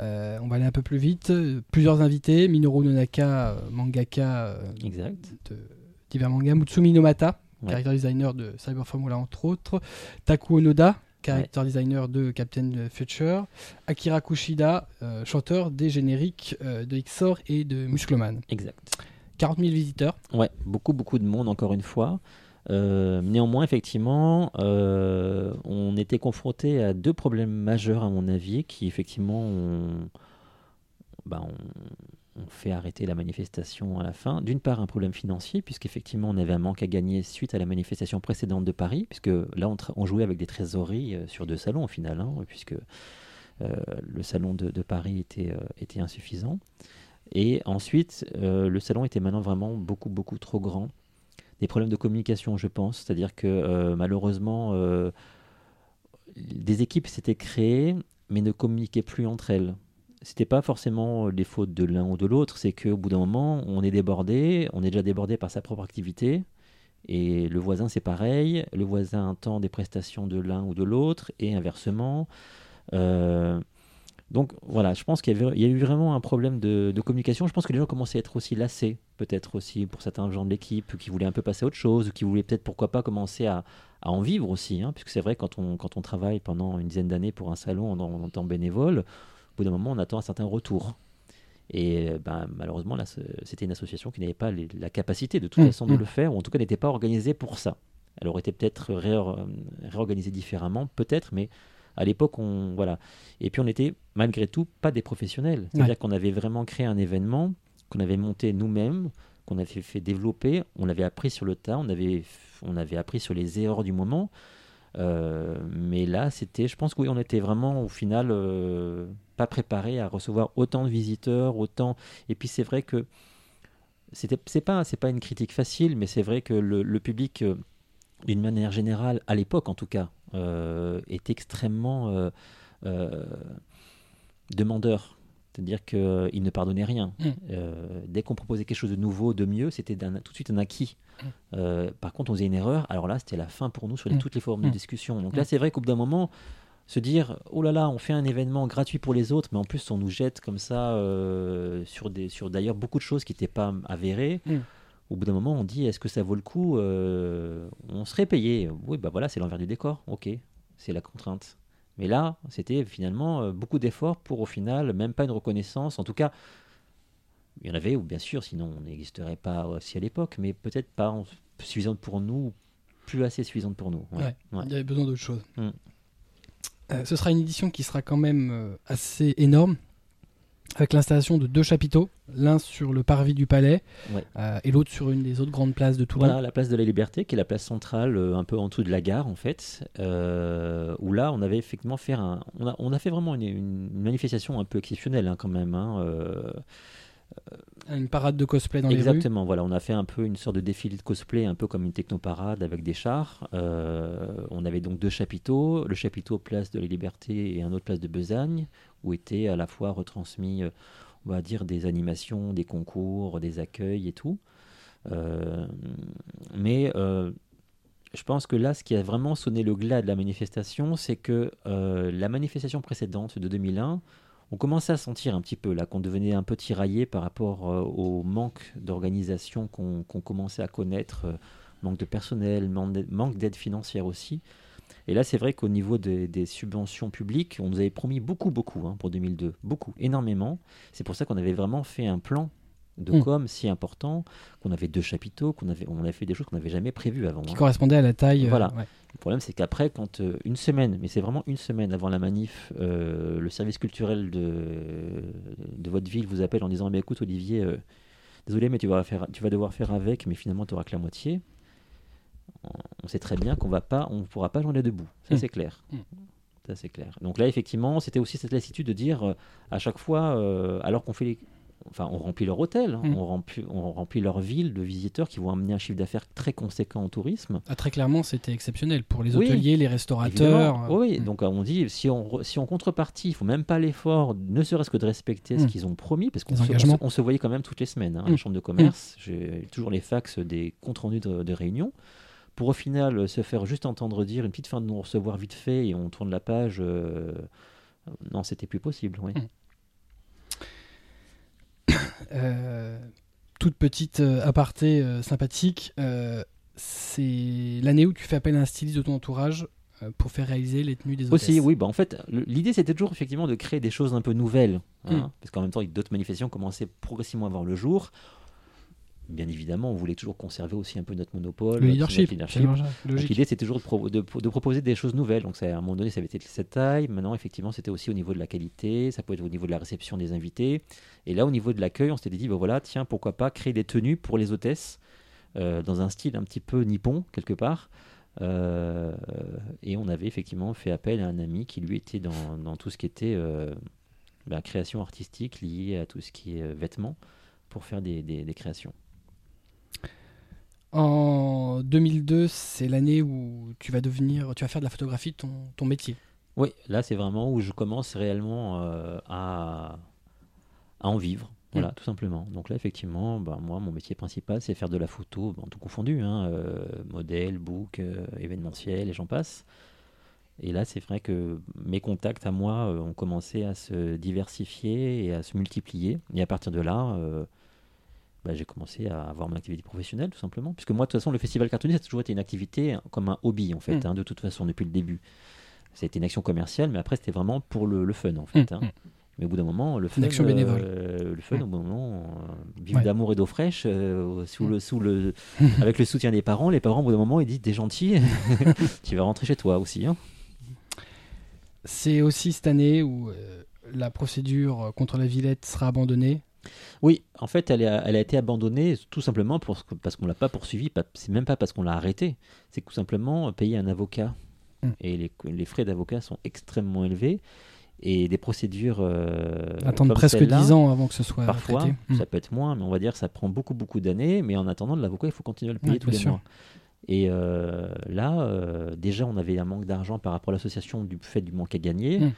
Euh, on va aller un peu plus vite. Plusieurs invités Minoru Nonaka, mangaka euh, Exact. de divers mangas, Mutsumi Nomata, Ouais. character designer de Cyber Formula entre autres, Taku Onoda, character designer de Captain Future, Akira Kushida, euh, chanteur des génériques de Xor et de Muscleman. Exact. 40 000 visiteurs. Ouais, beaucoup, beaucoup de monde, encore une fois. Euh, néanmoins, effectivement, euh, on était confronté à deux problèmes majeurs, à mon avis, qui, effectivement, ont, bah, ont fait arrêter la manifestation à la fin. D'une part, un problème financier, puisqu'effectivement, on avait un manque à gagner suite à la manifestation précédente de Paris, puisque là, on, on jouait avec des trésoreries euh, sur deux salons, au final, hein, puisque le salon de, Paris était insuffisant. Et ensuite, euh, le salon était maintenant vraiment beaucoup, beaucoup trop grand. Des problèmes de communication, je pense. C'est-à-dire que euh, malheureusement, euh, des équipes s'étaient créées, mais ne communiquaient plus entre elles. c'était pas forcément les fautes de l'un ou de l'autre, c'est qu'au bout d'un moment, on est débordé, on est déjà débordé par sa propre activité, et le voisin c'est pareil, le voisin attend des prestations de l'un ou de l'autre, et inversement. Donc voilà, je pense qu'il y, a eu vraiment un problème de, de communication. Je pense que les gens commençaient à être aussi lassés, peut-être aussi pour certains gens de l'équipe, qui voulaient un peu passer à autre chose, ou qui voulaient peut-être pourquoi pas commencer à, à en vivre aussi. Hein, puisque c'est vrai, quand on, quand on travaille pendant une dizaine d'années pour un salon en, en temps bénévole, au bout d'un moment, on attend un certain retour. Et euh, ben, malheureusement, là, c'était une association qui n'avait pas les- la capacité de toute Mm, façon de mm. le faire, ou en tout cas n'était pas organisée pour ça. Elle aurait été peut-être réor- réorganisée différemment, peut-être, mais à l'époque, on voilà. Et puis on était malgré tout pas des professionnels. C'est-à-dire qu'on avait vraiment créé un événement qu'on avait monté nous-mêmes, qu'on avait fait développer, on l'avait appris sur le tas, on avait, on avait appris sur les erreurs du moment. Euh, mais là, c'était, je pense que oui, on était vraiment au final euh, pas préparé à recevoir autant de visiteurs, autant. Et puis c'est vrai que c'était, c'est pas, c'est pas une critique facile, mais c'est vrai que le, le public, euh, d'une manière générale, à l'époque en tout cas, est extrêmement euh, euh, demandeur. C'est-à-dire qu'il ne pardonnait rien. Mm. Euh, dès qu'on proposait quelque chose de nouveau, de mieux, c'était tout de suite un acquis. Mm. Euh, par contre, on faisait une erreur, alors là, c'était la fin pour nous sur les- Mm. toutes les formes de discussion. Donc là, c'est vrai qu'au bout d'un moment, se dire oh là là, on fait un événement gratuit pour les autres, mais en plus, on nous jette comme ça euh, sur d'ailleurs beaucoup de choses qui n'étaient pas avérées. Au bout d'un moment, on dit est-ce que ça vaut le coup Euh, On serait payé? Oui, bah voilà, c'est l'envers du décor. Ok, c'est la contrainte. Mais là, c'était finalement euh, beaucoup d'efforts pour au final même pas une reconnaissance. En tout cas, il y en avait, ou bien sûr, sinon on n'existerait pas aussi à l'époque, mais peut-être pas suffisante pour nous, plus assez suffisante pour nous. Ouais. Ouais. Ouais. Il y avait besoin d'autre chose. Mm. Euh, ce sera une édition qui sera quand même assez énorme, avec l'installation de deux chapiteaux, l'un sur le parvis du palais Ouais. euh, et l'autre sur une des autres grandes places de Toulon. Voilà, la place de la Liberté, qui est la place centrale, euh, un peu en dessous de la gare, en fait, euh, où là, on avait effectivement fait un, on a, on a fait vraiment une, une manifestation un peu exceptionnelle, hein, quand même. hein, Une parade de cosplay dans les rues. Exactement, voilà, on a fait un peu une sorte de défilé de cosplay, un peu comme une technoparade avec des chars. Euh, on avait donc deux chapiteaux, le chapiteau place de la Liberté et un autre place de Besagne, où étaient à la fois retransmis, euh, on va dire, des animations, des concours, des accueils et tout. Euh, mais euh, je pense que là, ce qui a vraiment sonné le glas de la manifestation, c'est que euh, la manifestation précédente de 2001, on commençait à sentir un petit peu là qu'on devenait un peu tiraillé par rapport euh, au manque d'organisation qu'on commençait à connaître, euh, manque de personnel, manque d'aide- financière aussi. Et là, c'est vrai qu'au niveau des, des subventions publiques, on nous avait promis beaucoup, beaucoup hein, pour 2002, beaucoup, énormément. C'est pour ça qu'on avait vraiment fait un plan de Mm. com si important, qu'on avait deux chapiteaux, qu'on avait, on fait des choses qu'on n'avait jamais prévues avant. Qui hein. correspondait à la taille. euh, Voilà. ouais. Le problème, c'est qu'après, quand euh, une semaine, mais c'est vraiment une semaine avant la manif, euh, le service culturel de, de votre ville vous appelle en disant bien, écoute, Olivier, désolé, mais tu vas, faire, tu vas devoir faire avec, mais finalement, tu n'auras que la moitié. On- sait très bien qu'on va pas, on ne pourra pas joindre debout. Ça, Mm. c'est clair. Mm. Ça, c'est clair. Donc là, effectivement, c'était aussi cette lassitude de dire à chaque fois, alors qu'on fait les. Enfin, on remplit leur hôtel, hein, Mm. on, remplit, on remplit leur ville de visiteurs qui vont amener un chiffre d'affaires très conséquent au tourisme. Ah, très clairement, c'était exceptionnel pour les Oui. hôteliers, les restaurateurs. Évidemment. Oui, Mm. donc euh, on dit si on, si en contrepartie, il faut même pas l'effort, ne serait-ce que de respecter ce Mm. qu'ils ont promis, parce qu'on se, on se- engagements. on se voyait quand même toutes les semaines hein, à la chambre de commerce. J'ai toujours les fax des comptes rendus de, de réunion. Pour au final euh, se faire juste entendre dire une petite fin de nous recevoir vite fait et on tourne la page. euh, non, c'était plus possible. Oui. Euh, toute petite euh, aparté euh, sympathique, c'est l'année où tu fais appel à un styliste de ton entourage pour faire réaliser les tenues des hôtesses. Aussi, oui, bah en fait, l'idée c'était toujours effectivement de créer des choses un peu nouvelles, hein, Mm. parce qu'en même temps, d'autres manifestations commençaient progressivement à voir le jour. Bien évidemment, on voulait toujours conserver aussi un peu notre monopole, Le leadership, leadership. l'idée c'était toujours de, pro- de- de proposer des choses nouvelles. Donc ça, à un moment donné, ça avait été cette taille. Maintenant, effectivement, c'était aussi au niveau de la qualité, ça peut être au niveau de la réception des invités. Et là, au niveau de l'accueil, on s'était dit, ben voilà, tiens, pourquoi pas créer des tenues pour les hôtesses euh, dans un style un petit peu nippon quelque part. Euh, et on avait effectivement fait appel à un ami qui lui était dans, dans tout ce qui était euh, bah, création artistique liée à tout ce qui est euh, vêtements pour faire des, des- des créations. En 2002, c'est l'année où tu vas devenir, tu vas faire de la photographie ton, ton métier. Oui, là c'est vraiment où je commence réellement euh, à à en vivre. Voilà, tout simplement. Donc là, effectivement, bah, moi, mon métier principal, c'est faire de la photo, bon, tout confondu, hein, euh, modèle, book, euh, événementiel, et j'en passe. Et là, c'est vrai que mes contacts à moi ont commencé à se diversifier et à se multiplier. Et à partir de là, bah, j'ai commencé à avoir mon activité professionnelle, tout simplement. Puisque moi, de toute façon, le festival cartonnier, ça a toujours été une activité comme un hobby, en fait, Mm. hein, de toute façon, depuis le début. C'était une action commerciale, mais après, c'était vraiment pour le, le fun, en fait. Mm, hein. mm. Mais au bout d'un moment, le fun, Une action bénévole. euh, le fun, au bout d'un moment, euh, vivre Ouais. d'amour et d'eau fraîche, euh, sous le, sous le, avec le soutien des parents. Les parents, au bout d'un moment, ils disent T'es gentil, tu vas rentrer chez toi aussi. hein. C'est aussi cette année où euh, la procédure contre la Villette sera abandonnée. Oui, en fait, elle a, elle a été abandonnée tout simplement pour, parce qu'on l'a pas poursuivie. C'est même pas parce qu'on l'a arrêtée. C'est tout simplement payer un avocat. Mm. Et les, les frais d'avocat sont extrêmement élevés. Et des procédures. euh, Attendre presque celle-là, 10 ans avant que ce soit Parfois, traité. Mm. ça peut être moins, mais on va dire que ça prend beaucoup, beaucoup d'années. Mais en attendant, l'avocat, il faut continuer à le payer tous les sûr. mois. Et euh, là, euh, déjà, on avait un manque d'argent par rapport à l'association du fait du manque à gagner. Mm.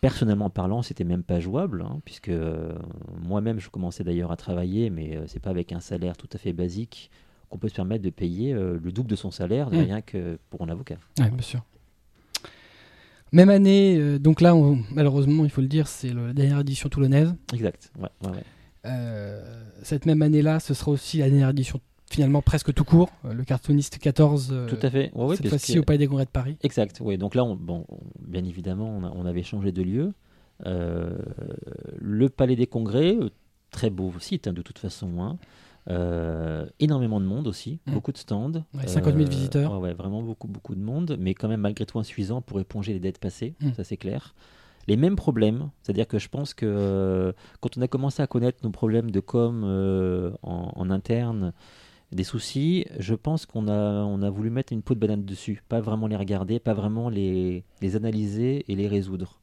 Personnellement parlant, c'était même pas jouable, hein, puisque euh, moi-même, je commençais d'ailleurs à travailler, mais euh, c'est pas avec un salaire tout à fait basique qu'on peut se permettre de payer euh, le double de son salaire, Mm. rien que pour un avocat. Ouais, bien sûr. Même année, euh, donc là, on- malheureusement, il faut le dire, c'est la dernière édition toulonnaise. Exact. Ouais, ouais, ouais. Euh, cette même année-là, ce sera aussi la dernière édition finalement presque tout court. Euh, Le cartooniste 14, euh, Tout à fait. Ouais, cette fois-ci au Palais des Congrès de Paris. Exact, oui. Donc là, on, bon, on- bien évidemment, on, a- on avait changé de lieu. Euh, le Palais des Congrès, très beau site hein, de toute façon. hein. Euh, énormément de monde aussi, Mm. beaucoup de stands. Ouais, 50 000 Euh, visiteurs. ouais, ouais, vraiment beaucoup, beaucoup de monde, mais quand même malgré tout insuffisant pour éponger les dettes passées, Mm. ça c'est clair. Les mêmes problèmes, c'est-à-dire que je pense que euh, quand on a commencé à connaître nos problèmes de com en, en interne, des soucis, je pense qu'on a, on a voulu mettre une peau de banane dessus, pas vraiment les regarder, pas vraiment les, les analyser et les résoudre.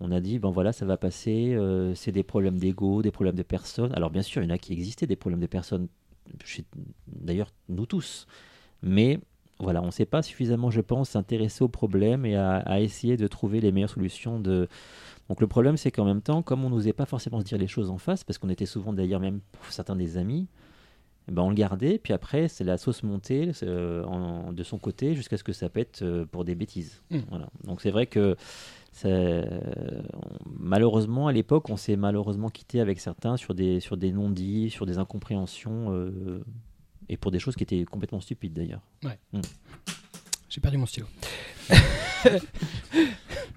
On a dit, ben voilà, ça va passer, euh, c'est des problèmes d'ego, des problèmes de personnes. Alors bien sûr, il y en a qui existaient, des problèmes de personnes, d'ailleurs nous tous. Mais voilà, on ne s'est pas suffisamment, je pense, s'intéresser aux problèmes et à, à essayer de trouver les meilleures solutions. De... Donc le problème, c'est qu'en même temps, comme on n'osait pas forcément se dire les choses en face, parce qu'on était souvent d'ailleurs même pour certains des amis, ben, on le gardait, puis après, c'est la sauce montée euh, en- de son côté jusqu'à ce que ça pète euh, pour des bêtises. Mm. Voilà. Donc c'est vrai que ça- malheureusement, à l'époque, on s'est malheureusement quitté avec certains sur des, sur des non-dits, sur des incompréhensions, euh, et pour des choses qui étaient complètement stupides d'ailleurs. J'ai perdu mon stylo.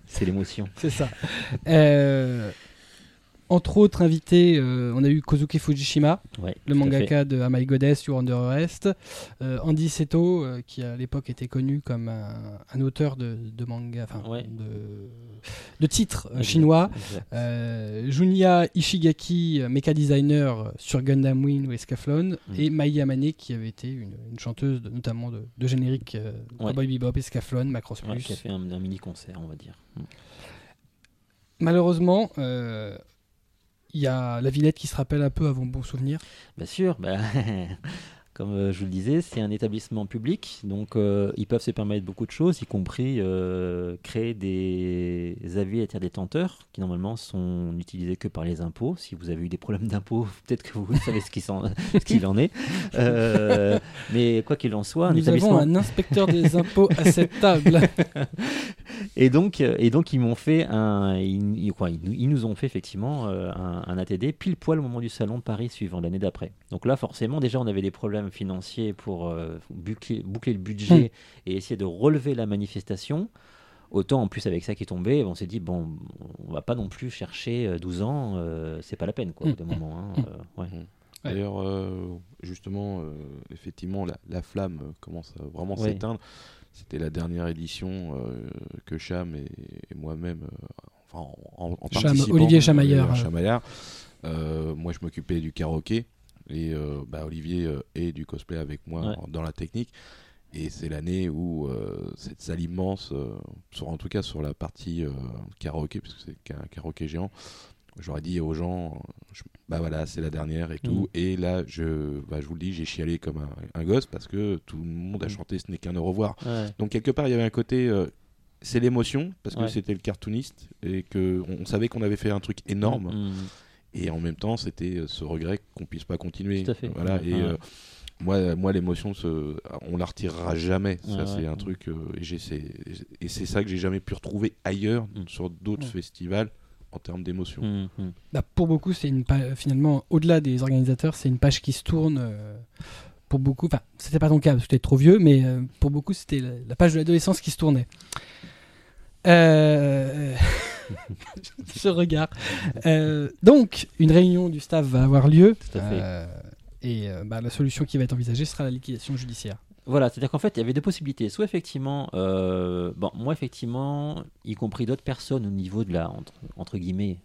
C'est l'émotion. C'est ça. Entre autres invités, euh, on a eu Kozuke Fujishima, Ouais, le mangaka de Am I Goddess, You Under Arrest. Euh, Andy Seto, euh, qui à l'époque était connu comme un, un auteur de, de manga, enfin Ouais. de, de titres chinois. Junya Ishigaki, mecha designer sur Gundam Wing ou Escaflowne, Mm. et Mai Yamane, qui avait été une, une chanteuse de- notamment de, de générique Ouais. Cowboy Bebop, Escaflowne, Macross Plus. qui a fait un, un mini concert, on va dire. Mm. Malheureusement, il y a la Villette qui se rappelle un peu à vos bons souvenirs? Bien sûr, bah, comme euh, je vous le disais, c'est un établissement public, donc euh, ils peuvent se permettre beaucoup de choses, y compris euh, créer des avis à tiers détenteurs qui normalement sont utilisés que par les impôts. Si vous avez eu des problèmes d'impôts, peut-être que vous savez ce qu'il en est. Euh, mais quoi qu'il en soit, un Nous établissement avons un inspecteur des impôts à cette table. Et donc, et donc ils m'ont fait un, ils, quoi, ils nous- ont fait effectivement un, un ATD pile poil au moment du salon de Paris suivant l'année d'après. Donc là, forcément, déjà, on avait des problèmes financiers pour euh, boucler, boucler le budget et essayer de relever la manifestation. Autant en plus avec ça qui est tombé, on s'est dit bon, on va pas non plus chercher euh, 12 ans, euh, c'est pas la peine quoi, au bout d'un moment. hein, euh, ouais. D'ailleurs, euh, justement, euh, effectivement, la, la flamme euh, commence à vraiment Ouais. s'éteindre. C'était la dernière édition euh, que Cham et, et moi-même, euh, enfin, en, en Cham, participant, Olivier euh, Chamaillard. Euh, moi, je m'occupais du karaoké et euh, bah, Olivier euh, est du cosplay avec moi Ouais. en- dans la technique. Et c'est l'année où euh, cette salle immense, euh, sur, en tout cas sur la partie euh, karaoké, parce que c'est qu'un karaoké géant, j'aurais dit aux gens, je- bah voilà, c'est la dernière et tout. Et là, je, bah, je vous le dis, j'ai chialé comme un, un gosse parce que tout le monde a Mm. chanté Ce n'est qu'un au revoir. Ouais. Donc quelque part, il y avait un côté, euh, c'est l'émotion parce que Ouais. c'était le cartooniste et que on, on savait qu'on avait fait un truc énorme. Mm, mm. Et en même temps, c'était ce regret qu'on puisse pas continuer. Tout à fait. Voilà. Ouais. Et Ouais. euh, moi, moi l'émotion, on la retirera jamais. Ça, Ouais, c'est ouais. un truc. euh, et c'est- ça que j'ai jamais pu retrouver ailleurs, Mm. sur d'autres Ouais. festivals, en termes d'émotion. Hum. Bah, pour beaucoup, c'est une finalement, au-delà des organisateurs, c'est une page qui se tourne. euh, pour beaucoup, enfin, c'était pas ton cas parce que tu es trop vieux, mais euh, pour beaucoup, c'était la, la page de l'adolescence qui se tournait. Euh... Ce regard. Euh, donc, une réunion du staff va avoir lieu. Tout à fait. euh, et euh, bah, la solution qui va être envisagée sera la liquidation judiciaire. Voilà, c'est-à-dire qu'en fait, il y avait deux possibilités. Soit effectivement, bon, moi effectivement, y compris d'autres personnes au niveau de la, entre, entre guillemets,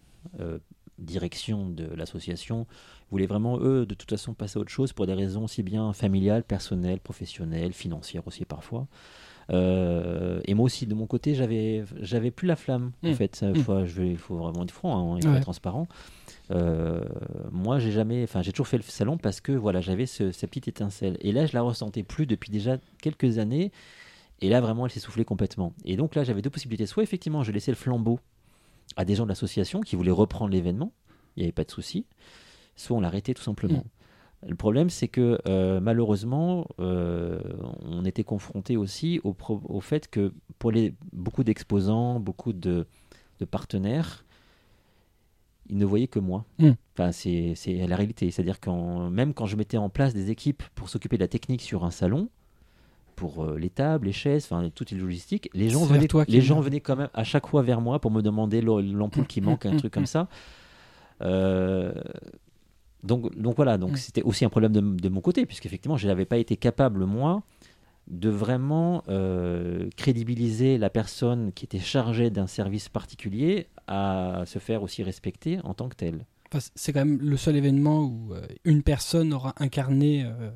direction de l'association, voulaient vraiment, eux, de toute façon, passer à autre chose pour des raisons aussi bien familiales, personnelles, professionnelles, financières aussi parfois. Euh, et moi aussi, de mon côté, j'avais, j'avais plus la flamme. En Mm. fait, il Mm. faut, je vais- il faut vraiment être franc, hein, il faut Ouais. être transparent. Euh, moi, j'ai jamais, enfin, j'ai toujours fait le salon parce que voilà, j'avais ce, cette petite étincelle. Et là, je la ressentais plus depuis déjà quelques années. Et là, vraiment, elle s'est soufflée complètement. Et donc là, j'avais deux possibilités. Soit effectivement, je laissais le flambeau à des gens de l'association qui voulaient reprendre l'événement. Il n'y avait pas de souci. Soit on l'arrêtait tout simplement. Le problème, c'est que euh, malheureusement, euh, on était confronté aussi au, fait que pour les, beaucoup d'exposants, beaucoup de, de partenaires, ils ne voyaient que moi. Mm. Enfin, c'est la réalité. C'est-à-dire que même quand je mettais en place des équipes pour s'occuper de la technique sur un salon, pour euh, les tables, les chaises, enfin toutes les logistiques, les gens, venaient, toi les le- gens venaient quand même à chaque fois vers moi pour me demander l'ampoule qui manque, un truc comme ça. Euh, donc, donc voilà, donc c'était aussi un problème de, de mon côté, puisqu'effectivement, je n'avais pas été capable, moi, de vraiment euh, crédibiliser la personne qui était chargée d'un service particulier à se faire aussi respecter en tant que telle. Enfin, c'est quand même le seul événement où euh, une personne aura incarné euh,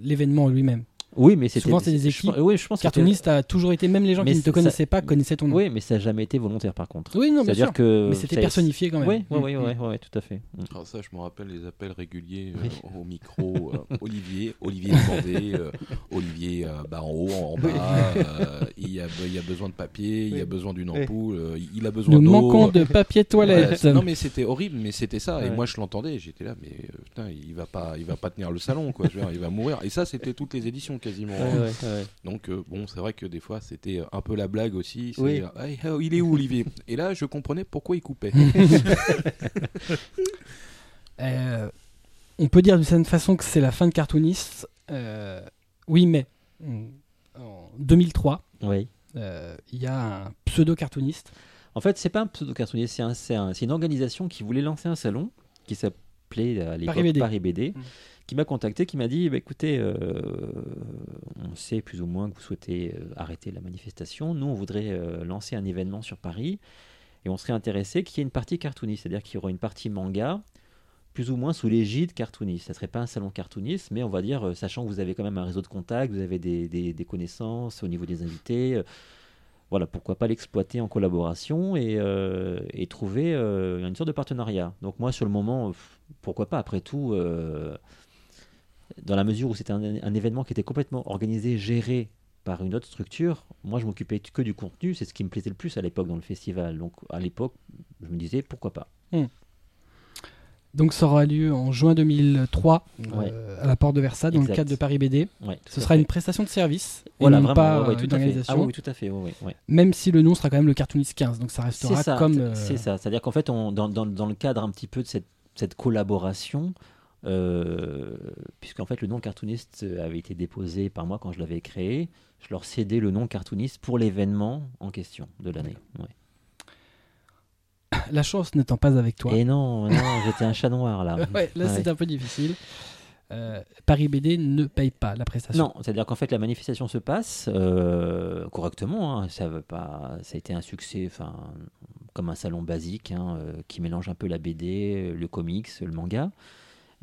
l'événement lui-même. Oui, mais c'était. Souvent, c'est des je- équipes. oui, je pense que Cartooniste a toujours été, même les gens Mais qui ne te ça- connaissaient pas connaissaient ton nom. Oui, mais ça n'a jamais été volontaire par contre. Oui, non, bien C'est-à-dire que. Mais c'était ça- personnifié quand même. Oui, oui, oui, Mm. oui, oui, tout à fait. Mm. Alors ça, je me rappelle les appels réguliers euh, Oui. au micro. euh, Olivier, Olivier demandé, euh, Olivier euh, bah, en haut, en bas. euh, il, y a, il y a besoin de papier, il y a besoin d'une ampoule, euh, il a besoin Nous d'eau. manquons de papier toilette. non mais c'était horrible, mais c'était ça. Et moi je l'entendais, j'étais là, mais putain, il va pas, il va pas tenir le salon, quoi. Il va mourir. Et ça, c'était toutes les éditions quasiment. Ouais, hein. ouais, ouais. Donc euh, bon, c'est vrai que des fois c'était un peu la blague aussi. Oui. Hey, oh, il est où Olivier? Et là, je comprenais pourquoi il coupait. Euh, on peut dire d'une certaine façon que c'est la fin de Cartoonist. Euh, oui, mais en 2003, Oui. euh, il y a un pseudo-cartooniste. En fait, c'est pas un pseudo-cartonnier, c'est un- c'est un- c'est une organisation qui voulait lancer un salon qui s'appelait à l'époque Paris BD. Paris BD, Mm. M'a contacté, qui m'a dit bah, écoutez, euh, on sait plus ou moins que vous souhaitez euh, arrêter la manifestation. Nous, on voudrait euh, lancer un événement sur Paris et on serait intéressé qu'il y ait une partie cartooniste, c'est-à-dire qu'il y aura une partie manga. Plus ou moins sous l'égide cartooniste. Ça serait pas un salon cartooniste, mais on va dire, sachant que vous avez quand même un réseau de contacts, vous avez des, connaissances au niveau des invités, voilà, pourquoi pas l'exploiter en collaboration et, trouver une sorte de partenariat. Donc moi, sur le moment, pourquoi pas Après tout, dans la mesure où c'était un, un événement qui était complètement organisé, géré par une autre structure, moi je m'occupais que du contenu, c'est ce qui me plaisait le plus à l'époque dans le festival. Donc à l'époque, je me disais pourquoi pas. Donc ça aura lieu en juin 2003 Ouais. euh, à la porte de Versailles dans Exact. le cadre de Paris BD. Ouais, Ce sera fait. une prestation de service voilà, et non vraiment, pas ouais, ouais, tout une organisation. Ah oui, tout à fait. Même si le nom sera quand même le Cartoonist 15, donc ça restera ça, comme. c'est- euh, c'est ça. C'est-à-dire qu'en fait, on, dans, dans- dans le cadre un petit peu de cette, cette collaboration, puisqu'en fait le nom cartooniste avait été déposé par moi quand je l'avais créé, je leur cédais le nom cartooniste pour l'événement en question de l'année. Ouais. La chance n'étant pas avec toi. Et non, non, j'étais un chat noir là. Ouais, là Ouais. c'est un peu difficile. Euh, Paris BD ne paye pas la prestation. Non, c'est-à-dire qu'en fait la manifestation se passe euh, correctement. hein. ça veut pas, ça a été un succès, enfin comme un salon basique hein, euh, qui mélange un peu la BD, le comics, le manga.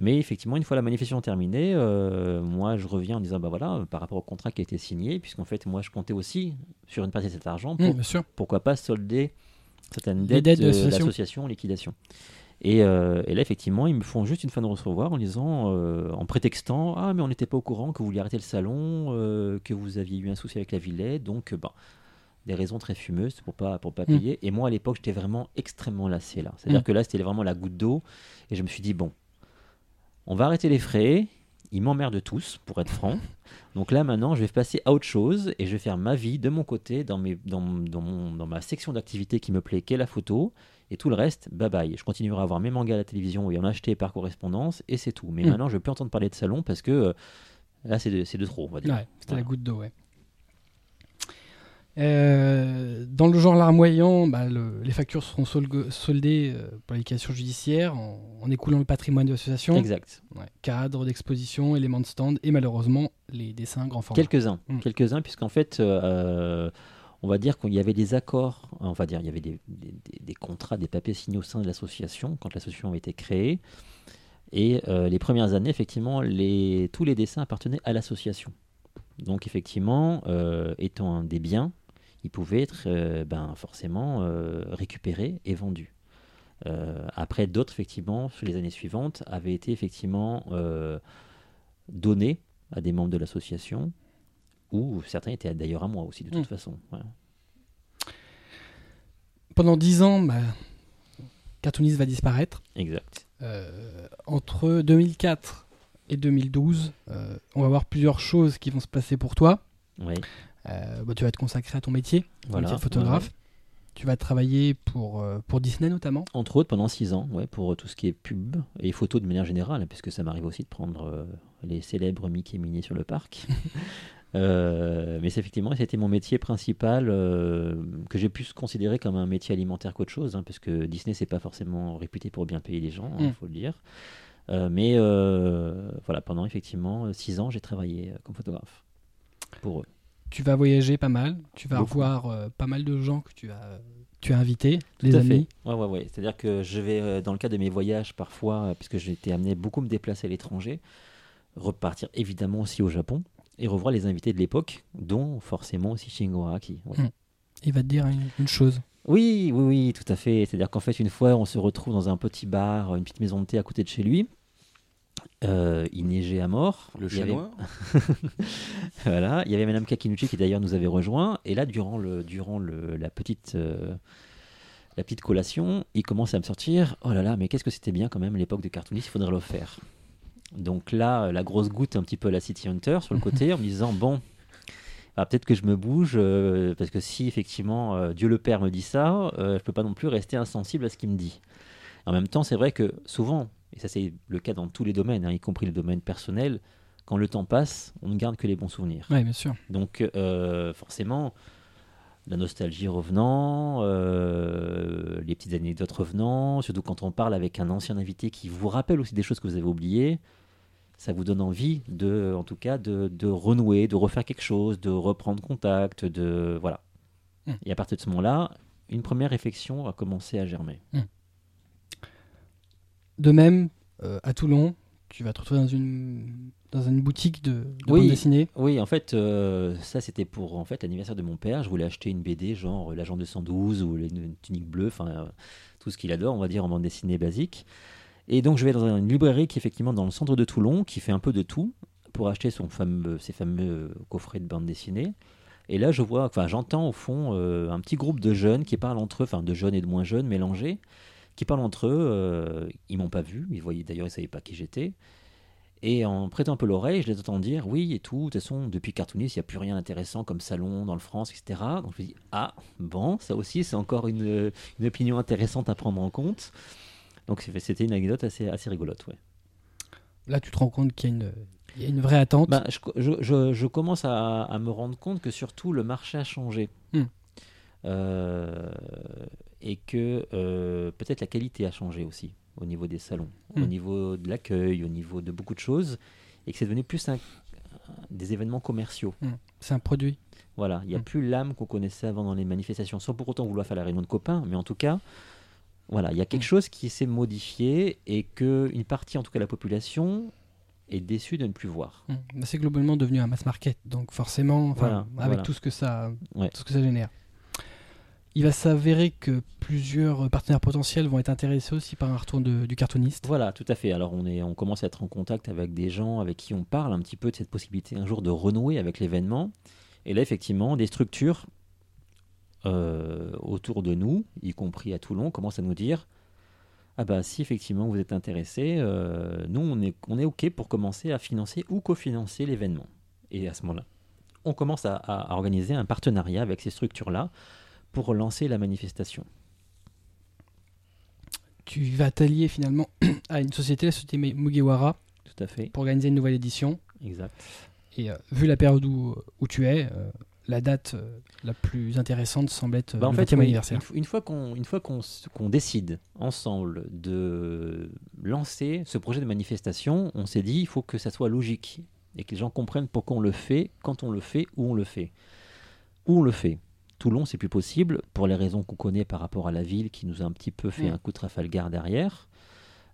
Mais effectivement, une fois la manifestation terminée, euh, moi je reviens en disant bah voilà, par rapport au contrat qui a été signé, puisqu'en fait moi je comptais aussi sur une partie de cet argent pour Mmh, sûr. pourquoi pas solder certaines dettes dettes de l'association. en liquidation. Et, euh, et là, effectivement, ils me font juste une fin de recevoir en disant, euh, en prétextant Ah, mais on n'était pas au courant que vous vouliez arrêter le salon, euh, que vous aviez eu un souci avec la Villette. Donc, euh, bah, des raisons très fumeuses pour pas pour pas payer. Et moi à l'époque j'étais vraiment extrêmement lassé là. C'est-à-dire Mm. que là c'était vraiment la goutte d'eau et je me suis dit bon, on va arrêter les frais. Ils m'emmerdent tous, pour être franc. Donc là, maintenant, je vais passer à autre chose et je vais faire ma vie de mon côté, dans, mes, dans, dans, mon- dans ma section d'activité qui me plaît, qui est la photo. Et tout le reste, bye bye. Je continuerai à avoir mes mangas à la télévision et en acheter par correspondance et c'est tout. Mais Mm. maintenant, je ne veux plus entendre parler de salon parce que euh, là, c'est de, trop, on va dire. Ouais, c'était la goutte d'eau, ouais. Euh, dans le genre larmoyant, bah, le- les factures seront soldées euh, pour les questions judiciaires en, en écoulant le patrimoine de l'association. Exact. Ouais, cadres d'exposition, éléments de stand et malheureusement les dessins grand format. Quelques-uns, Mm. quelques-uns, puisqu'en fait, euh, on va dire qu'il y avait des accords, on va dire, il y avait des, des- des- des contrats, des papiers signés au sein de l'association quand l'association a été créée. Et euh, les premières années, effectivement, les, tous les dessins appartenaient à l'association. Donc, effectivement, euh, étant un des biens, ils pouvaient être euh, ben, forcément euh, récupérés et vendus. Euh, après, d'autres, effectivement, sur les années suivantes, avaient été effectivement donnés à des membres de l'association, ou certains étaient d'ailleurs à moi aussi, de toute Mm. façon. Pendant dix ans, bah, Cartoonist va disparaître. Exact. Entre 2004 et 2012, euh, on va voir plusieurs choses qui vont se passer pour toi. Oui. Euh, bah, tu vas te consacrer à ton métier, Voilà. métier de photographe. Ouais, ouais. Tu vas travailler pour, euh, pour Disney notamment. Entre autres, pendant six ans, ouais, pour tout ce qui est pub et photo de manière générale, puisque ça m'arrive aussi de prendre euh, les célèbres Mickey et Minnie sur le parc. Euh, mais c'est effectivement, c'était mon métier principal euh, que j'ai pu considérer comme un métier alimentaire qu'autre chose, hein, parce que Disney c'est pas forcément réputé pour bien payer les gens, il Mm. faut le dire. Euh, mais euh, voilà, pendant effectivement six ans, j'ai travaillé euh, comme photographe pour eux. Tu vas voyager pas mal. Tu vas Beaucoup. revoir euh, pas mal de gens que tu as, tu as invités, les Tout à amis. fait. Ouais, ouais, ouais. C'est-à-dire que je vais, euh, dans le cadre de mes voyages, parfois, euh, puisque j'ai été amené beaucoup me déplacer à l'étranger, repartir évidemment aussi au Japon et revoir les invités de l'époque, dont forcément aussi Shingo Araki. ouais. Mm. Il va te dire une, une chose. Oui, oui, oui, tout à fait. C'est-à-dire qu'en fait, une fois, on se retrouve dans un petit bar, une petite maison de thé à côté de chez lui. Euh, il neigeait à mort. Le chat avait- voilà, il y avait Madame Kakinuchi qui d'ailleurs nous avait rejoint. Et là, durant, le, durant le, la, petite, euh, la petite collation, il commence à me sortir Oh là là, mais qu'est-ce que c'était bien quand même l'époque de Cartoonist, il faudrait le faire. Donc là, euh, la grosse goutte un petit peu à la City Hunter sur le côté en me disant Bon, ah, peut-être que je me bouge, euh, parce que si effectivement Dieu le Père me dit ça, je peux pas non plus rester insensible à ce qu'il me dit. En même temps, c'est vrai que souvent, et ça c'est le cas dans tous les domaines, hein, y compris le domaine personnel, quand le temps passe, on ne garde que les bons souvenirs. Oui, bien sûr. Donc euh, forcément, la nostalgie revenant, euh, les petites anecdotes revenant, surtout quand on parle avec un ancien invité qui vous rappelle aussi des choses que vous avez oubliées, ça vous donne envie de, en tout cas, de, de renouer, de refaire quelque chose, de reprendre contact, de voilà. Mm. Et à partir de ce moment-là, une première réflexion a commencé à germer. De même, euh, à Toulon, tu vas te retrouver dans une, dans une boutique de, de Oui. bande dessinée. Oui, en fait, euh, ça c'était pour en fait l'anniversaire de mon père. Je voulais acheter une BD genre euh, l'agent 212 ou une tunique bleue, enfin tout ce qu'il adore, on va dire en bande dessinée basique. Et donc je vais dans une librairie qui est effectivement dans le centre de Toulon, qui fait un peu de tout pour acheter son fameux, ses fameux coffrets de bande dessinée. Et là, je vois, enfin, j'entends au fond euh, un petit groupe de jeunes qui parlent entre eux, enfin, de jeunes et de moins jeunes mélangés, qui parlent entre eux. euh, ils m'ont pas vu, ils voyaient d'ailleurs, ils savaient pas qui j'étais. Et en prêtant un peu l'oreille, je les entends dire oui et tout. De toute façon, depuis Cartoonist, il n'y a plus rien d'intéressant comme salon dans le France, etc. Donc je me dis ah bon, ça aussi c'est encore une, une opinion intéressante à prendre en compte. Donc c'était une anecdote assez, assez rigolote, ouais. Là, tu te rends compte qu'il y a une, il y a une vraie attente. Bah, je, je- je- je commence à, à me rendre compte que surtout le marché a changé. Hmm. Euh, et que euh, peut-être la qualité a changé aussi au niveau des salons, au Hmm. niveau de l'accueil, au niveau de beaucoup de choses, et que c'est devenu plus un- des événements commerciaux. Hmm. C'est un produit. Voilà, il n'y a Mm. plus l'âme qu'on connaissait avant dans les manifestations, sans pour autant vouloir faire la réunion de copains, mais en tout cas, voilà, il y a quelque chose qui s'est modifié et que une partie, en tout cas la population, est déçue de ne plus voir. Hmm. Bah, C'est globalement devenu un mass market. Donc forcément, Voilà, avec voilà. tout ce que ça, Ouais. tout ce que ça génère. Il va s'avérer que plusieurs partenaires potentiels vont être intéressés aussi par un retour du cartooniste. Voilà, tout à fait. Alors on, est, on commence à être en contact avec des gens avec qui on parle un petit peu de cette possibilité un jour de renouer avec l'événement. Et là, effectivement, des structures euh, autour de nous, y compris à Toulon, commencent à nous dire ah bah si effectivement vous êtes intéressé, euh, nous on est, OK pour commencer à financer ou cofinancer l'événement. Et à ce moment-là, on commence à organiser un partenariat avec ces structures-là pour lancer la manifestation. Tu vas t'allier finalement à une société, la société Mugiwara, Tout à fait, pour organiser une nouvelle édition. exact. Et euh, vu la période où, où tu es, euh, la date euh, la plus intéressante semble être Bah, en le fait, 20e oui, anniversaire. Une, fois- une fois qu'on décide ensemble de lancer ce projet de manifestation, on s'est dit il faut que ça soit logique et que les gens comprennent pourquoi on le fait, quand on le fait, où on le fait. Où on le fait. Toulon, c'est plus possible pour les raisons qu'on connaît par rapport à la ville qui nous a un petit peu fait Mm. un coup de Trafalgar derrière.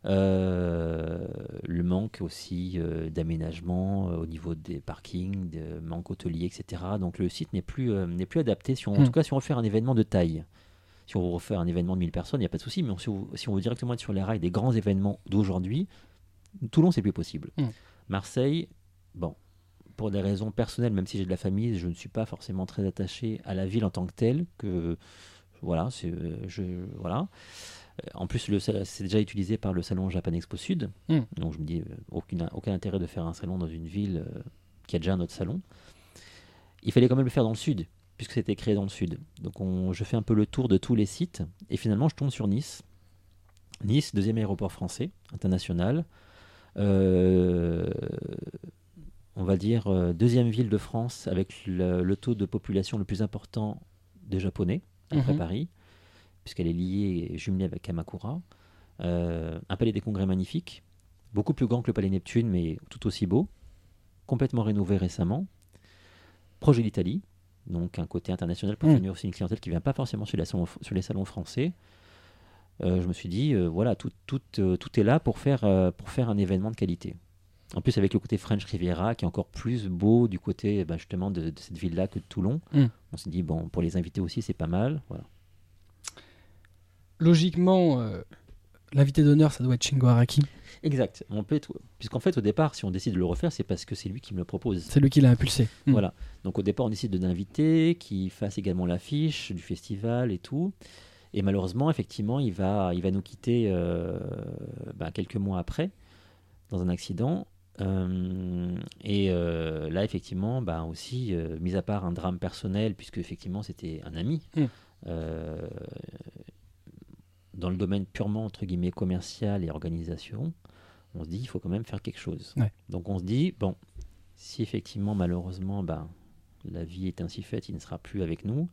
Euh, le manque aussi euh, d'aménagement euh, au niveau des parkings, de manque hôtelier, etc. Donc le site n'est plus, n'est plus adapté. Si on, En Mm. tout cas, si on veut faire un événement de taille, si on veut refaire un événement de 1000 personnes, il n'y a pas de souci. Mais si on, si on veut directement être sur les rails des grands événements d'aujourd'hui, Toulon, c'est plus possible. Mm. Marseille, bon, pour des raisons personnelles, même si j'ai de la famille, je ne suis pas forcément très attaché à la ville en tant que telle. Que voilà, c'est euh, je voilà. Euh, En plus, c'est déjà utilisé par le salon Japan Expo Sud. Mm. Donc je me dis, euh, aucune, aucun intérêt de faire un salon dans une ville qui a déjà un autre salon. Il fallait quand même le faire dans le sud, puisque c'était créé dans le sud. Donc on- je fais un peu le tour de tous les sites, et finalement je tombe sur Nice. Nice, deuxième aéroport français, international. Euh, on va dire euh, deuxième ville de France avec le, le taux de population le plus important des Japonais, après Mhm. Paris, puisqu'elle est liée et jumelée avec Kamakura. Euh, un palais des congrès magnifique, beaucoup plus grand que le palais Neptune, mais tout aussi beau, complètement rénové récemment. Projet d'Italie, donc un côté international pour Mm. venir aussi une clientèle qui ne vient pas forcément sur les salons, sur les salons français. Euh, je me suis dit, voilà, tout, tout, tout est là pour faire, pour faire un événement de qualité. En plus, avec le côté French Riviera, qui est encore plus beau du côté bah, justement de, de cette ville-là que de Toulon, Mm. on s'est dit, bon, pour les invités aussi, c'est pas mal. Voilà. Logiquement, euh, l'invité d'honneur, ça doit être Shingo Araki. Exact. On peut être- Puisqu'en fait, au départ, si on décide de le refaire, c'est parce que c'est lui qui me le propose. C'est lui qui l'a impulsé. Mm. Voilà. Donc au départ, on décide de l'inviter, qu'il fasse également l'affiche du festival et tout. Et malheureusement, effectivement, il va, il va nous quitter euh, bah, quelques mois après, dans un accident. Euh, et euh, là, effectivement, bah, aussi, euh, mis à part un drame personnel, puisque effectivement, c'était un ami, Mm. dans le domaine purement, entre guillemets, commercial et organisation, on se dit, il faut quand même faire quelque chose. Ouais. Donc on se dit, bon, si effectivement, malheureusement, ben, la vie est ainsi faite, il ne sera plus avec nous,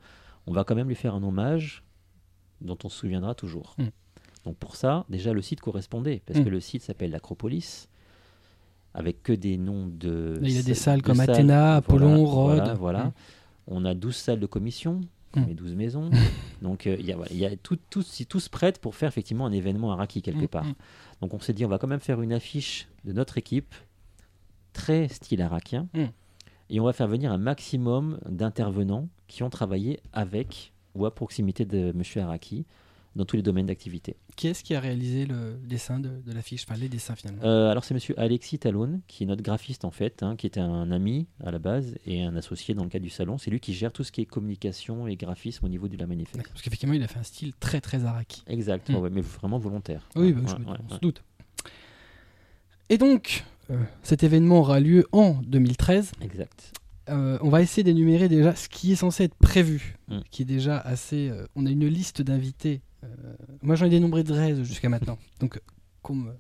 on va quand même lui faire un hommage dont on se souviendra toujours. Mm. Donc pour ça, déjà, le site correspondait, parce Mm. que le site s'appelle l'Acropolis, avec que des noms de... Il y a des de salles comme salles, Athéna, Apollon, voilà, Rhodes. Voilà, Mm. On a 12 salles de commission, Mm. et 12 maisons. Donc euh, il y a, voilà, il y a tout, tout, si tout se prête pour faire effectivement un événement à Raki quelque Mm, part. mm. Donc on s'est dit, on va quand même faire une affiche de notre équipe, très style arakien, et on va faire venir un maximum d'intervenants qui ont travaillé avec ou à proximité de M. Araki dans tous les domaines d'activité. Qui est-ce qui a réalisé le dessin de, de l'affiche Enfin, les dessins finalement? Euh, alors c'est M. Alexis Talon, qui est notre graphiste en fait, hein, qui était un ami à la base et un associé dans le cadre du salon. C'est lui qui gère tout ce qui est communication et graphisme au niveau de la manifeste. Parce qu'effectivement, il a fait un style très très Araki. Exact, Mm. ouais, ouais, mais vraiment volontaire. Oui, bah, Ouais, je me- ouais, on se doute. Et donc, euh, cet événement aura lieu en 2013. Exact. Euh, on va essayer d'énumérer déjà ce qui est censé être prévu, Mm. qui est déjà assez. euh, on a une liste d'invités. Euh, moi, j'en ai dénombré 13 jusqu'à maintenant. Donc, qu'on me,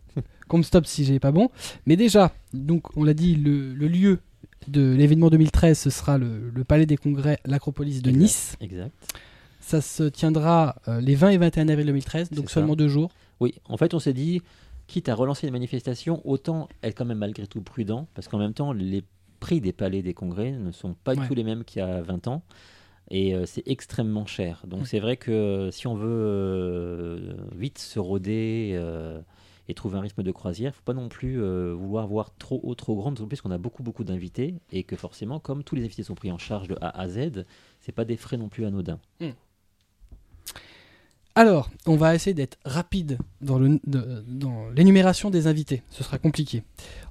qu'on me stoppe si j'ai pas bon. Mais déjà, donc, on l'a dit, le, le lieu de l'événement 2013, ce sera le, le Palais des Congrès, l'Acropolis de Exact. Nice. Exact. Ça se tiendra euh, les 20 et 21 avril 2013, donc seulement ça. deux jours. Oui, en fait, on s'est dit, quitte à relancer une manifestation, autant être quand même malgré tout prudent, parce qu'en même temps, les prix des palais des congrès ne sont pas Ouais. du tout les mêmes qu'il y a 20 ans. Et euh, c'est extrêmement cher. Donc Ouais. c'est vrai que si on veut euh, vite se roder euh, et trouver un rythme de croisière, il faut pas non plus euh, vouloir voir trop haut, trop grand, d'autant plus qu'on a beaucoup, beaucoup d'invités et que forcément, comme tous les invités sont pris en charge de A à Z, c'est pas des frais non plus anodins. Alors, on va essayer d'être rapide dans le- de- dans l'énumération des invités. Ce sera compliqué.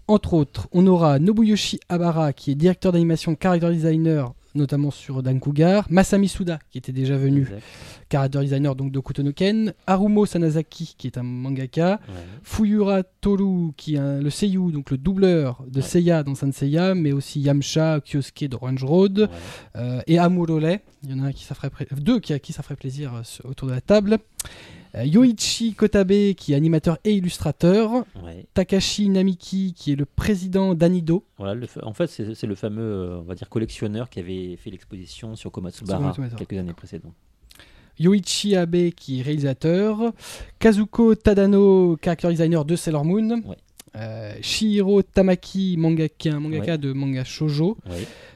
Entre autres, on aura Nobuyoshi Abara, qui est directeur d'animation, character designer notamment sur Dan Cougar, Masami Suda, qui était déjà venu, Exact. character designer donc de Kutonoken, Harumo Sanazaki, qui est un mangaka, Ouais. Fuyura Toru, qui est un- le seiyuu, donc le doubleur de Ouais. Seiya dans Sanseiya, mais aussi Yamcha, Kyosuke de Orange Road, Ouais. euh, et Amurole. Il y en a un qui ça ferait deux qui, à qui ça ferait plaisir euh, autour de la table. Euh, Yoichi Kotabe, qui est animateur et illustrateur. Ouais. Takashi Namiki, qui est le président d'Anido. Voilà, le fa- en fait, c'est c'est le fameux, euh, on va dire, collectionneur qui avait fait l'exposition sur Komatsubara Sur Komatsubara. quelques années précédentes. Yoichi Abe, qui est réalisateur. Kazuko Tadano, character designer de Sailor Moon. Ouais. Euh, Shihiro Tamaki, mangaka, de manga shoujo.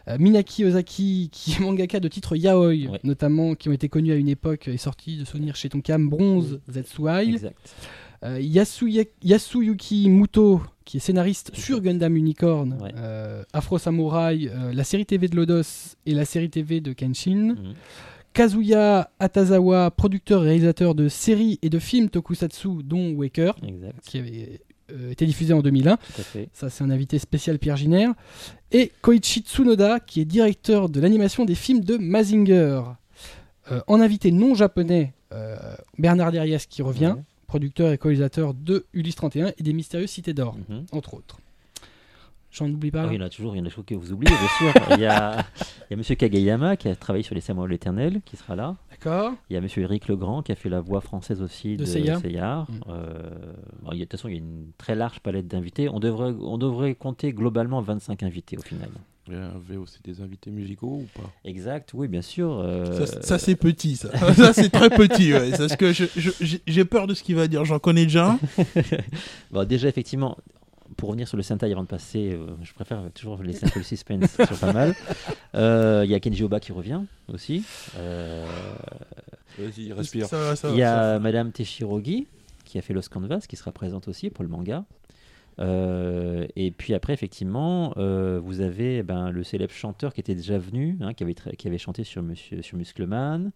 Euh, Minaki Ozaki, qui est mangaka de titres yaoi, notamment qui ont été connus à une époque et sortis de souvenirs chez Tonkam, Bronze, Zetsuai. Euh, Yasuya- Yasuyuki Muto, qui est scénariste sur Gundam Unicorn, Afro Samurai, la série TV de Lodos et la série TV de Kenshin. Mhm. Kazuya Atazawa, producteur et réalisateur de séries et de films tokusatsu, dont Waker, Exact. qui avait euh, été diffusé en 2001. Tout à fait. Ça, c'est un invité spécial Pierre Giner. Et Koichi Tsunoda, qui est directeur de l'animation des films de Mazinger. Euh, en invité non japonais, euh, Bernard Deriès, qui revient, producteur et co-réalisateur de Ulysse 31 et des Mystérieuses Cités d'Or, Mhm. entre autres. J'en oublie pas. Ah il y en a toujours, il y en a toujours que vous oubliez, bien sûr. Il y a, il y a Monsieur Kageyama qui a travaillé sur les Samuels l'éternel, qui sera là. D'accord Il y a Monsieur Eric Legrand qui a fait la voix française aussi De de. Mm. Euh, bon, il y a- de toute façon, il y a une très large palette d'invités. On devrait, on devrait compter globalement 25 invités au final. Il y avait aussi des invités musicaux ou pas? Exact, oui, bien sûr. euh, Ça, ça, c'est petit, ça. ça c'est très petit, ouais. Parce que j'ai peur de ce qu'il va dire. J'en connais déjà un. Bon, déjà, effectivement, pour revenir sur le Sentai avant de passer, euh, je préfère toujours laisser un peu le suspense sur pas mal. Euh, Il y a Kenji Oba qui revient aussi. Euh, Vas-y, respire. Il y a. Madame Teshirogi qui a fait Los Canvas qui sera présente aussi pour le manga. Euh, et puis après, effectivement, euh, vous avez ben, le célèbre chanteur qui était déjà venu, hein, qui, avait qui avait chanté sur, Monsieur, sur Muscleman.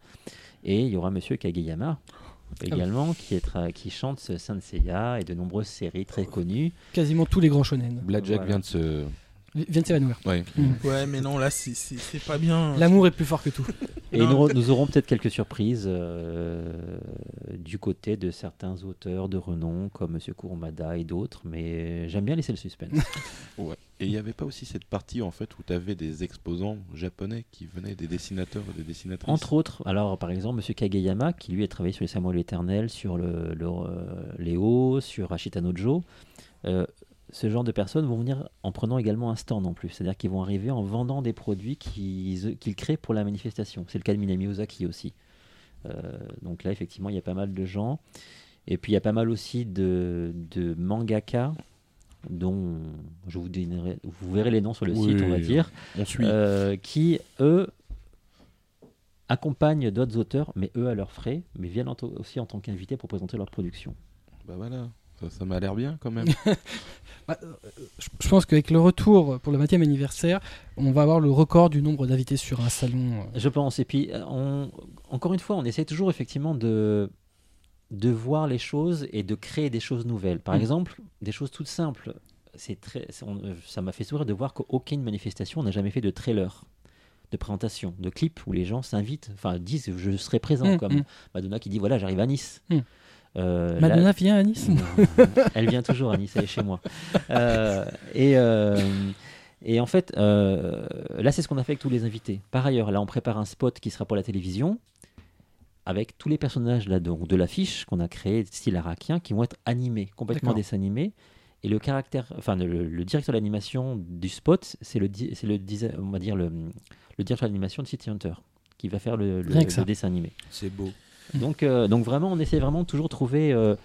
Et il y aura Monsieur Kageyama également qui, est tra- qui chante ce Saint Seiya et de nombreuses séries très connues. Quasiment tous les grands shonen. Blackjack Voilà. vient de se. Vi- Vient de s'évanouir. Ouais. Ouais, mais non, là, c'est- pas bien. L'amour est plus fort que tout. Et nous aurons peut-être quelques surprises euh, du côté de certains auteurs de renom comme Monsieur Kurumada et d'autres, mais j'aime bien laisser le suspense. Ouais. Et il n'y avait pas aussi cette partie en fait où tu avais des exposants japonais qui venaient, des dessinateurs et des dessinatrices Entre autres, alors par exemple, Monsieur Kageyama, qui lui a travaillé sur les Samuels éternels, sur le, le, euh, Léo, sur Ashita no Joe, euh, ce genre de personnes vont venir en prenant également un stand en plus. C'est-à-dire qu'ils vont arriver en vendant des produits qu'ils qu'ils créent pour la manifestation. C'est le cas de Minami Ozaki aussi. Euh, donc là, effectivement, il y a pas mal de gens. Et puis il y a pas mal aussi de, de mangaka dont je vous donnerai, vous verrez les noms sur le Oui, site, on va dire. On suit. Euh, qui, eux, accompagnent d'autres auteurs, mais eux à leurs frais, mais viennent en aussi en tant qu'invités pour présenter leur production. Bah voilà, ça, ça m'a l'air bien quand même. Bah, euh, je, je pense qu'avec le retour pour le 20e anniversaire, on va avoir le record du nombre d'invités sur un salon. euh. Je pense. Et puis, on- encore une fois, on essaie toujours effectivement de, de voir les choses et de créer des choses nouvelles. Par Mm. exemple, des choses toutes simples. C'est très, on- ça m'a fait sourire de voir qu'aucune manifestation n'a jamais fait de trailer, de présentation, de clip où les gens s'invitent, enfin disent je serai présent, Mm, comme mm. Madonna qui dit voilà j'arrive à Nice. Euh, Madonna vient à Nice Non, elle vient toujours à Nice, elle est chez moi. Euh, et, euh, et en fait, là, c'est ce qu'on a fait avec tous les invités. Par ailleurs, là, on prépare un spot qui sera pour la télévision avec tous les personnages là, donc, de l'affiche qu'on a créé, style arakien, qui vont être animés, complètement animé. Et le caractère, enfin, le, le directeur d'animation du spot, c'est le, c'est le, on va dire le, le directeur d'animation de City Hunter, qui va faire le, dessin animé. C'est beau. Donc, euh, donc vraiment, on essaie vraiment de toujours trouver euh,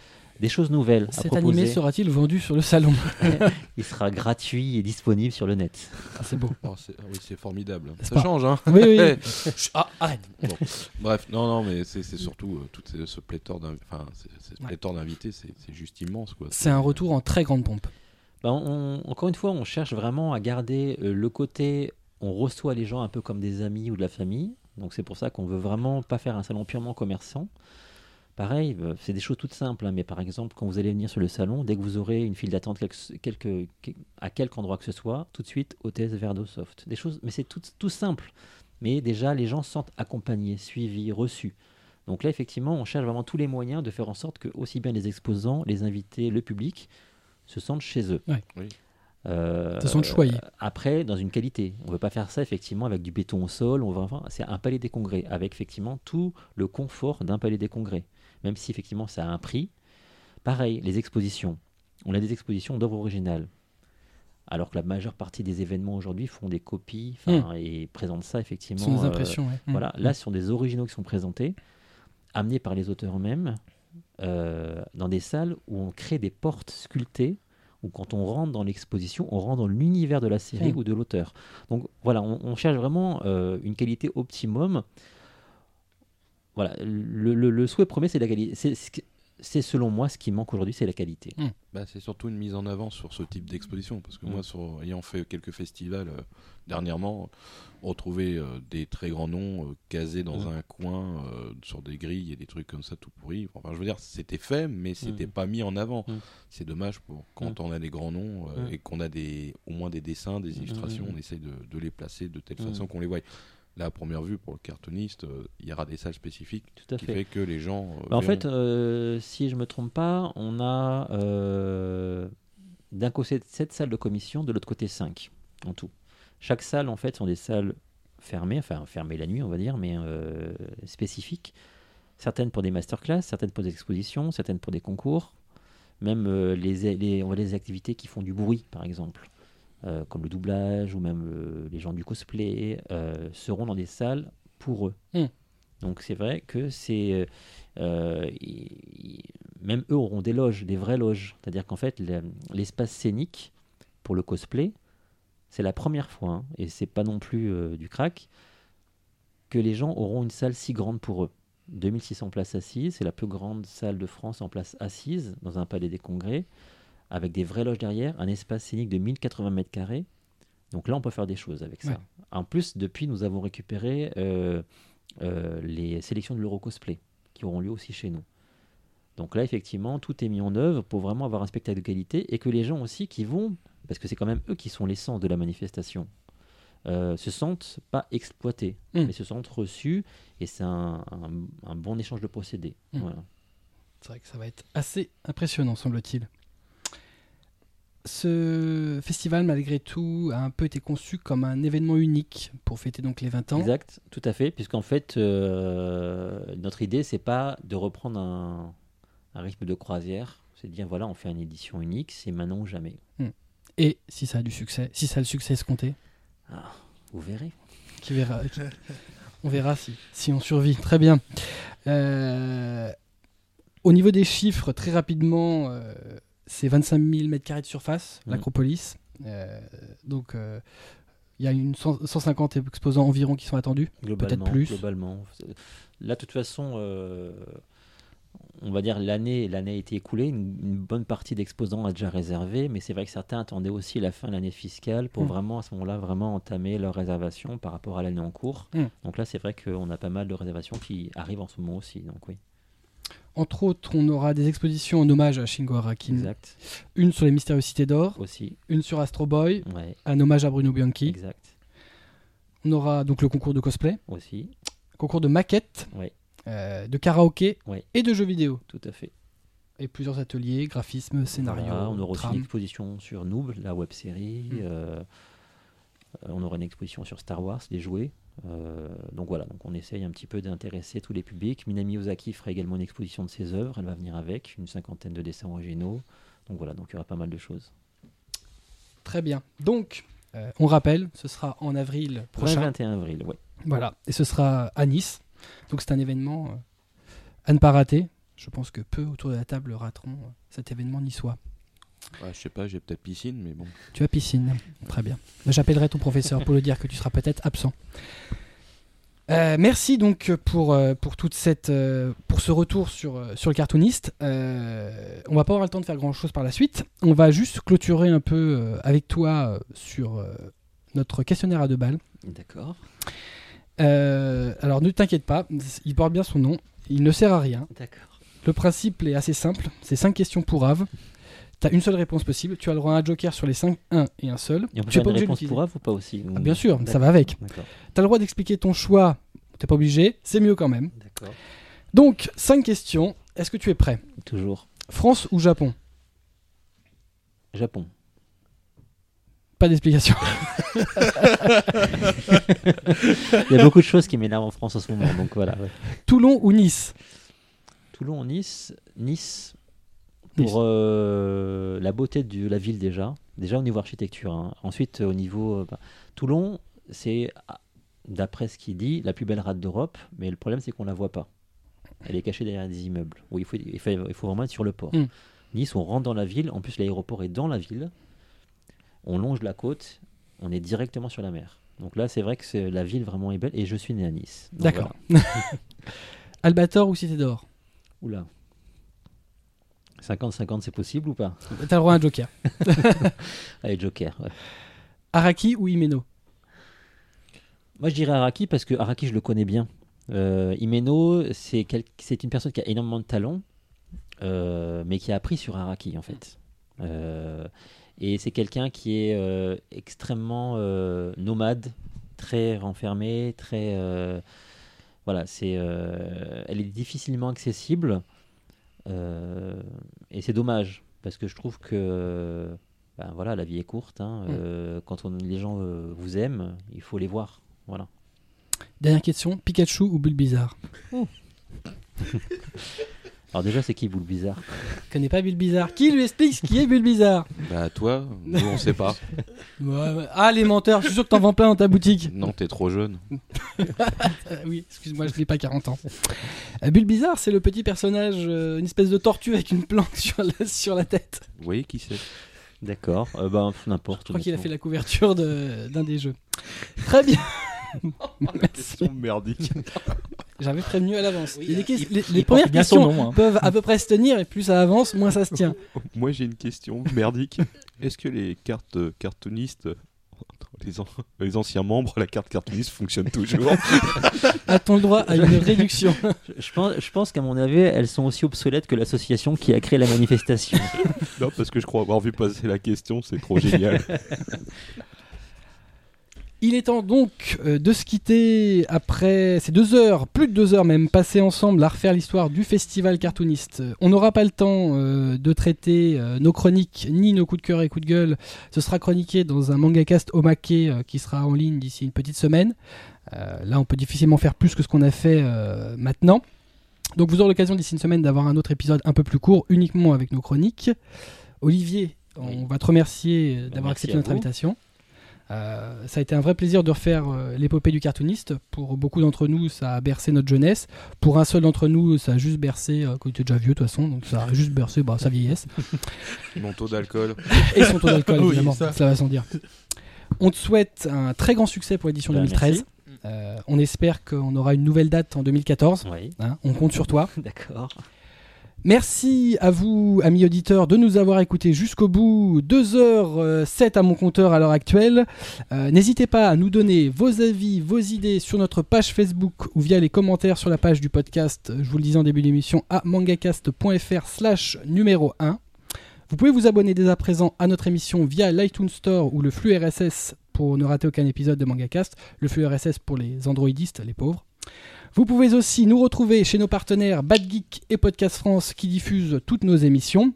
des choses nouvelles à Cet proposer. animé sera-il vendu sur le salon Il sera gratuit et disponible sur le net. Ah, C'est beau. Oh, c'est- oui, c'est formidable. Ça pas change, hein Oui, oui. Ah, arrête. Bon. Bref, non, non, mais c'est c'est surtout euh, tout ce, ce pléthore d'inv- enfin, c'est- c'est ce Ouais. pléthore d'invités, c'est c'est juste immense, quoi. C'est un retour en très grande pompe. Ben, on- encore une fois, on cherche vraiment à garder euh, le côté, on reçoit les gens un peu comme des amis ou de la famille. Donc c'est pour ça qu'on veut vraiment pas faire un salon purement commerçant. Pareil, euh, c'est des choses toutes simples, hein, mais par exemple, quand vous allez venir sur le salon, dès que vous aurez une file d'attente quelque- quelque- que- à quelque endroit que ce soit, tout de suite, hôtesse Verdo Soft. Des choses, mais c'est tout, tout simple. mais déjà les gens se sentent accompagnés, suivis, reçus. Donc là, effectivement, on cherche vraiment tous les moyens de faire en sorte que aussi bien les exposants, les invités, le public se sentent chez eux. Ouais. Oui. Euh, Se sentent choyés. Après, dans une qualité. On ne veut pas faire ça effectivement avec du béton au sol. On va enfin, c'est un palais des congrès avec effectivement tout le confort d'un palais des congrès. Même si effectivement ça a un prix. Pareil, les expositions. On a des expositions d'œuvres originales. Alors que la majeure partie des événements aujourd'hui font des copies enfin, et présentent ça Ce effectivement. sont des euh, impressions. ouais. Voilà, là, ce sont des originaux qui sont présentés, amenés par les auteurs eux-mêmes, euh, dans des salles où on crée des portes sculptées, où quand on rentre dans l'exposition, on rentre dans l'univers de la série ou de l'auteur. Donc voilà, on, on cherche vraiment euh, une qualité optimum. Voilà, le, le- le souhait premier, c'est la qualité. C'est- selon moi ce qui manque aujourd'hui, c'est la qualité. Bah, c'est surtout une mise en avant sur ce type d'exposition. Parce que Mm. moi, sur, ayant fait quelques festivals euh, dernièrement, retrouver euh, des très grands noms euh, casés dans Mm. un coin, euh, sur des grilles et des trucs comme ça tout pourris. Enfin, je veux dire, c'était fait, mais c'était pas mis en avant. C'est dommage pour quand on a des grands noms et qu'on a des, au moins des dessins, des illustrations, on essaye de, de les placer de telle façon qu'on les voit. Là, à première vue, pour le cartooniste, euh, il y aura des salles spécifiques Tout à qui fait. fait que les gens. euh, Bah, en fait, euh, si je me trompe pas, on a d'un côté 7 salles de commission, de l'autre côté 5 en tout. Chaque salle, en fait, sont des salles fermées, enfin fermées la nuit, on va dire, mais euh, spécifiques. Certaines pour des masterclass, certaines pour des expositions, certaines pour des concours. Même euh, les, les, on va dire les activités qui font du bruit, par exemple, euh, comme le doublage ou même euh, les gens du cosplay, euh, seront dans des salles pour eux. Hmm. Donc c'est vrai que c'est euh, même eux auront des loges, des vraies loges. C'est-à-dire qu'en fait, le- l'espace scénique pour le cosplay, c'est la première fois, hein, et c'est pas non plus du crack, que les gens auront une salle si grande pour eux. 2600 places assises, c'est la plus grande salle de France en place assise dans un palais des congrès, avec des vraies loges derrière, un espace scénique de 1080 mètres carrés. Donc là, on peut faire des choses avec ça. Ouais. En plus, depuis, nous avons récupéré euh, euh, les sélections de l'Eurocosplay qui auront lieu aussi chez nous. Donc là, effectivement, tout est mis en œuvre pour vraiment avoir un spectacle de qualité et que les gens aussi qui vont, parce que c'est quand même eux qui sont l'essence de la manifestation, euh, se sentent pas exploités, Mm. mais se sentent reçus et c'est un, un- un bon échange de procédés. Mm. Voilà. C'est vrai que ça va être assez impressionnant, semble-t-il. Ce festival, malgré tout, a un peu été conçu comme un événement unique pour fêter donc les 20 ans. Exact, tout à fait, puisqu'en fait, euh, notre idée, c'est pas de reprendre un, un rythme de croisière, c'est de dire voilà, on fait une édition unique, c'est maintenant ou jamais. Et si ça a du succès, si ça a le succès escompté, Vous verrez. qui verra, on verra si, si on survit. Très bien. Euh, au niveau des chiffres, très rapidement, euh, c'est 25 000 m2 de surface, Mhm. l'Acropolis. Euh, donc, euh, il y a une 100 150 exposants environ qui sont attendus. Globalement, plus. globalement. Là, de toute façon, euh, on va dire l'année, l'année a été écoulée, une, une bonne partie d'exposants a déjà réservé, mais c'est vrai que certains attendaient aussi la fin de l'année fiscale pour Mm. vraiment à ce moment-là vraiment entamer leur réservation par rapport à l'année en cours. Mm. Donc là, c'est vrai qu'on a pas mal de réservations qui arrivent en ce moment aussi. Donc oui, Entre autres, on aura des expositions en hommage à Shingo Araki. exact. Une sur les mystérieuses cités d'or, Aussi, une sur Astro Boy, ouais, un hommage à Bruno Bianchi. exact. On aura donc le concours de cosplay, Aussi, concours de maquettes, Ouais. euh, de karaoké Ouais. et de jeux vidéo. tout à fait. Et plusieurs ateliers, graphisme, scénario, Voilà, on aura aussi une exposition sur Noob, la web série. Mm. euh, euh, on aura une exposition sur Star Wars, les jouets. Euh, donc voilà, donc on essaye un petit peu d'intéresser tous les publics. Minami Ozaki fera également une exposition de ses œuvres. Elle va venir avec une cinquantaine de dessins originaux. Donc voilà, donc il y aura pas mal de choses. Très bien. Donc, euh, on rappelle, ce sera en avril prochain. 21 avril, ouais. Voilà. Et ce sera à Nice. Donc, c'est un événement euh, à ne pas rater. Je pense que peu autour de la table rateront cet événement niçois. Ouais, je sais pas, j'ai peut-être piscine, mais bon. Tu as piscine. Très bien. J'appellerai ton professeur pour lui dire que tu seras peut-être absent. Euh, merci donc pour, euh, pour, toute cette, euh, pour ce retour sur, sur le cartooniste. Euh, on va pas avoir le temps de faire grand chose par la suite. On va juste clôturer un peu avec toi sur notre questionnaire à deux balles. D'accord. Euh, alors ne t'inquiète pas, il porte bien son nom. Il ne sert à rien. D'accord. Le principe est assez simple. C'est cinq questions pour Ave. Tu as une seule réponse possible. Tu as le droit à un joker sur les 5, un et un seul. Et on peut Tu faire pas une réponse pour ou pas aussi Ah, bien sûr, ça va avec. D'accord. Tu as le droit d'expliquer ton choix. T'es pas obligé, c'est mieux quand même. D'accord. Donc, 5 questions. Est-ce que tu es prêt? Toujours. France ou Japon? Japon. Pas d'explication. Il y a beaucoup de choses qui m'énervent en France en ce moment, donc voilà. ouais. Toulon ou Nice? Toulon, Nice, Nice. Nice. Pour euh, la beauté de la ville déjà, déjà au niveau architecture. hein. Ensuite au niveau euh, bah, Toulon, c'est ah, d'après ce qu'il dit la plus belle rade d'Europe, mais le problème c'est qu'on la voit pas. Elle est cachée derrière des immeubles. Il faut, il faut, il faut vraiment être sur le port. Mm. Nice, on rentre dans la ville. En plus, l'aéroport est dans la ville. On longe la côte. On est directement sur la mer. Donc là, c'est vrai que la ville vraiment est belle. Et je suis né à Nice. D'accord. Albator ou Cité d'Or? Oula. 50-50, c'est possible ou pas? T'as le droit à un joker. Allez, Joker. ouais. Araki ou Imeno? Moi, je dirais Araki parce que Araki, je le connais bien. Euh, Imeno, c'est quel- c'est une personne qui a énormément de talent, euh, mais qui a appris sur Araki, en fait. Euh, et c'est quelqu'un qui est euh, extrêmement nomade, très renfermé, très. voilà, c'est. elle est difficilement accessible. Euh, et c'est dommage, parce que je trouve que. ben voilà, la vie est courte. hein, euh, quand on- les gens euh, vous aiment, il faut les voir. Voilà. Dernière question, Pikachu ou Bulbizarre? Alors déjà, c'est qui Bulbizarre Je connais pas Bulbizarre. Qui lui explique ce qui est Bulbizarre Bah toi, nous on sait pas. Ah, les menteurs, je suis sûr que t'en vends plein dans ta boutique. non, t'es trop jeune. Oui, excuse-moi, je n'ai pas 40 ans. Euh, Bulbizarre, c'est le petit personnage, euh, une espèce de tortue avec une plante sur la, sur la tête. Vous voyez qui c'est? D'accord. Euh, pff, n'importe. Je crois qu'il a fait la couverture de- d'un des jeux. Très bien. Merci. merdique. J'avais prévenu à l'avance. Oui, il- ques- les, il les porte premières questions nom, hein. peuvent à peu près se tenir et plus ça avance, moins ça se tient. Moi j'ai une question merdique. Est-ce que les cartes euh, cartoonistes, euh, les, an- les anciens membres, la carte cartooniste fonctionne toujours? A-t-on le droit à une réduction Je- Je pense, je pense qu'à mon avis, elles sont aussi obsolètes que l'association qui a créé la manifestation. Non, parce que je crois avoir vu passer la question, c'est trop génial. Il est temps donc euh, de se quitter après ces deux heures, plus de deux heures même, passées ensemble à refaire l'histoire du festival cartooniste. On n'aura pas le temps euh, de traiter euh, nos chroniques ni nos coups de cœur et coups de gueule. Ce sera chroniqué dans un mangacast omake qui sera en ligne d'ici une petite semaine. Là, on peut difficilement faire plus que ce qu'on a fait maintenant. Donc vous aurez l'occasion d'ici une semaine d'avoir un autre épisode un peu plus court, uniquement avec nos chroniques. Olivier, on va te remercier Bah, d'avoir accepté notre invitation. Euh, ça a été un vrai plaisir de refaire euh, l'épopée du cartooniste. Pour beaucoup d'entre nous, ça a bercé notre jeunesse. Pour un seul d'entre nous, ça a juste bercé, euh, quand il était déjà vieux de toute façon, donc ça a juste bercé bah, sa vieillesse. Mon taux d'alcool. Et son taux d'alcool, Oui, évidemment, ça. ça. va sans dire. On te souhaite un très grand succès pour l'édition Bah, 2013. merci. Euh, on espère qu'on aura une nouvelle date en 2014. oui, hein. on compte sur toi. d'accord. Merci à vous, amis auditeurs, de nous avoir écoutés jusqu'au bout. 2h07 à mon compteur à l'heure actuelle. Euh, N'hésitez pas à nous donner vos avis, vos idées sur notre page Facebook ou via les commentaires sur la page du podcast, je vous le disais en début d'émission, à mangacast.fr slash numéro 1. Vous pouvez vous abonner dès à présent à notre émission via l'iTunes Store ou le flux RSS pour ne rater aucun épisode de Mangacast. Le flux RSS pour les androidistes, les pauvres. Vous pouvez aussi nous retrouver chez nos partenaires Bad Geek et Podcast France qui diffusent toutes nos émissions.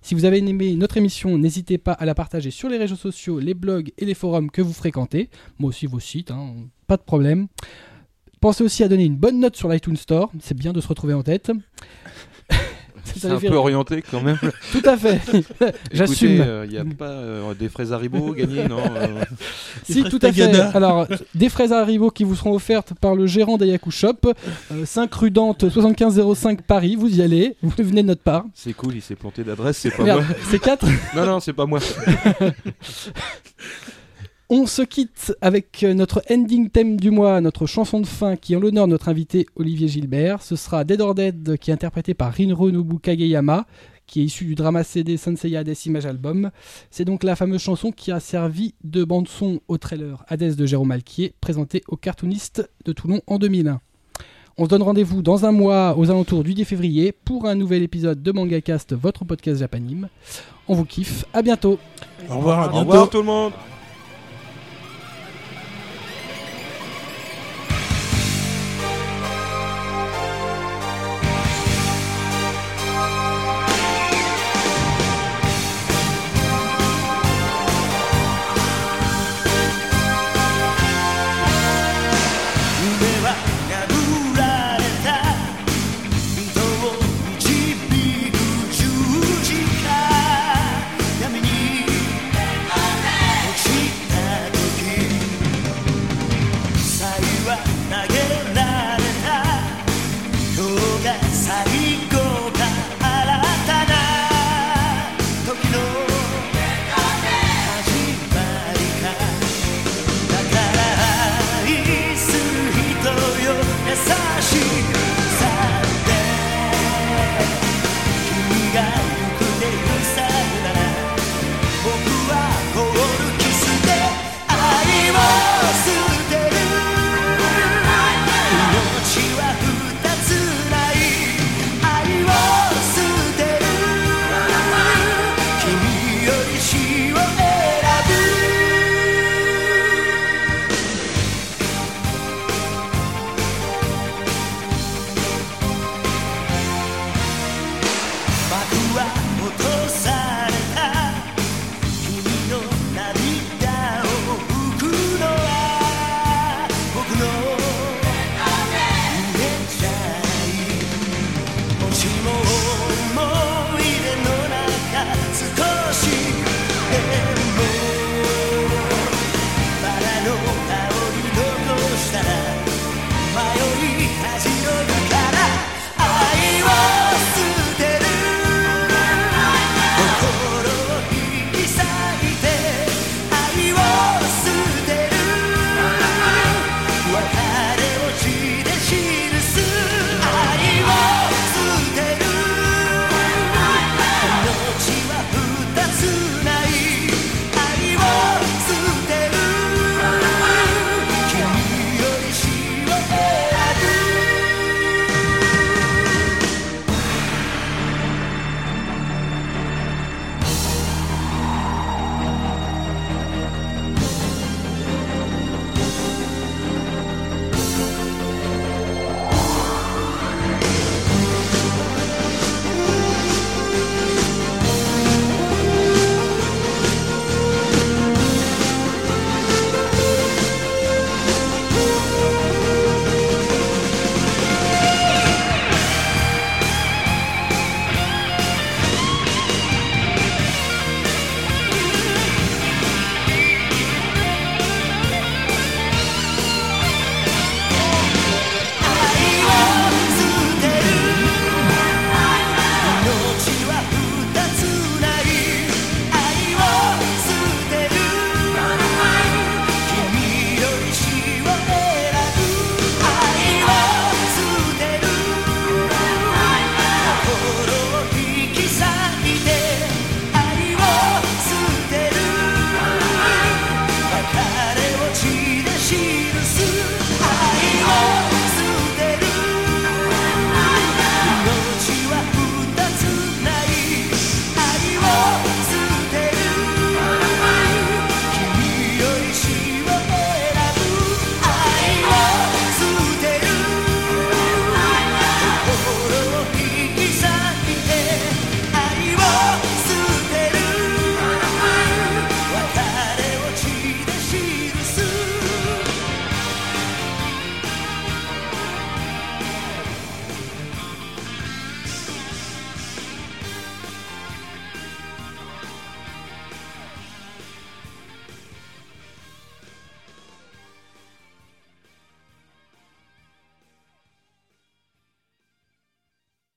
Si vous avez aimé notre émission, n'hésitez pas à la partager sur les réseaux sociaux, les blogs et les forums que vous fréquentez. Moi aussi vos sites, hein, pas de problème. Pensez aussi à donner une bonne note sur l'iTunes Store, c'est bien de se retrouver en tête. C'est un fait peu orienté quand même. Tout à fait. J'assume. Il n'y a pas euh, des fraises Haribo gagnées, non euh, Si, tout à fait. Alors, des fraises Haribo qui vous seront offertes par le gérant d'Ayaku Shop, euh, 5 rue Dante 7505 Paris. Vous y allez, vous venez de notre part. C'est cool, il s'est planté d'adresse, c'est pas Merde, moi. c'est 4. Non, non, c'est pas moi. On se quitte avec euh, notre ending thème du mois, notre chanson de fin qui est en l'honneur de notre invité Olivier Gilbert. Ce sera Dead or Dead qui est interprété par Rinro Nobu Kageyama, qui est issu du drama CD Senseiya Hades Image Album. C'est donc la fameuse chanson qui a servi de bande-son au trailer Hades de Jérôme Alquier, présenté au cartooniste de Toulon en 2001. On se donne rendez-vous dans un mois aux alentours du 10 février pour un nouvel épisode de MangaCast, votre podcast japanime. On vous kiffe, à bientôt. Au revoir, à Au bientôt. revoir tout le monde